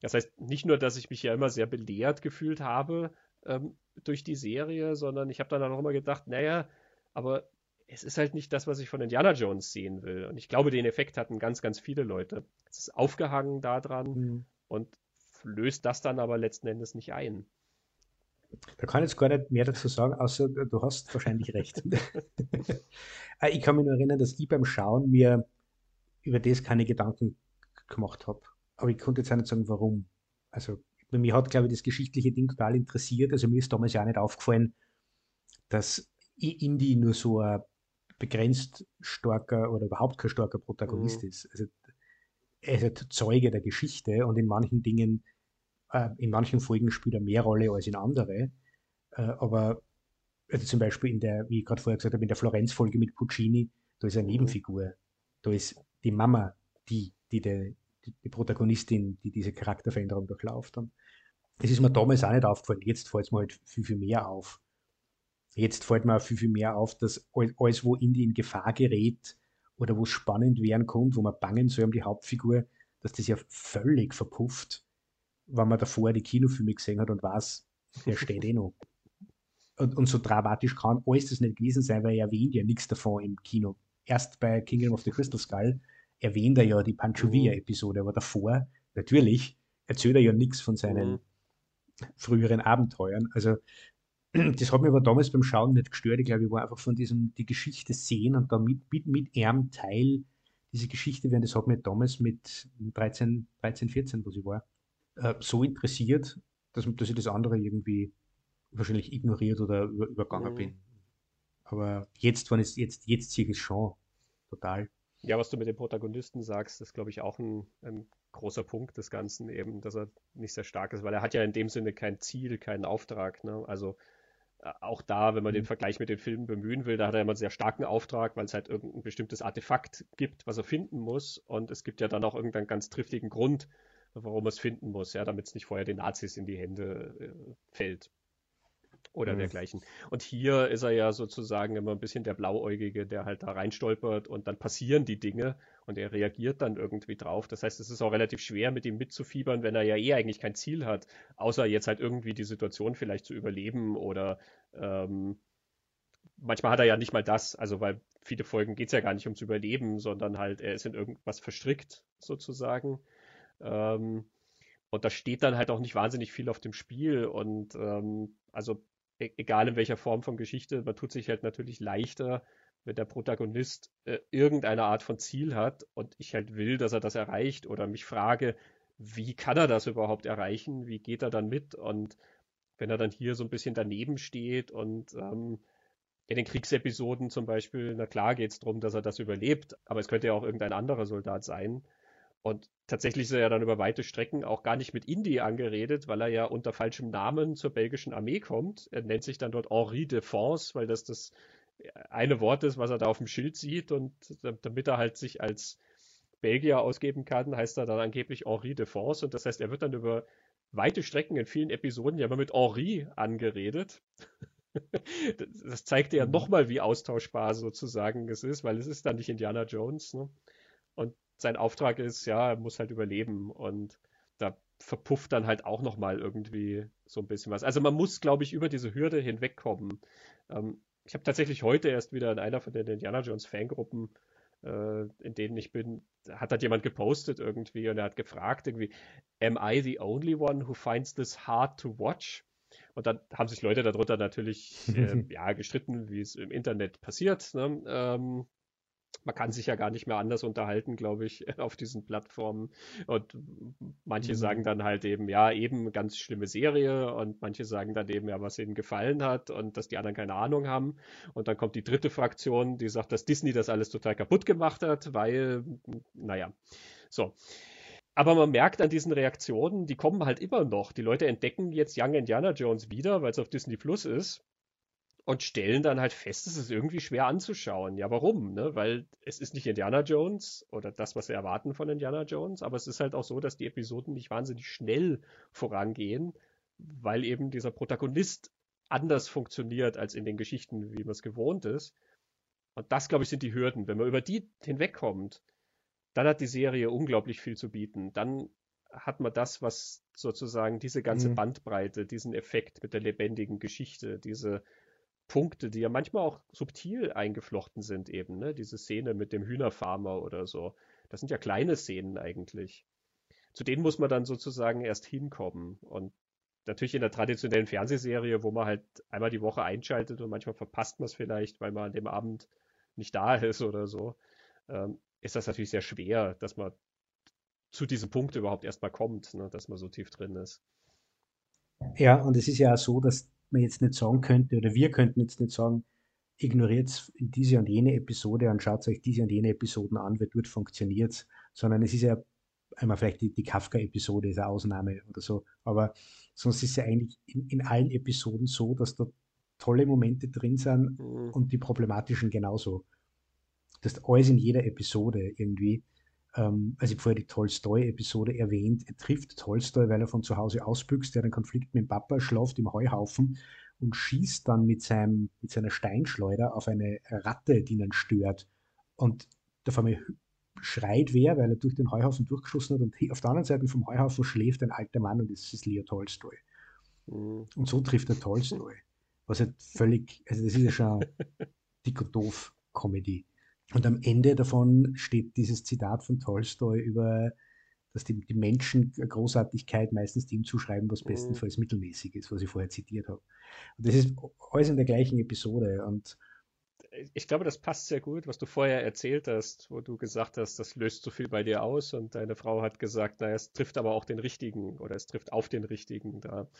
Das heißt, nicht nur, dass ich mich ja immer sehr belehrt gefühlt habe ähm, durch die Serie, sondern ich habe dann auch immer gedacht, naja, aber es ist halt nicht das, was ich von Indiana Jones sehen will. Und ich glaube, den Effekt hatten ganz, ganz viele Leute. Es ist aufgehangen daran mhm. und löst das dann aber letzten Endes nicht ein. Da kann ich jetzt gar nicht mehr dazu sagen, außer du hast wahrscheinlich recht. Äh, ich kann mich nur erinnern, dass ich beim Schauen mir über das keine Gedanken gemacht habe aber ich konnte jetzt auch nicht sagen, warum. Also, mir hat, glaube ich, das geschichtliche Ding total interessiert. Also, mir ist damals ja auch nicht aufgefallen, dass Indie nur so ein begrenzt starker oder überhaupt kein starker Protagonist mhm. ist. Also, er ist halt Zeuge der Geschichte und in manchen Dingen, äh, in manchen Folgen spielt er mehr Rolle als in andere. Äh, aber also zum Beispiel in der, wie ich gerade vorher gesagt habe, in der Florenz-Folge mit Puccini, da ist eine mhm. Nebenfigur. Da ist die Mama, die, die, die, die Protagonistin, die diese Charakterveränderung durchlauft. Und das ist mir damals auch nicht aufgefallen. Jetzt fällt es mir halt viel, viel mehr auf. Jetzt fällt mir auch viel, viel mehr auf, dass alles, wo Indie in Gefahr gerät oder wo es spannend werden kommt, wo man bangen soll um die Hauptfigur, dass das ja völlig verpufft, wenn man davor die Kinofilme gesehen hat und weiß, der steht eh noch. Und, und, so dramatisch kann alles das nicht gewesen sein, weil er erwähnt ja nichts davon im Kino. Erst bei Kingdom of the Crystal Skull erwähnt er ja die Panchovia-Episode, aber davor, natürlich, erzählt er ja nichts von seinen mhm. früheren Abenteuern. Also, das hat mich aber damals beim Schauen nicht gestört. Ich glaube, ich war einfach von diesem, die Geschichte sehen und dann mit, mit, mit einem Teil diese Geschichte werden, das hat mich damals mit 13, 13 14, wo ich war, äh, so interessiert, dass, dass ich das andere irgendwie wahrscheinlich ignoriert oder über, übergangen mhm. bin. Aber jetzt, wenn es jetzt, jetzt sehe ich es schon total. Ja, was du mit dem Protagonisten sagst, ist, glaube ich, auch ein, ein, großer Punkt des Ganzen eben, dass er nicht sehr stark ist, weil er hat ja in dem Sinne kein Ziel, keinen Auftrag. Ne? Also äh, auch da, wenn man den mhm. Vergleich mit den Filmen bemühen will, da hat er immer einen sehr starken Auftrag, weil es halt irgendein bestimmtes Artefakt gibt, was er finden muss. Und es gibt ja dann auch irgendeinen ganz triftigen Grund, warum er es finden muss, ja, damit es nicht vorher den Nazis in die Hände äh, fällt oder mhm. dergleichen. Und hier ist er ja sozusagen immer ein bisschen der Blauäugige, der halt da reinstolpert und dann passieren die Dinge und er reagiert dann irgendwie drauf. Das heißt, es ist auch relativ schwer, mit ihm mitzufiebern, wenn er ja eh eigentlich kein Ziel hat, außer jetzt halt irgendwie die Situation vielleicht zu überleben oder ähm, manchmal hat er ja nicht mal das, also weil viele Folgen geht es ja gar nicht ums Überleben, sondern halt er ist in irgendwas verstrickt sozusagen. Ähm, und da steht dann halt auch nicht wahnsinnig viel auf dem Spiel. Und ähm, also egal in welcher Form von Geschichte, man tut sich halt natürlich leichter, wenn der Protagonist äh, irgendeine Art von Ziel hat und ich halt will, dass er das erreicht oder mich frage, wie kann er das überhaupt erreichen? Wie geht er dann mit? Und wenn er dann hier so ein bisschen daneben steht und ähm, in den Kriegsepisoden zum Beispiel, na klar geht es darum, dass er das überlebt, aber es könnte ja auch irgendein anderer Soldat sein. Und tatsächlich ist er ja dann über weite Strecken auch gar nicht mit Indy angeredet, weil er ja unter falschem Namen zur belgischen Armee kommt. Er nennt sich dann dort Henri de France, weil das das eine Wort ist, was er da auf dem Schild sieht. Und damit er halt sich als Belgier ausgeben kann, heißt er dann angeblich Henri de France. Und das heißt, er wird dann über weite Strecken in vielen Episoden ja immer mit Henri angeredet. das zeigt ja mhm. nochmal, wie austauschbar sozusagen es ist, weil es ist dann nicht Indiana Jones. Ne? Und sein Auftrag ist, ja, er muss halt überleben und da verpufft dann halt auch nochmal irgendwie so ein bisschen was. Also man muss, glaube ich, über diese Hürde hinwegkommen. Ähm, ich habe tatsächlich heute erst wieder in einer von den Indiana Jones Fangruppen, äh, in denen ich bin, hat halt jemand gepostet irgendwie und er hat gefragt irgendwie, am I the only one who finds this hard to watch? Und dann haben sich Leute darunter natürlich äh, ja, gestritten, wie es im Internet passiert. Ne? Ähm, man kann sich ja gar nicht mehr anders unterhalten, glaube ich, auf diesen Plattformen. Und manche mhm. sagen dann halt eben, ja, eben ganz schlimme Serie und manche sagen dann eben, ja, was ihnen gefallen hat und dass die anderen keine Ahnung haben. Und dann kommt die dritte Fraktion, die sagt, dass Disney das alles total kaputt gemacht hat, weil, naja, so. aber man merkt an diesen Reaktionen, die kommen halt immer noch. Die Leute entdecken jetzt Young Indiana Jones wieder, weil es auf Disney Plus ist und stellen dann halt fest, es ist irgendwie schwer anzuschauen. Ja, warum? Ne? Weil es ist nicht Indiana Jones oder das, was wir erwarten von Indiana Jones, aber es ist halt auch so, dass die Episoden nicht wahnsinnig schnell vorangehen, weil eben dieser Protagonist anders funktioniert als in den Geschichten, wie man es gewohnt ist. Und das, glaube ich, sind die Hürden. Wenn man über die hinwegkommt, dann hat die Serie unglaublich viel zu bieten. Dann hat man das, was sozusagen diese ganze mhm. Bandbreite, diesen Effekt mit der lebendigen Geschichte, diese Punkte, die ja manchmal auch subtil eingeflochten sind eben, ne? Diese Szene mit dem Hühnerfarmer oder so. Das sind ja kleine Szenen eigentlich. Zu denen muss man dann sozusagen erst hinkommen. Und natürlich in der traditionellen Fernsehserie, wo man halt einmal die Woche einschaltet und manchmal verpasst man es vielleicht, weil man an dem Abend nicht da ist oder so, ähm, ist das natürlich sehr schwer, dass man zu diesem Punkt überhaupt erstmal kommt, ne? dass man so tief drin ist. Ja, und es ist ja so, dass man jetzt nicht sagen könnte, oder wir könnten jetzt nicht sagen, ignoriert diese und jene Episode und schaut euch diese und jene Episoden an, wie dort funktioniert sondern es ist ja einmal vielleicht die, die Kafka-Episode ist eine Ausnahme oder so, aber sonst ist es ja eigentlich in, in allen Episoden so, dass da tolle Momente drin sind mhm. und die problematischen genauso. Das ist alles in jeder Episode irgendwie ähm, also ich habe vorher die Tolstoi-Episode erwähnt, er trifft Tolstoi, weil er von zu Hause ausbüchst, der einen Konflikt mit dem Papa, schlaft im Heuhaufen und schießt dann mit, seinem, mit seiner Steinschleuder auf eine Ratte, die ihn stört. Und da vor mir schreit wer, weil er durch den Heuhaufen durchgeschossen hat und auf der anderen Seite vom Heuhaufen schläft ein alter Mann und das ist Leo Tolstoi. Mhm. Und so trifft er Tolstoi. Was halt völlig, also das ist ja schon dick und doof Comedy. Und am Ende davon steht dieses Zitat von Tolstoi über, dass die, die Menschen Großartigkeit meistens dem zuschreiben, was mhm. bestenfalls mittelmäßig ist, was ich vorher zitiert habe. Und das ist alles in der gleichen Episode. Und ich glaube, das passt sehr gut, was du vorher erzählt hast, wo du gesagt hast, das löst so viel bei dir aus und deine Frau hat gesagt, naja, es trifft aber auch den Richtigen oder es trifft auf den Richtigen da.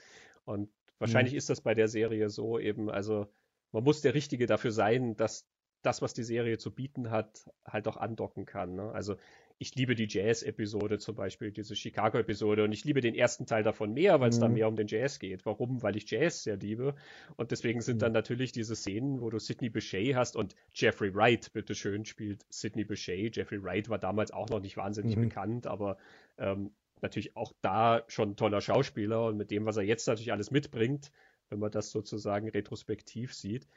Und wahrscheinlich mhm. ist das bei der Serie so eben, also man muss der Richtige dafür sein, dass das, was die Serie zu bieten hat, halt auch andocken kann. Ne? Also ich liebe die Jazz-Episode zum Beispiel, diese Chicago-Episode und ich liebe den ersten Teil davon mehr, weil es mhm. da mehr um den Jazz geht. Warum? Weil ich Jazz sehr liebe und deswegen sind mhm. dann natürlich diese Szenen, wo du Sidney Bechet hast und Jeffrey Wright, bitteschön, spielt Sidney Bechet. Jeffrey Wright war damals auch noch nicht wahnsinnig mhm. bekannt, aber ähm, natürlich auch da schon ein toller Schauspieler und mit dem, was er jetzt natürlich alles mitbringt, wenn man das sozusagen retrospektiv sieht,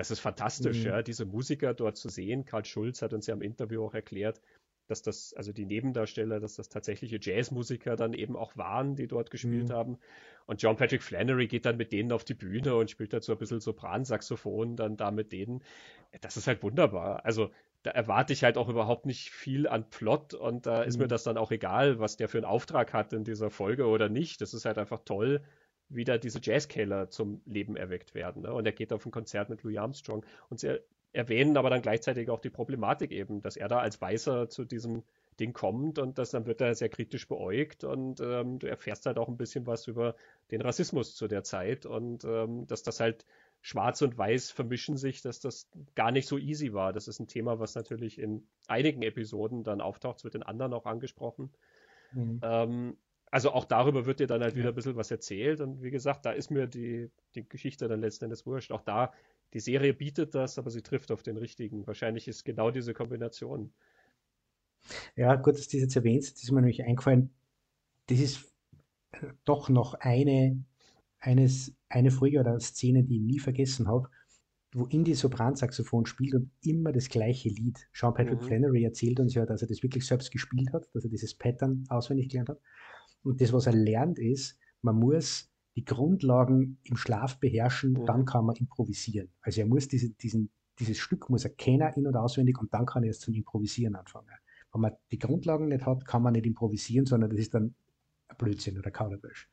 das ist fantastisch, mhm. ja, diese Musiker dort zu sehen. Karl Schulz hat uns ja im Interview auch erklärt, dass das, also die Nebendarsteller, dass das tatsächliche Jazzmusiker dann eben auch waren, die dort gespielt mhm. haben. Und John Patrick Flannery geht dann mit denen auf die Bühne und spielt dazu ein bisschen Sopransaxophon dann da mit denen. Das ist halt wunderbar. Also da erwarte ich halt auch überhaupt nicht viel an Plot und da mhm. ist mir mhm. das dann auch egal, was der für einen Auftrag hat in dieser Folge oder nicht. Das ist halt einfach toll, wieder diese Jazzkeller zum Leben erweckt werden. Ne? Und er geht auf ein Konzert mit Louis Armstrong und sie erwähnen aber dann gleichzeitig auch die Problematik eben, dass er da als Weißer zu diesem Ding kommt und das dann wird er sehr kritisch beäugt und ähm, du erfährst halt auch ein bisschen was über den Rassismus zu der Zeit und ähm, dass das halt Schwarz und Weiß vermischen sich, dass das gar nicht so easy war. Das ist ein Thema, was natürlich in einigen Episoden dann auftaucht, es wird in anderen auch angesprochen. Mhm. Ähm, also auch darüber wird dir dann halt wieder ein bisschen was erzählt. Und wie gesagt, da ist mir die, die Geschichte dann letzten Endes wurscht. Auch da, die Serie bietet das, aber sie trifft auf den richtigen. Wahrscheinlich ist genau diese Kombination. Ja, gut, dass du das jetzt erwähnst, das ist mir nämlich eingefallen. Das ist doch noch eine, eines, eine Folge oder Szene, die ich nie vergessen habe, wo Indy Sopransaxophon spielt und immer das gleiche Lied. Sean Patrick mhm. Flannery erzählt uns ja, dass er das wirklich selbst gespielt hat, dass er dieses Pattern auswendig gelernt hat. Und das, was er lernt, ist, man muss die Grundlagen im Schlaf beherrschen, mhm. dann kann man improvisieren. Also er muss diese, diesen, dieses Stück muss er kennen, in- und auswendig, und dann kann er erst zum Improvisieren anfangen. Wenn man die Grundlagen nicht hat, kann man nicht improvisieren, sondern das ist dann ein Blödsinn oder Kauderwelsch.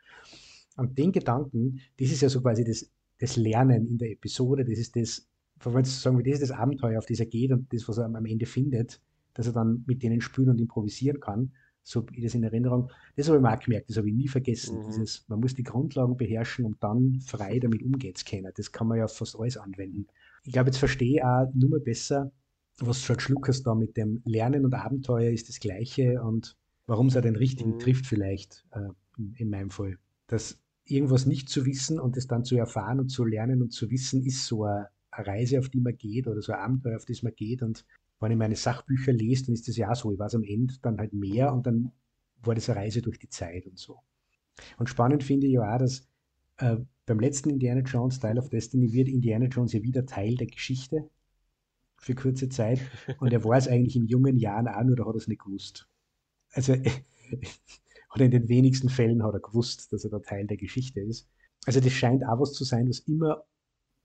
Und den Gedanken, das ist ja so quasi das, das Lernen in der Episode, das ist das, wenn sagen, das ist das Abenteuer, auf das er geht und das, was er am Ende findet, dass er dann mit denen spielen und improvisieren kann so ich das in Erinnerung. Das habe ich mir auch gemerkt, das habe ich nie vergessen. Mhm. Dieses, man muss die Grundlagen beherrschen und dann frei damit umgehen können. Das kann man ja fast alles anwenden. Ich glaube, jetzt verstehe ich auch nur mal besser, was George Lucas da mit dem Lernen und Abenteuer ist das Gleiche und warum es er den richtigen mhm. trifft vielleicht, äh, in, in meinem Fall. Dass irgendwas nicht zu wissen und es dann zu erfahren und zu lernen und zu wissen, ist so eine, eine Reise, auf die man geht oder so ein Abenteuer, auf das man geht. Und wenn ich meine Sachbücher lese, dann ist das ja auch so. Ich weiß am Ende dann halt mehr und dann war das eine Reise durch die Zeit und so. Und spannend finde ich ja auch, dass äh, beim letzten Indiana Jones Teil of Destiny wird Indiana Jones ja wieder Teil der Geschichte für kurze Zeit und er war es eigentlich in jungen Jahren auch, nur da hat er es nicht gewusst. Also, oder in den wenigsten Fällen hat er gewusst, dass er da Teil der Geschichte ist. Also das scheint auch was zu sein, was immer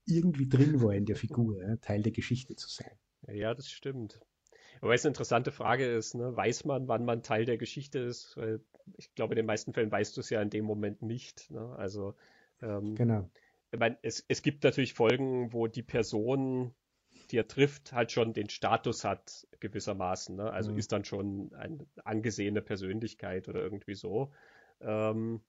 irgendwie drin war in der Figur, Teil der Geschichte zu sein. Ja, das stimmt. Aber es eine interessante Frage ist, ne? weiß man, wann man Teil der Geschichte ist? Weil ich glaube, in den meisten Fällen weißt du es ja in dem Moment nicht. Ne? Also ähm, genau. Ich meine, es, es gibt natürlich Folgen, wo die Person, die er trifft, halt schon den Status hat, gewissermaßen. Ne? Also mhm. ist dann schon eine angesehene Persönlichkeit oder irgendwie so. Ähm,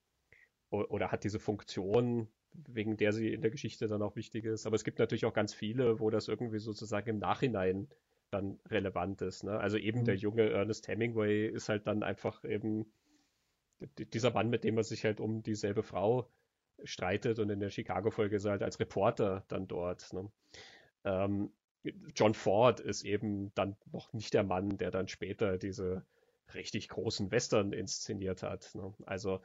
oder hat diese Funktion, wegen der sie in der Geschichte dann auch wichtig ist. Aber es gibt natürlich auch ganz viele, wo das irgendwie sozusagen im Nachhinein dann relevant ist. Ne? Also eben mhm. der junge Ernest Hemingway ist halt dann einfach eben dieser Mann, mit dem er sich halt um dieselbe Frau streitet und in der Chicago-Folge ist er halt als Reporter dann dort. Ne? Ähm, John Ford ist eben dann noch nicht der Mann, der dann später diese richtig großen Western inszeniert hat. Ne? Also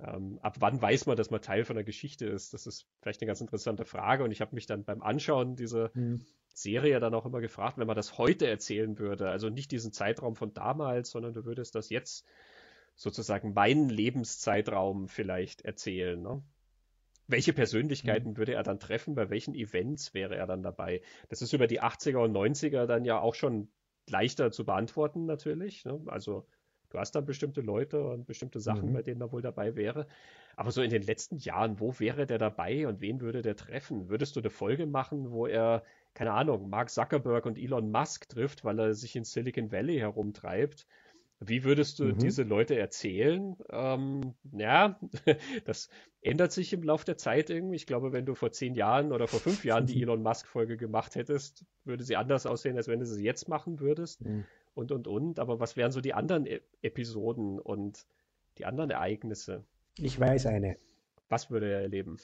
ähm, ab wann weiß man, dass man Teil von der Geschichte ist? Das ist vielleicht eine ganz interessante Frage. Und ich habe mich dann beim Anschauen dieser mhm. Serie dann auch immer gefragt, wenn man das heute erzählen würde, also nicht diesen Zeitraum von damals, sondern du würdest das jetzt sozusagen meinen Lebenszeitraum vielleicht erzählen. Ne? Welche Persönlichkeiten mhm. würde er dann treffen? Bei welchen Events wäre er dann dabei? Das ist über die 80er und 90er dann ja auch schon leichter zu beantworten natürlich. Ne? Also Du hast dann bestimmte Leute und bestimmte Sachen, mhm. bei denen er wohl dabei wäre. Aber so in den letzten Jahren, wo wäre der dabei und wen würde der treffen? Würdest du eine Folge machen, wo er, keine Ahnung, Mark Zuckerberg und Elon Musk trifft, weil er sich in Silicon Valley herumtreibt? Wie würdest du mhm. diese Leute erzählen? Ähm, ja, das ändert sich im Laufe der Zeit irgendwie. Ich glaube, wenn du vor zehn Jahren oder vor fünf Jahren die Elon Musk-Folge gemacht hättest, würde sie anders aussehen, als wenn du sie jetzt machen würdest. Mhm und, und, und. Aber was wären so die anderen e Episoden und die anderen Ereignisse? Ich weiß eine. Was würde er erleben?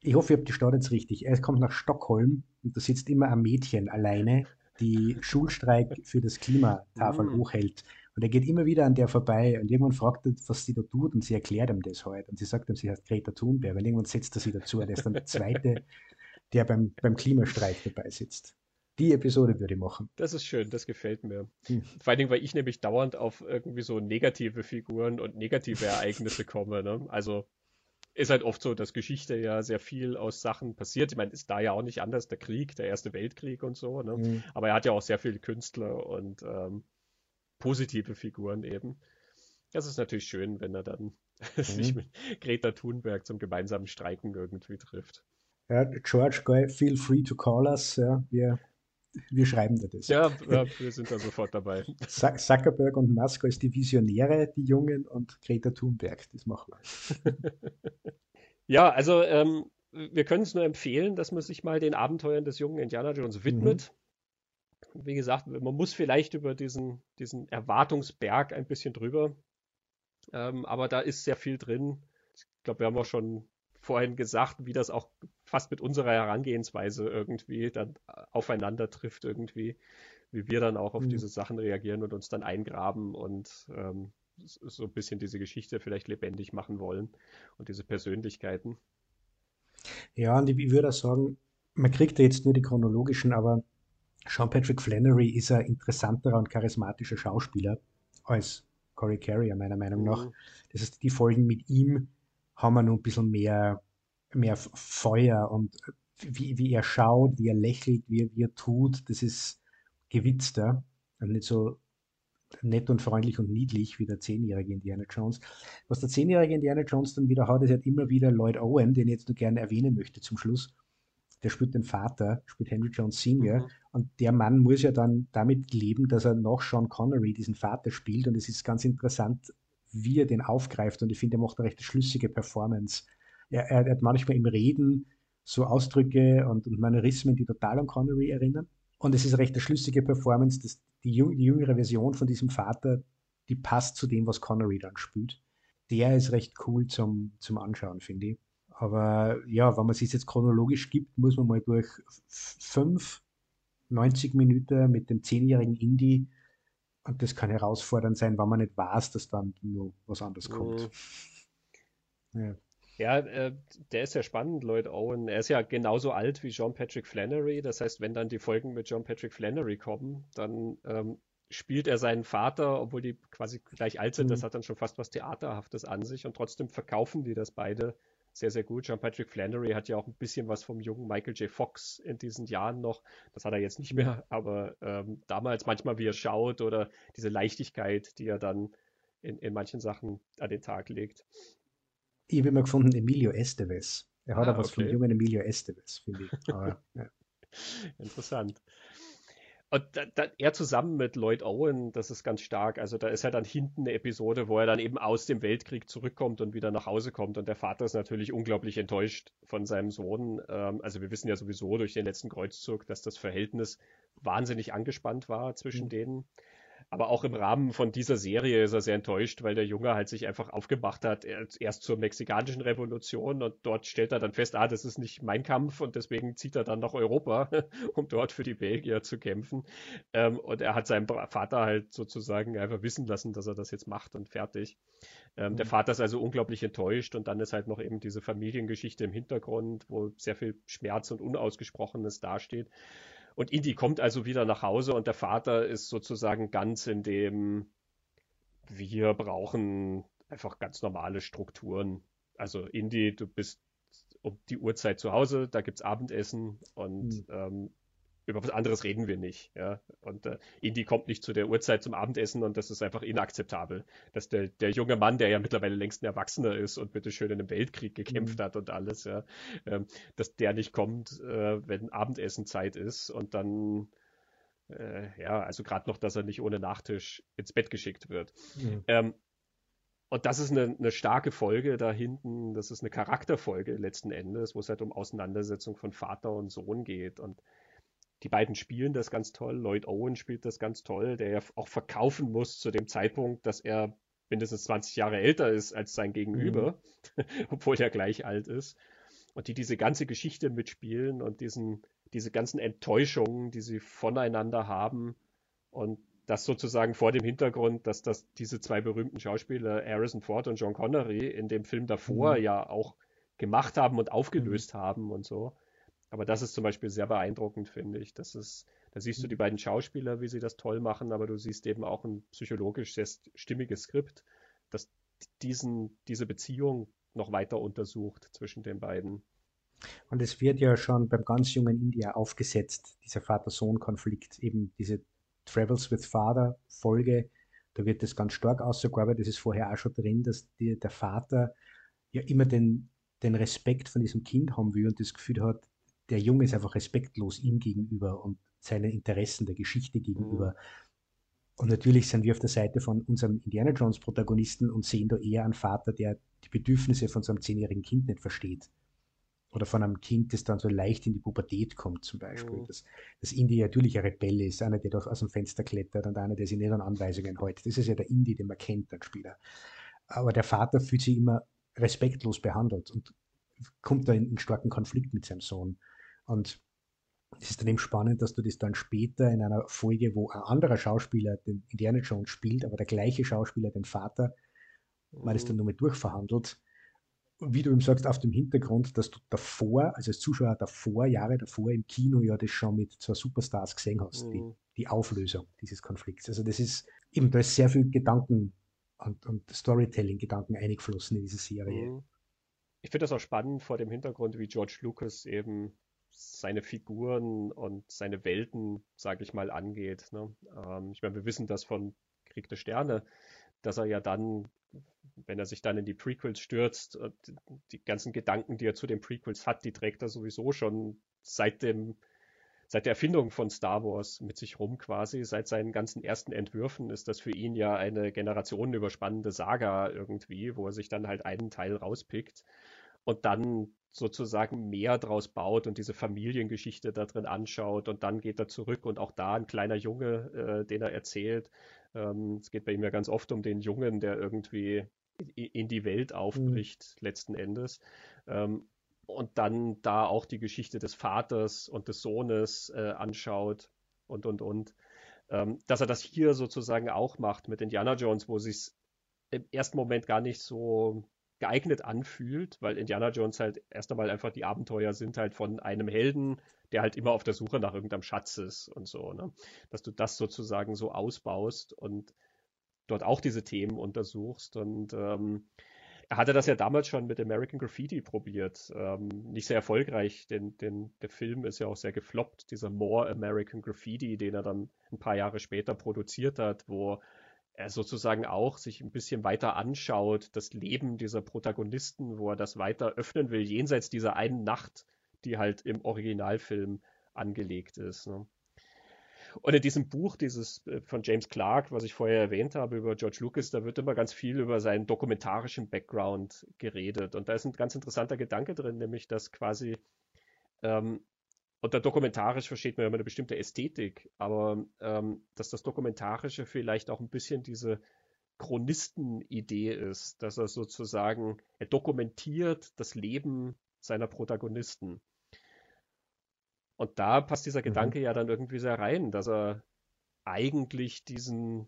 Ich hoffe, ihr habt die Stadt jetzt richtig. Er kommt nach Stockholm und da sitzt immer ein Mädchen alleine, die Schulstreik für das Klimatafel mm. hochhält. Und er geht immer wieder an der vorbei und irgendwann fragt er, was sie da tut und sie erklärt ihm das halt. Und sie sagt ihm, sie heißt Greta Thunberg und irgendwann setzt er sie dazu. Der ist dann der Zweite, der beim, beim Klimastreik dabei sitzt. Die Episode würde ich machen. Das ist schön, das gefällt mir. Hm. Vor allen Dingen, weil ich nämlich dauernd auf irgendwie so negative Figuren und negative Ereignisse komme. Ne? Also ist halt oft so, dass Geschichte ja sehr viel aus Sachen passiert. Ich meine, ist da ja auch nicht anders, der Krieg, der Erste Weltkrieg und so. Ne? Mhm. Aber er hat ja auch sehr viele Künstler und ähm, positive Figuren eben. Das ist natürlich schön, wenn er dann mhm. sich mit Greta Thunberg zum gemeinsamen Streiken irgendwie trifft. Ja, George, feel free to call us. Ja, wir wir schreiben dir das. Ja, wir sind da sofort dabei. Zuckerberg und Musk als die Visionäre, die Jungen und Greta Thunberg, das machen wir. ja, also ähm, wir können es nur empfehlen, dass man sich mal den Abenteuern des jungen Indiana Jones widmet. Mhm. Wie gesagt, man muss vielleicht über diesen, diesen Erwartungsberg ein bisschen drüber. Ähm, aber da ist sehr viel drin. Ich glaube, wir haben auch schon vorhin gesagt, wie das auch fast mit unserer Herangehensweise irgendwie dann aufeinander trifft irgendwie, wie wir dann auch auf mhm. diese Sachen reagieren und uns dann eingraben und ähm, so ein bisschen diese Geschichte vielleicht lebendig machen wollen und diese Persönlichkeiten. Ja, und ich würde auch sagen, man kriegt ja jetzt nur die chronologischen, aber Sean Patrick Flannery ist ein interessanterer und charismatischer Schauspieler als Corey Carrier, meiner Meinung nach. Mhm. Das heißt, die Folgen mit ihm haben wir noch ein bisschen mehr, mehr Feuer und wie, wie er schaut, wie er lächelt, wie, wie er tut, das ist gewitzter und nicht so nett und freundlich und niedlich wie der zehnjährige Indiana Jones. Was der zehnjährige Indiana Jones dann wieder hat, ist halt immer wieder Lloyd Owen, den ich jetzt nur gerne erwähnen möchte zum Schluss. Der spielt den Vater, spielt Henry Jones Sr. Mhm. Und der Mann muss ja dann damit leben, dass er noch Sean Connery diesen Vater spielt. Und es ist ganz interessant, wie er den aufgreift. Und ich finde, er macht eine recht schlüssige Performance. Er, er, er, hat manchmal im Reden so Ausdrücke und, und Manierismen, die total an Connery erinnern. Und es ist eine recht schlüssige Performance, dass die, jüng, die jüngere Version von diesem Vater die passt zu dem, was Connery dann spielt. Der ist recht cool zum, zum Anschauen, finde ich. Aber ja, wenn man sich jetzt chronologisch gibt, muss man mal durch fünf 90 Minuten mit dem zehnjährigen Indie und das kann herausfordernd sein, wenn man nicht weiß, dass dann nur was anderes kommt. Mhm. Ja. Ja, äh, der ist ja spannend, Lloyd Owen. Er ist ja genauso alt wie John Patrick Flannery. Das heißt, wenn dann die Folgen mit John Patrick Flannery kommen, dann ähm, spielt er seinen Vater, obwohl die quasi gleich alt sind. Mhm. Das hat dann schon fast was Theaterhaftes an sich. Und trotzdem verkaufen die das beide sehr, sehr gut. John Patrick Flannery hat ja auch ein bisschen was vom jungen Michael J. Fox in diesen Jahren noch. Das hat er jetzt nicht mehr, aber ähm, damals manchmal, wie er schaut oder diese Leichtigkeit, die er dann in, in manchen Sachen an den Tag legt. Ich habe immer gefunden, Emilio Estevez. Er hat ah, auch was okay. vom jungen Emilio Estevez, finde ich. Aber, ja. Interessant. Und da, da, er zusammen mit Lloyd Owen, das ist ganz stark. Also da ist ja dann hinten eine Episode, wo er dann eben aus dem Weltkrieg zurückkommt und wieder nach Hause kommt. Und der Vater ist natürlich unglaublich enttäuscht von seinem Sohn. Ähm, also wir wissen ja sowieso durch den letzten Kreuzzug, dass das Verhältnis wahnsinnig angespannt war zwischen mhm. denen. Aber auch im Rahmen von dieser Serie ist er sehr enttäuscht, weil der Junge halt sich einfach aufgemacht hat, erst zur mexikanischen Revolution und dort stellt er dann fest, ah, das ist nicht mein Kampf und deswegen zieht er dann nach Europa, um dort für die Belgier zu kämpfen. Ähm, und er hat seinem Vater halt sozusagen einfach wissen lassen, dass er das jetzt macht und fertig. Ähm, mhm. Der Vater ist also unglaublich enttäuscht und dann ist halt noch eben diese Familiengeschichte im Hintergrund, wo sehr viel Schmerz und Unausgesprochenes dasteht. Und Indy kommt also wieder nach Hause und der Vater ist sozusagen ganz in dem, wir brauchen einfach ganz normale Strukturen. Also Indy, du bist um die Uhrzeit zu Hause, da gibt es Abendessen und mhm. ähm, über was anderes reden wir nicht. Ja? Und äh, Indy kommt nicht zu der Uhrzeit zum Abendessen und das ist einfach inakzeptabel. Dass der, der junge Mann, der ja mittlerweile längst ein Erwachsener ist und bitteschön in einem Weltkrieg gekämpft mhm. hat und alles, ja, ähm, dass der nicht kommt, äh, wenn Abendessenzeit ist und dann äh, ja, also gerade noch, dass er nicht ohne Nachtisch ins Bett geschickt wird. Mhm. Ähm, und das ist eine, eine, starke Folge da hinten. Das ist eine Charakterfolge letzten Endes, wo es halt um Auseinandersetzung von Vater und Sohn geht. Und die beiden spielen das ganz toll. Lloyd Owen spielt das ganz toll, der ja auch verkaufen muss zu dem Zeitpunkt, dass er mindestens 20 Jahre älter ist als sein Gegenüber, mhm. obwohl er gleich alt ist. Und die diese ganze Geschichte mitspielen und diesen, diese ganzen Enttäuschungen, die sie voneinander haben und das sozusagen vor dem Hintergrund, dass das diese zwei berühmten Schauspieler, Harrison Ford und John Connery, in dem Film davor mhm. ja auch gemacht haben und aufgelöst mhm. haben und so. Aber das ist zum Beispiel sehr beeindruckend, finde ich. Das ist, da siehst du die beiden Schauspieler, wie sie das toll machen, aber du siehst eben auch ein psychologisch sehr stimmiges Skript, das diesen, diese Beziehung noch weiter untersucht zwischen den beiden. Und es wird ja schon beim ganz jungen India aufgesetzt, dieser Vater-Sohn-Konflikt, eben diese Travels with Father Folge, da wird das ganz stark ausgearbeitet, das ist vorher auch schon drin, dass die, der Vater ja immer den, den Respekt von diesem Kind haben will und das Gefühl hat, der Junge ist einfach respektlos ihm gegenüber und seinen Interessen der Geschichte gegenüber. Mhm. Und natürlich sind wir auf der Seite von unserem Indiana Jones Protagonisten und sehen da eher einen Vater, der die Bedürfnisse von seinem zehnjährigen Kind nicht versteht. Oder von einem Kind, das dann so leicht in die Pubertät kommt, zum Beispiel. Mhm. Dass, dass Indy natürlich ein Rebell ist, einer, der aus dem Fenster klettert und einer, der sich nicht an Anweisungen hält. Das ist ja der Indy, den man kennt, der Spieler. Aber der Vater fühlt sich immer respektlos behandelt und kommt da in einen starken Konflikt mit seinem Sohn. Und es ist dann eben spannend, dass du das dann später in einer Folge, wo ein anderer Schauspieler den Indiana Jones spielt, aber der gleiche Schauspieler den Vater, mhm. man das dann nochmal durchverhandelt. Wie du ihm sagst, auf dem Hintergrund, dass du davor, also als Zuschauer davor, Jahre davor im Kino ja das schon mit zwei Superstars gesehen hast, mhm. die, die Auflösung dieses Konflikts. Also das ist eben, da ist sehr viel Gedanken und, und Storytelling-Gedanken eingeflossen in diese Serie. Mhm. Ich finde das auch spannend vor dem Hintergrund, wie George Lucas eben seine Figuren und seine Welten, sage ich mal, angeht. Ne? Ähm, ich meine, wir wissen das von Krieg der Sterne, dass er ja dann, wenn er sich dann in die Prequels stürzt, die, die ganzen Gedanken, die er zu den Prequels hat, die trägt er sowieso schon seit dem seit der Erfindung von Star Wars mit sich rum quasi, seit seinen ganzen ersten Entwürfen ist das für ihn ja eine generationenüberspannende Saga irgendwie, wo er sich dann halt einen Teil rauspickt und dann sozusagen mehr draus baut und diese Familiengeschichte da drin anschaut und dann geht er zurück und auch da ein kleiner Junge, äh, den er erzählt, Ähm, es geht bei ihm ja ganz oft um den Jungen, der irgendwie in die Welt mhm. aufbricht, mhm. letzten Endes. Ähm, und dann da auch die Geschichte des Vaters und des Sohnes äh, anschaut und, und, und. Ähm, dass er das hier sozusagen auch macht mit Indiana Jones, wo sich im ersten Moment gar nicht so geeignet anfühlt, weil Indiana Jones halt erst einmal einfach die Abenteuer sind halt von einem Helden, der halt immer auf der Suche nach irgendeinem Schatz ist und so, ne? Dass du das sozusagen so ausbaust und dort auch diese Themen untersuchst und ähm, er hatte das ja damals schon mit American Graffiti probiert. Ähm, nicht sehr erfolgreich, denn, denn der Film ist ja auch sehr gefloppt, dieser More American Graffiti, den er dann ein paar Jahre später produziert hat, wo er sozusagen auch sich ein bisschen weiter anschaut, das Leben dieser Protagonisten, wo er das weiter öffnen will, jenseits dieser einen Nacht, die halt im Originalfilm angelegt ist. Ne? Und in diesem Buch, dieses äh, von James Clark, was ich vorher erwähnt habe über George Lucas, da wird immer ganz viel über seinen dokumentarischen Background geredet. Und da ist ein ganz interessanter Gedanke drin, nämlich dass quasi ähm, unter dokumentarisch versteht man ja immer eine bestimmte Ästhetik, aber ähm, dass das Dokumentarische vielleicht auch ein bisschen diese Chronisten-Idee ist, dass er sozusagen, er dokumentiert das Leben seiner Protagonisten. Und da passt dieser mhm. Gedanke ja dann irgendwie sehr rein, dass er eigentlich diesen,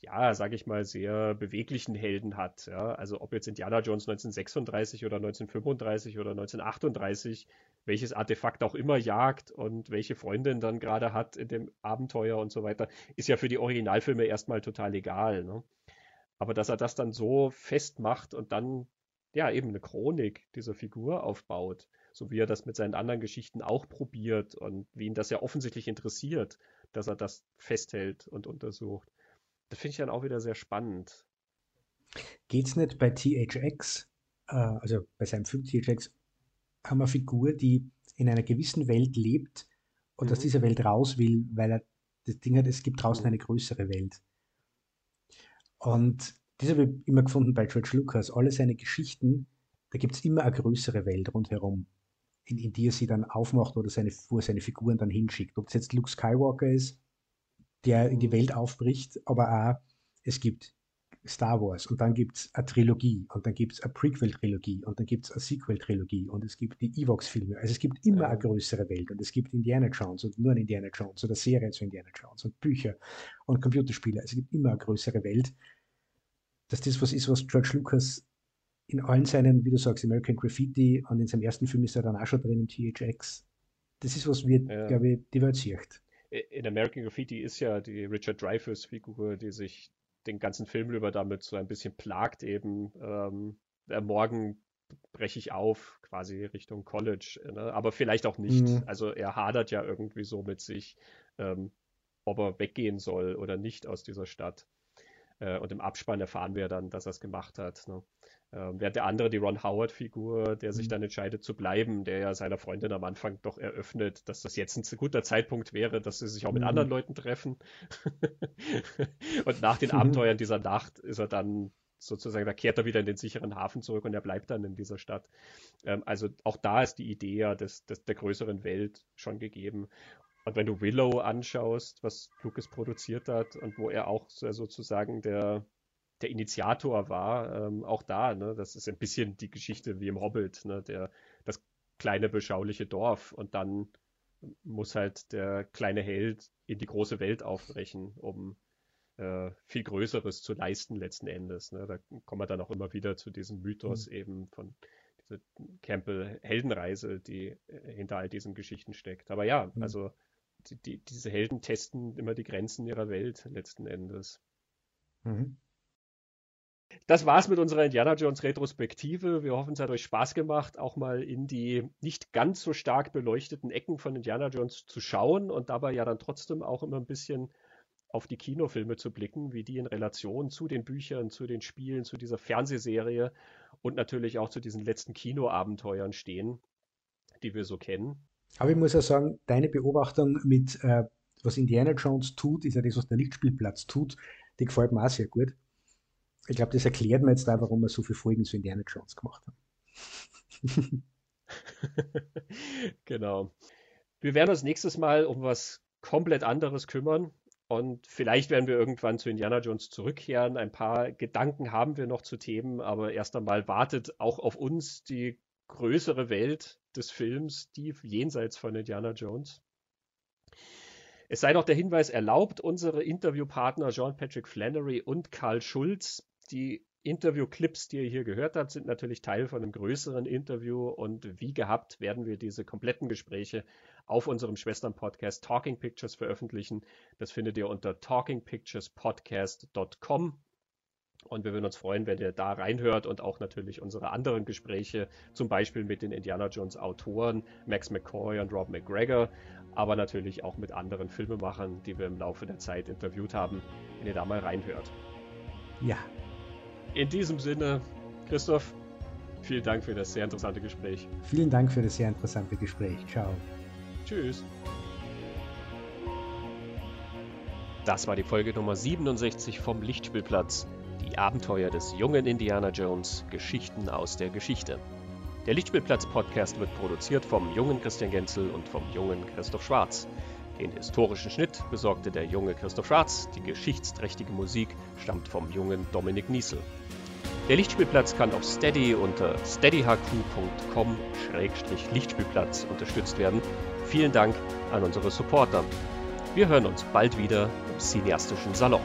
ja, sag ich mal, sehr beweglichen Helden hat. Ja? Also ob jetzt Indiana Jones 1936 oder 1935 oder 1938, welches Artefakt auch immer jagt und welche Freundin dann gerade hat in dem Abenteuer und so weiter, ist ja für die Originalfilme erstmal total egal. Ne? Aber dass er das dann so festmacht und dann ja eben eine Chronik dieser Figur aufbaut, so wie er das mit seinen anderen Geschichten auch probiert und wie ihn das ja offensichtlich interessiert, dass er das festhält und untersucht. Das finde ich dann auch wieder sehr spannend. Geht es nicht bei THX, äh, also bei seinem Film THX, haben wir eine Figur, die in einer gewissen Welt lebt und mhm. aus dieser Welt raus will, weil er das Ding hat, es gibt draußen eine größere Welt. Und das habe ich immer gefunden bei George Lucas. Alle seine Geschichten, da gibt es immer eine größere Welt rundherum in, in die er sie dann aufmacht oder seine, wo er seine Figuren dann hinschickt. Ob es jetzt Luke Skywalker ist, der in die Welt aufbricht, aber auch es gibt Star Wars und dann gibt es eine Trilogie und dann gibt es eine Prequel-Trilogie und dann gibt es eine Sequel-Trilogie und es gibt die Evox-Filme. Also es gibt immer eine größere Welt und es gibt Indiana Jones und nur ein Indiana Jones oder Serien zu Indiana Jones und Bücher und Computerspiele. Also es gibt immer eine größere Welt. Dass das was ist, was George Lucas in allen seinen, wie du sagst, American Graffiti und in seinem ersten Film ist er dann auch schon drin im THX. Das ist, was wir, ja. glaube ich, die Welt sieht. In American Graffiti ist ja die Richard Dreyfuss-Figur, die sich den ganzen Film über damit so ein bisschen plagt, eben ähm, morgen breche ich auf, quasi Richtung College, ne? aber vielleicht auch nicht. Mhm. Also er hadert ja irgendwie so mit sich, ähm, ob er weggehen soll oder nicht aus dieser Stadt. Äh, und im Abspann erfahren wir dann, dass er es gemacht hat. Ne? Ähm, während der andere, die Ron Howard-Figur, der sich mhm. dann entscheidet zu bleiben, der ja seiner Freundin am Anfang doch eröffnet, dass das jetzt ein guter Zeitpunkt wäre, dass sie sich auch mit mhm. anderen Leuten treffen. und nach den mhm. Abenteuern dieser Nacht ist er dann sozusagen, da kehrt er wieder in den sicheren Hafen zurück und er bleibt dann in dieser Stadt. Ähm, also auch da ist die Idee ja des, des, der größeren Welt schon gegeben. Und wenn du Willow anschaust, was Lucas produziert hat und wo er auch sozusagen der, der Initiator war, ähm, auch da, ne, das ist ein bisschen die Geschichte wie im Hobbit, ne, der, das kleine beschauliche Dorf und dann muss halt der kleine Held in die große Welt aufbrechen, um äh, viel Größeres zu leisten letzten Endes. Ne? Da kommen wir dann auch immer wieder zu diesem Mythos mhm. eben von dieser Campbell-Heldenreise, die äh, hinter all diesen Geschichten steckt. Aber ja, mhm. also die, die, diese Helden testen immer die Grenzen ihrer Welt letzten Endes. Mhm. Das war's mit unserer Indiana Jones Retrospektive. Wir hoffen, es hat euch Spaß gemacht, auch mal in die nicht ganz so stark beleuchteten Ecken von Indiana Jones zu schauen und dabei ja dann trotzdem auch immer ein bisschen auf die Kinofilme zu blicken, wie die in Relation zu den Büchern, zu den Spielen, zu dieser Fernsehserie und natürlich auch zu diesen letzten Kinoabenteuern stehen, die wir so kennen. Aber ich muss ja sagen, deine Beobachtung mit, äh, was Indiana Jones tut, ist ja das, was der Lichtspielplatz tut, die gefällt mir auch sehr gut. Ich glaube, das erklärt mir jetzt da, warum wir so viele Folgen zu Indiana Jones gemacht haben. genau. Wir werden uns nächstes Mal um was komplett anderes kümmern. Und vielleicht werden wir irgendwann zu Indiana Jones zurückkehren. Ein paar Gedanken haben wir noch zu Themen, aber erst einmal wartet auch auf uns die größere Welt des Films, die jenseits von Indiana Jones. Es sei noch der Hinweis erlaubt, unsere Interviewpartner John Patrick Flannery und Karl Schulz, die Interviewclips, die ihr hier gehört habt, sind natürlich Teil von einem größeren Interview und wie gehabt werden wir diese kompletten Gespräche auf unserem Schwestern-Podcast Talking Pictures veröffentlichen. Das findet ihr unter talkingpicturespodcast.com und wir würden uns freuen, wenn ihr da reinhört und auch natürlich unsere anderen Gespräche, zum Beispiel mit den Indiana Jones Autoren Max McCoy und Rob McGregor, aber natürlich auch mit anderen Filmemachern, die wir im Laufe der Zeit interviewt haben, wenn ihr da mal reinhört. Ja. In diesem Sinne, Christoph, vielen Dank für das sehr interessante Gespräch. Vielen Dank für das sehr interessante Gespräch. Ciao. Tschüss. Das war die Folge Nummer 67 vom Lichtspielplatz. Die Abenteuer des jungen Indiana Jones, Geschichten aus der Geschichte. Der Lichtspielplatz-Podcast wird produziert vom jungen Christian Genzel und vom jungen Christoph Schwarz. Den historischen Schnitt besorgte der junge Christoph Schwarz, die geschichtsträchtige Musik stammt vom jungen Dominik Niesel. Der Lichtspielplatz kann auf Steady unter steadyhq.com-lichtspielplatz unterstützt werden. Vielen Dank an unsere Supporter. Wir hören uns bald wieder im cineastischen Salon.